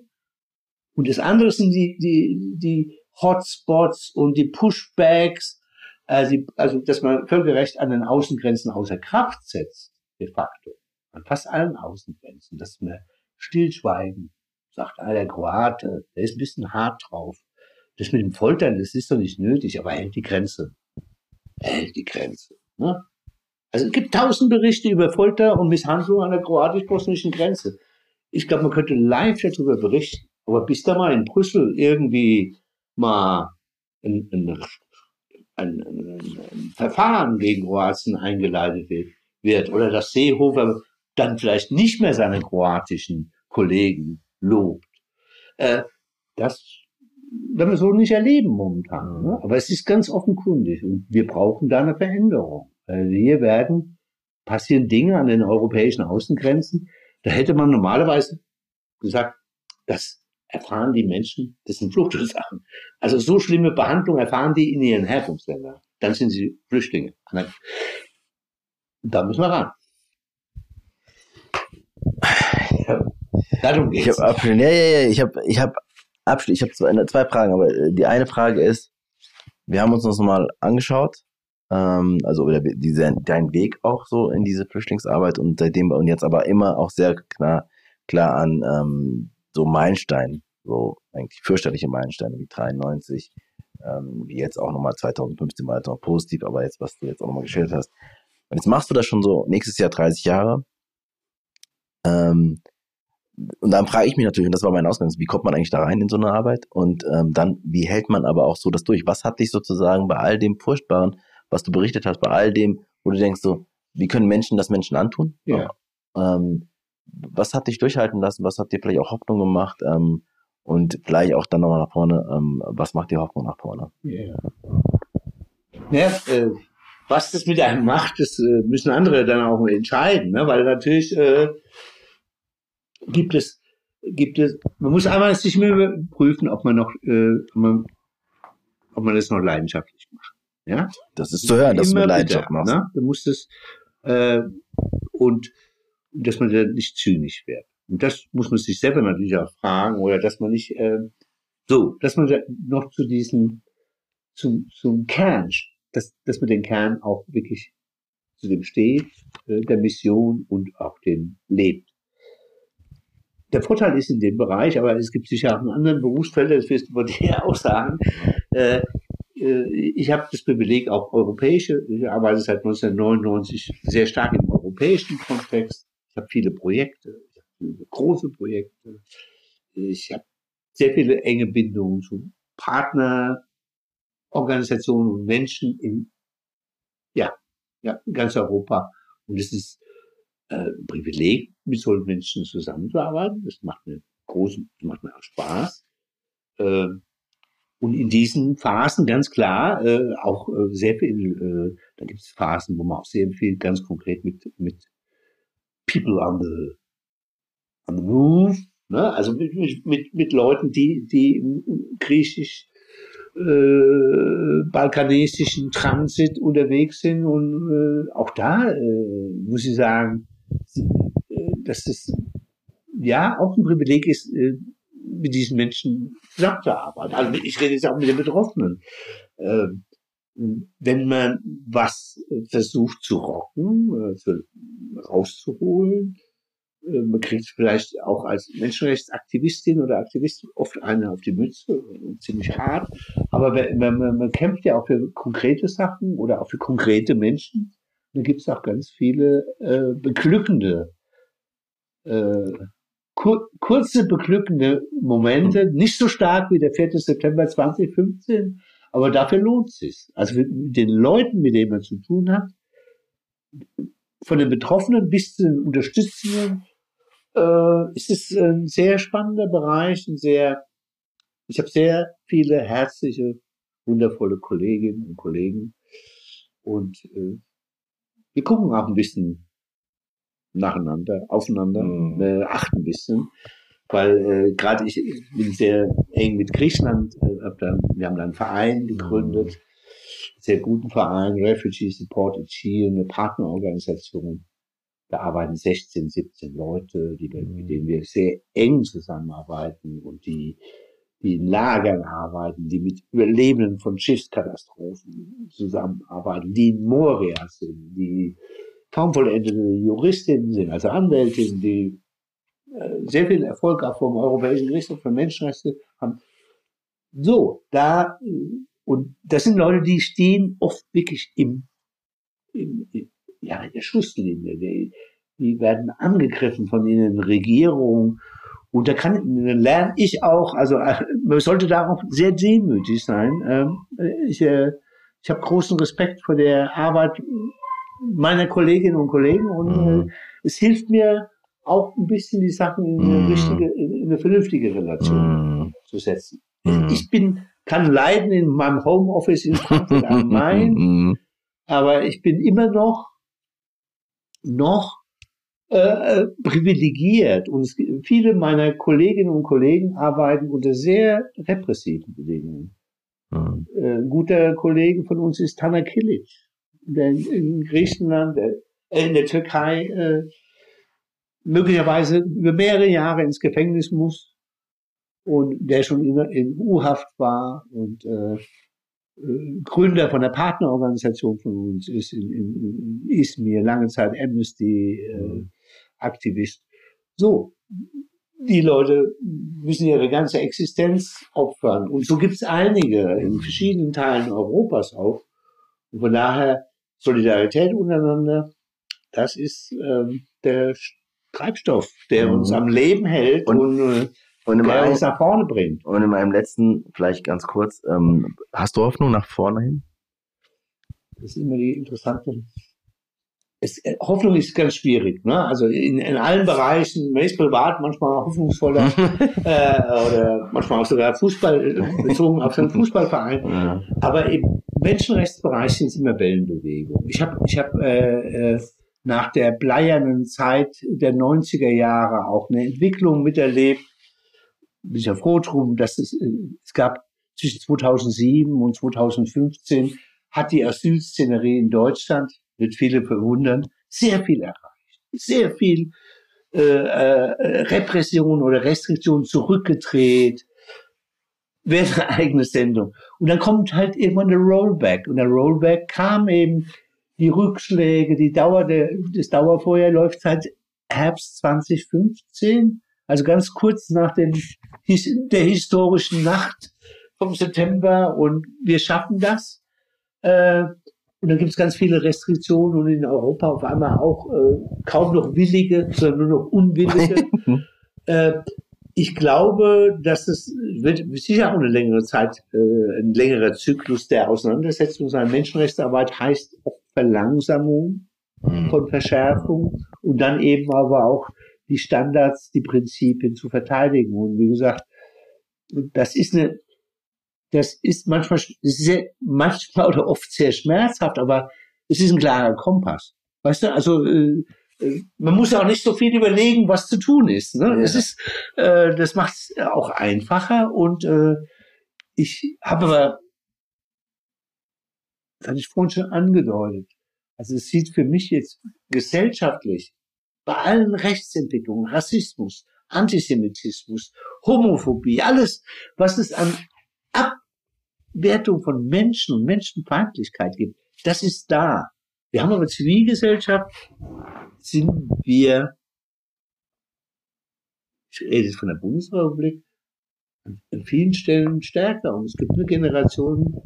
Speaker 2: Und das andere sind die, die, die Hotspots und die Pushbacks, also, also dass man Völkerrecht an den Außengrenzen außer Kraft setzt, de facto. An fast allen Außengrenzen, dass man stillschweigen, sagt, der Kroate, der ist ein bisschen hart drauf. Das mit dem Foltern, das ist doch nicht nötig, aber er hält die Grenze. Er hält die Grenze. Ne? Also es gibt tausend Berichte über Folter und Misshandlung an der kroatisch-bosnischen Grenze. Ich glaube, man könnte live darüber berichten. Aber bis da mal in Brüssel irgendwie mal ein, ein, ein, ein Verfahren gegen Kroatien eingeleitet wird oder dass Seehofer dann vielleicht nicht mehr seine kroatischen Kollegen lobt, äh, das werden wir so nicht erleben momentan. Ne? Aber es ist ganz offenkundig und wir brauchen da eine Veränderung. Weil hier werden, passieren Dinge an den europäischen Außengrenzen, da hätte man normalerweise gesagt, das erfahren die Menschen, das sind Fluchtursachen. Also so schlimme Behandlung erfahren die in ihren Herkunftsländern. Dann sind sie Flüchtlinge. Da müssen wir ran.
Speaker 1: Darum geht's. Ich habe ja, ja, ja, ich hab, ich hab Abschluss. Ich habe zwei, zwei Fragen, aber äh, die eine Frage ist, wir haben uns das nochmal angeschaut, ähm, also oder diese, dein Weg auch so in diese Flüchtlingsarbeit und seitdem und jetzt aber immer auch sehr klar, klar an ähm, so Meilensteinen, so eigentlich fürchterliche Meilensteine wie 93, ähm, wie jetzt auch nochmal 2015 war jetzt noch positiv, aber jetzt, was du jetzt auch nochmal geschildert hast. Und jetzt machst du das schon so nächstes Jahr 30 Jahre. Ähm, und dann frage ich mich natürlich, und das war mein Ausgang, wie kommt man eigentlich da rein in so eine Arbeit? Und ähm, dann, wie hält man aber auch so das durch? Was hat dich sozusagen bei all dem Furchtbaren, was du berichtet hast, bei all dem, wo du denkst so, wie können Menschen das Menschen antun?
Speaker 2: Ja.
Speaker 1: Ähm, was hat dich durchhalten lassen? Was hat dir vielleicht auch Hoffnung gemacht? Ähm, und vielleicht auch dann nochmal nach vorne, ähm, was macht dir Hoffnung nach vorne?
Speaker 2: Ja. ja äh, was das mit einem macht, das äh, müssen andere dann auch entscheiden, ne? weil natürlich äh, gibt es, gibt es, man muss einmal sich mehr prüfen, ob man noch, äh, ob man, ob man das noch leidenschaftlich macht. Ja?
Speaker 1: Das ist zu hören, dass du Leidenschaft machst.
Speaker 2: Ne? Du musst es, äh, und, dass man dann nicht zynisch wird. Und das muss man sich selber natürlich auch fragen, oder dass man nicht, äh, so, dass man noch zu diesem, zum, zum Kern, dass, dass man den Kern auch wirklich zu dem steht, äh, der Mission und auch den lebt der Vorteil ist in dem Bereich, aber es gibt sicher auch in anderen Berufsfeldern, das wirst du von dir auch sagen, äh, äh, ich habe das Privileg, auch europäische, ich arbeite seit 1999 sehr stark im europäischen Kontext. Ich habe viele Projekte, ich habe viele große Projekte. Ich habe sehr viele enge Bindungen zu Partnerorganisationen und Menschen in, ja, ja, ganz Europa. Und es ist äh, Privileg, mit solchen Menschen zusammenzuarbeiten. Das macht mir großen, macht mir auch Spaß. Äh, und in diesen Phasen ganz klar äh, auch äh, sehr viel, äh, da gibt es Phasen, wo man auch sehr viel ganz konkret mit, mit People on the, on the Move, ne? also mit, mit, mit Leuten, die, die griechisch äh, balkanesischen Transit unterwegs sind und äh, auch da äh, muss ich sagen, dass das ja auch ein Privileg ist, äh, mit diesen Menschen zusammenzuarbeiten. Also ich rede jetzt auch mit den Betroffenen. Äh, wenn man was versucht zu rocken, äh, zu, rauszuholen, äh, man kriegt vielleicht auch als Menschenrechtsaktivistin oder Aktivist oft eine auf die Mütze, ziemlich hart. Aber man, man, man kämpft ja auch für konkrete Sachen oder auch für konkrete Menschen. Da gibt es auch ganz viele äh, beglückende, äh, kur kurze beglückende Momente. Nicht so stark wie der 4. September 2015, aber dafür lohnt es sich. Also mit den Leuten, mit denen man zu tun hat, von den Betroffenen bis zu den Unterstützenden, äh, ist es ein sehr spannender Bereich, ein sehr, ich habe sehr viele herzliche, wundervolle Kolleginnen und Kollegen und äh, wir gucken auch ein bisschen nacheinander, aufeinander, mhm. äh, achten ein bisschen, weil äh, gerade ich, bin sehr eng mit Griechenland, äh, hab da, wir haben da einen Verein gegründet, mhm. sehr guten Verein, Refugee Support Chile, eine Partnerorganisation da arbeiten 16, 17 Leute, die, mit denen wir sehr eng zusammenarbeiten und die, die in Lagern arbeiten, die mit Überlebenden von Schiffskatastrophen zusammenarbeiten, die in Moria sind, die kaum vollendete Juristinnen sind, also Anwältinnen, die äh, sehr viel Erfolg auch vom Europäischen Gerichtshof für Menschenrechte haben. So, da, und das sind Leute, die stehen oft wirklich im, im, ja, in der Schusslinie. Die, die werden angegriffen von ihnen Regierungen. Und da kann, lerne ich auch, also man sollte da auch sehr demütig sein. Ähm, ich, äh, ich habe großen Respekt vor der Arbeit meiner Kolleginnen und Kollegen und mhm. Äh, es hilft mir auch ein bisschen die Sachen in eine, mhm. richtige, in eine vernünftige Relation mhm. zu setzen. Mhm. Ich bin, kann leiden in meinem Homeoffice in Frankfurt am Main, mhm. aber ich bin immer noch noch äh, äh, privilegiert. Und viele meiner Kolleginnen und Kollegen arbeiten unter sehr repressiven Bedingungen. Mhm. Äh, ein guter Kollege von uns ist Tana Kilic, der in, Griechenland, äh, in der Türkei äh, möglicherweise über mehrere Jahre ins Gefängnis muss und der schon in, in U-Haft war und äh, Gründer von der Partnerorganisation von uns ist in, in, in Izmir, lange Zeit Amnesty-Aktivist. Äh, so, die Leute müssen ihre ganze Existenz opfern. Und so gibt es einige in verschiedenen Teilen Europas auch. Und von daher Solidarität untereinander, das ist ähm, der Treibstoff, der mhm. uns am Leben hält und, und äh, und der uns nach vorne bringt.
Speaker 1: Und in meinem letzten, vielleicht ganz kurz, ähm, hast du Hoffnung nach vorne hin?
Speaker 2: Das ist immer die interessante. Es, äh, Hoffnung ist ganz schwierig. Ne? Also in, in allen Bereichen, ist privat manchmal hoffnungsvoller äh, oder manchmal auch sogar Fußball äh, bezogen auf seinen Fußballverein. Ja. Aber im Menschenrechtsbereich sind es immer Wellenbewegungen. Ich habe ich hab, äh, äh, nach der bleiernen Zeit der 90er Jahre auch eine Entwicklung miterlebt, bin ich ja froh drum, dass es, äh, es gab zwischen 2007 und 2015 hat die Asylszenerie in Deutschland, wird viele verwundern, sehr viel erreicht. Sehr viel äh, äh, Repression oder Restriktion zurückgedreht. Wäre eine eigene Sendung. Und dann kommt halt irgendwann der Rollback. Und der Rollback kam eben die Rückschläge, die Dauer der, das Dauerfeuer läuft seit Herbst 2015 also ganz kurz nach den, der historischen Nacht vom September und wir schaffen das. Äh, und dann gibt es ganz viele Restriktionen und in Europa auf einmal auch äh, kaum noch Willige, sondern nur noch Unwillige. äh, ich glaube, dass es wird sicher auch eine längere Zeit, äh, ein längerer Zyklus der Auseinandersetzung sein. Menschenrechtsarbeit heißt auch Verlangsamung mhm. von Verschärfung und dann eben aber auch die Standards, die Prinzipien zu verteidigen. Und wie gesagt, das ist eine, das ist manchmal, sehr, manchmal oder oft sehr schmerzhaft, aber es ist ein klarer Kompass. Weißt du, also äh, äh man muss ja auch nicht so viel überlegen, was zu tun ist. Ne? Ja. Es ist, äh, das macht es auch einfacher und äh, ich habe aber, das hatte ich vorhin schon angedeutet, also es sieht für mich jetzt gesellschaftlich bei allen Rechtsentwicklungen, Rassismus, Antisemitismus, Homophobie, alles, was es an Abwertung von Menschen und Menschenfeindlichkeit gibt, das ist da. Wir haben aber Zivilgesellschaft, sind wir, ich rede jetzt von der Bundesrepublik, an vielen Stellen stärker. Und es gibt eine Generation,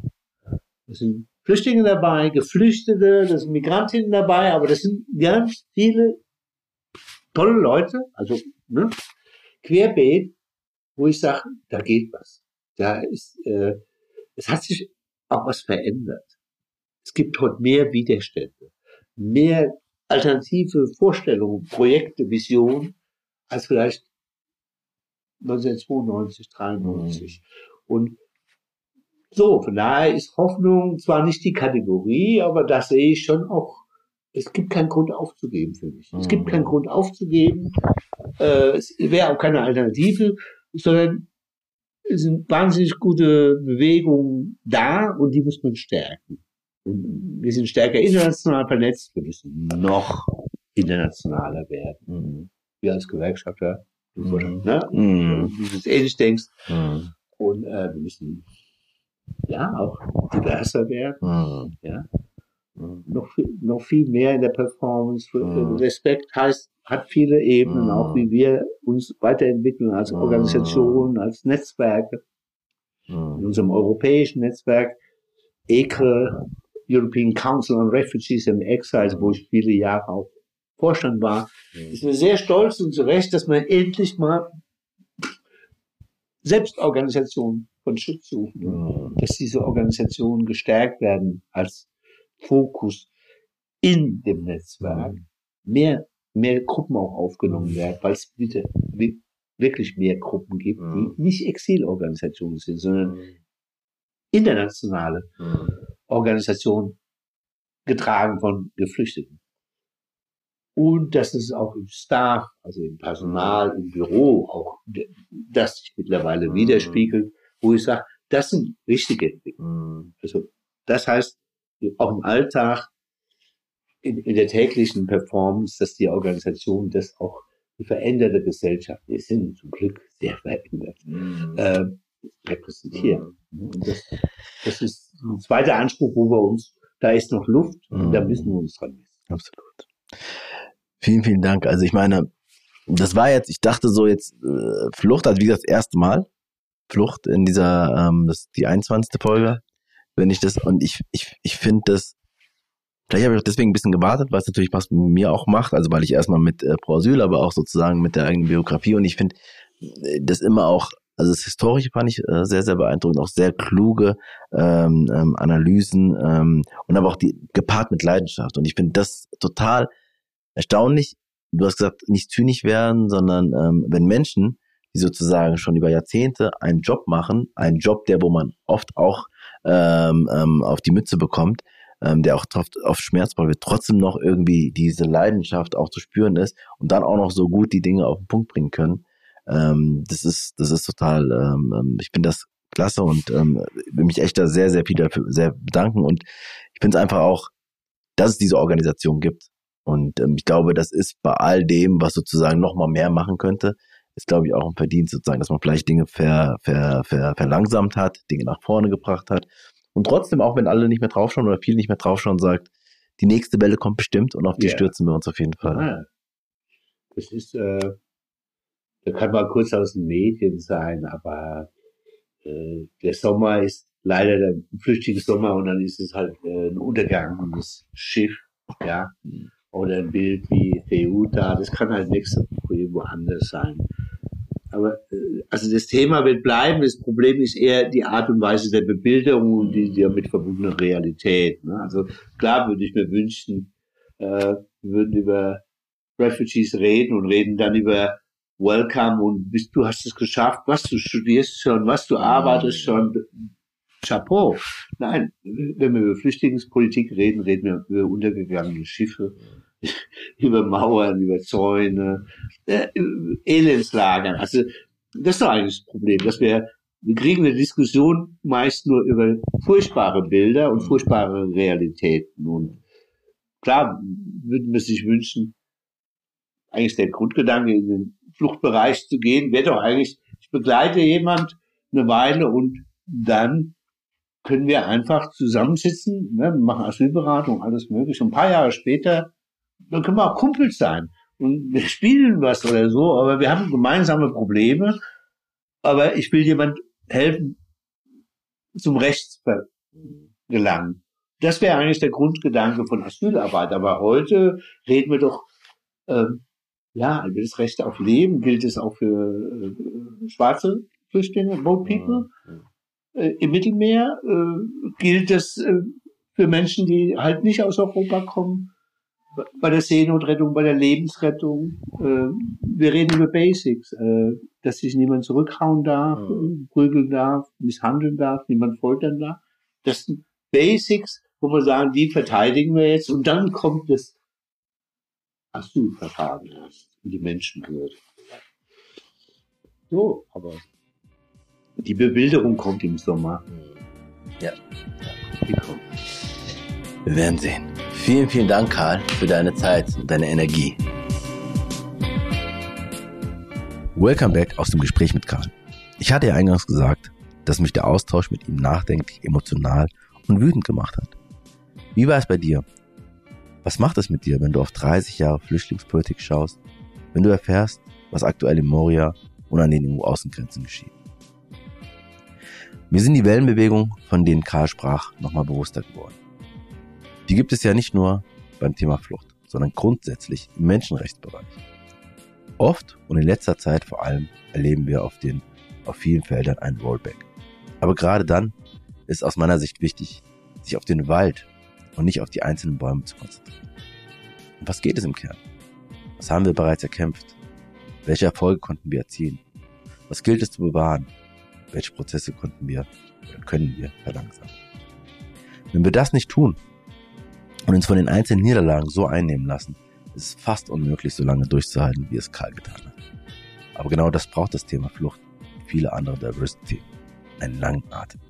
Speaker 2: das sind Flüchtlinge dabei, Geflüchtete, das sind Migrantinnen dabei, aber das sind ganz viele tolle Leute, also ne, querbeet, wo ich sage, da geht was. Da ist, äh, es hat sich auch was verändert. Es gibt heute mehr Widerstände, mehr alternative Vorstellungen, Projekte, Visionen, als vielleicht 1992, 93. Mhm. Und so, von daher ist Hoffnung zwar nicht die Kategorie, aber das sehe ich schon auch. Es gibt keinen Grund aufzugeben für mich. Es gibt keinen mhm. Grund aufzugeben. Äh, es wäre auch keine Alternative, sondern sind wahnsinnig gute Bewegungen da und die muss man stärken. Und wir sind stärker international vernetzt. Wir müssen noch internationaler werden. Mhm. Wir als Gewerkschafter, mhm. ne? Mhm. wie du es ähnlich denkst. Mhm. Und äh, wir müssen ja auch diverser werden. Mhm. Ja. Mhm. Noch, noch viel mehr in der Performance. Mhm. Respekt heißt, hat viele Ebenen, auch wie wir uns weiterentwickeln als Organisation, als Netzwerke. In unserem europäischen Netzwerk, ECRE, European Council on Refugees and Exiles, wo ich viele Jahre auch Vorstand war, ist mir sehr stolz und zu Recht, dass man endlich mal Selbstorganisationen von Schutz suchen, dass diese Organisationen gestärkt werden als Fokus in dem Netzwerk, mehr, mehr Gruppen auch aufgenommen werden, weil es wieder wirklich mehr Gruppen gibt, die nicht Exilorganisationen sind, sondern internationale Organisationen getragen von Geflüchteten. Und dass es auch im Staff, also im Personal, im Büro auch das sich mittlerweile mhm. widerspiegelt, wo ich sage, das sind wichtige Entwicklungen. Mhm. Also das heißt, auch im Alltag, in, in, der täglichen Performance, dass die Organisation das auch die veränderte Gesellschaft, wir sind zum Glück sehr verändert, mhm. äh, repräsentieren. Mhm. Und das, das ist ein zweiter Anspruch, wo wir uns, da ist noch Luft, mhm. da müssen wir uns dran messen.
Speaker 1: Absolut. Vielen, vielen Dank. Also ich meine, das war jetzt, ich dachte so jetzt, äh, Flucht, also wie gesagt, das erste Mal. Flucht in dieser, ähm, das ist die 21. Folge, wenn ich das, und ich, ich, ich finde das, vielleicht habe ich auch deswegen ein bisschen gewartet, weil es natürlich was mit mir auch macht, also weil ich erstmal mit äh, Pro Asyl, aber auch sozusagen mit der eigenen Biografie und ich finde äh, das immer auch also das Historische fand ich äh, sehr, sehr beeindruckend, auch sehr kluge ähm, ähm, Analysen ähm, und aber auch die gepaart mit Leidenschaft. Und ich finde das total erstaunlich. Du hast gesagt, nicht zynisch werden, sondern ähm, wenn Menschen, die sozusagen schon über Jahrzehnte einen Job machen, einen Job, der wo man oft auch ähm, ähm, auf die Mütze bekommt, ähm, der auch oft, oft schmerzvoll wird, trotzdem noch irgendwie diese Leidenschaft auch zu spüren ist und dann auch noch so gut die Dinge auf den Punkt bringen können ähm, das ist, das ist total, ähm, ähm ich finde das klasse und ähm, will mich echt da sehr, sehr viel dafür sehr bedanken. Und ich finde es einfach auch, dass es diese Organisation gibt. Und ähm, ich glaube, das ist bei all dem, was sozusagen noch mal mehr machen könnte, ist, glaube ich, auch ein Verdienst sozusagen, dass man vielleicht Dinge ver, ver, ver, verlangsamt hat, Dinge nach vorne gebracht hat. Und trotzdem, auch wenn alle nicht mehr draufschauen oder viele nicht mehr draufschauen, sagt, die nächste Welle kommt bestimmt und auf die yeah. stürzen wir uns auf jeden Fall.
Speaker 2: Das ist, äh, da kann man kurz aus den Medien sein, aber äh, der Sommer ist leider der flüchtige Sommer und dann ist es halt äh, ein untergangenes Schiff, ja, oder ein Bild wie Ceuta, das kann halt nächste Woche woanders sein. Aber äh, also das Thema wird bleiben. Das Problem ist eher die Art und Weise der Bebilderung und die damit verbundene Realität. Ne? Also klar würde ich mir wünschen, äh, wir würden über Refugees reden und reden dann über Welcome und bist, du hast es geschafft, was du studierst schon, was du arbeitest schon. Chapeau. Nein, wenn wir über Flüchtlingspolitik reden, reden wir über untergegangene Schiffe, über Mauern, über Zäune, äh, Elendslagern. Also das ist doch eigentlich das Problem, dass wir wir kriegen eine Diskussion meist nur über furchtbare Bilder und furchtbare Realitäten. Und klar würden wir sich wünschen, eigentlich der Grundgedanke in den Fluchtbereich zu gehen, wäre doch eigentlich, ich begleite jemand eine Weile und dann können wir einfach zusammensitzen, ne, machen Asylberatung, alles mögliche. Und ein paar Jahre später, dann können wir auch Kumpels sein. Und wir spielen was oder so, aber wir haben gemeinsame Probleme. Aber ich will jemand helfen, zum Recht gelangen. Das wäre eigentlich der Grundgedanke von Asylarbeit. Aber heute reden wir doch, ähm, ja, das Recht auf Leben, gilt es auch für äh, schwarze Flüchtlinge, Boat People. Äh, Im Mittelmeer äh, gilt es äh, für Menschen, die halt nicht aus Europa kommen bei der Seenotrettung, bei der Lebensrettung. Äh, wir reden über Basics, äh, dass sich niemand zurückhauen darf, prügeln darf, misshandeln darf, niemand foltern darf. Das sind Basics, wo wir sagen, die verteidigen wir jetzt und dann kommt das Asylverfahren erst und die Menschenwürde. So, aber die Bebilderung kommt im Sommer.
Speaker 1: Ja. Die kommt. Wir werden sehen. Vielen, vielen Dank, Karl, für deine Zeit und deine Energie. Welcome back aus dem Gespräch mit Karl. Ich hatte ja eingangs gesagt, dass mich der Austausch mit ihm nachdenklich, emotional und wütend gemacht hat. Wie war es bei dir? Was macht es mit dir, wenn du auf 30 Jahre Flüchtlingspolitik schaust, wenn du erfährst, was aktuell in Moria und an den EU-Außengrenzen geschieht? Mir sind die Wellenbewegungen, von denen Karl sprach, nochmal bewusster geworden. Die gibt es ja nicht nur beim Thema Flucht, sondern grundsätzlich im Menschenrechtsbereich. Oft und in letzter Zeit vor allem erleben wir auf, den, auf vielen Feldern ein Rollback. Aber gerade dann ist aus meiner Sicht wichtig, sich auf den Wald und nicht auf die einzelnen Bäume zu konzentrieren. Und was geht es im Kern? Was haben wir bereits erkämpft? Welche Erfolge konnten wir erzielen? Was gilt es zu bewahren? Welche Prozesse konnten wir oder können wir verlangsamen? Wenn wir das nicht tun, und uns von den einzelnen Niederlagen so einnehmen lassen, ist es fast unmöglich, so lange durchzuhalten, wie es Karl getan hat. Aber genau das braucht das Thema Flucht und viele andere Diversity. Einen langen Atem.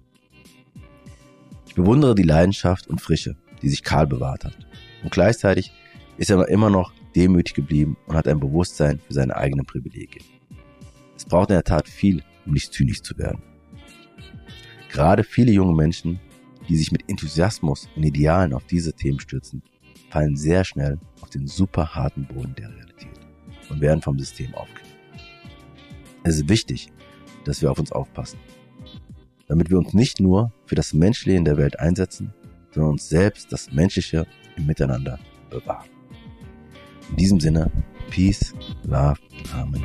Speaker 1: Ich bewundere die Leidenschaft und Frische, die sich Karl bewahrt hat. Und gleichzeitig ist er immer noch demütig geblieben und hat ein Bewusstsein für seine eigenen Privilegien. Es braucht in der Tat viel, um nicht zynisch zu werden. Gerade viele junge Menschen die sich mit Enthusiasmus und Idealen auf diese Themen stürzen, fallen sehr schnell auf den super harten Boden der Realität und werden vom System aufgegriffen. Es ist wichtig, dass wir auf uns aufpassen, damit wir uns nicht nur für das Menschleben der Welt einsetzen, sondern uns selbst das Menschliche im Miteinander bewahren. In diesem Sinne, Peace, Love, Harmony.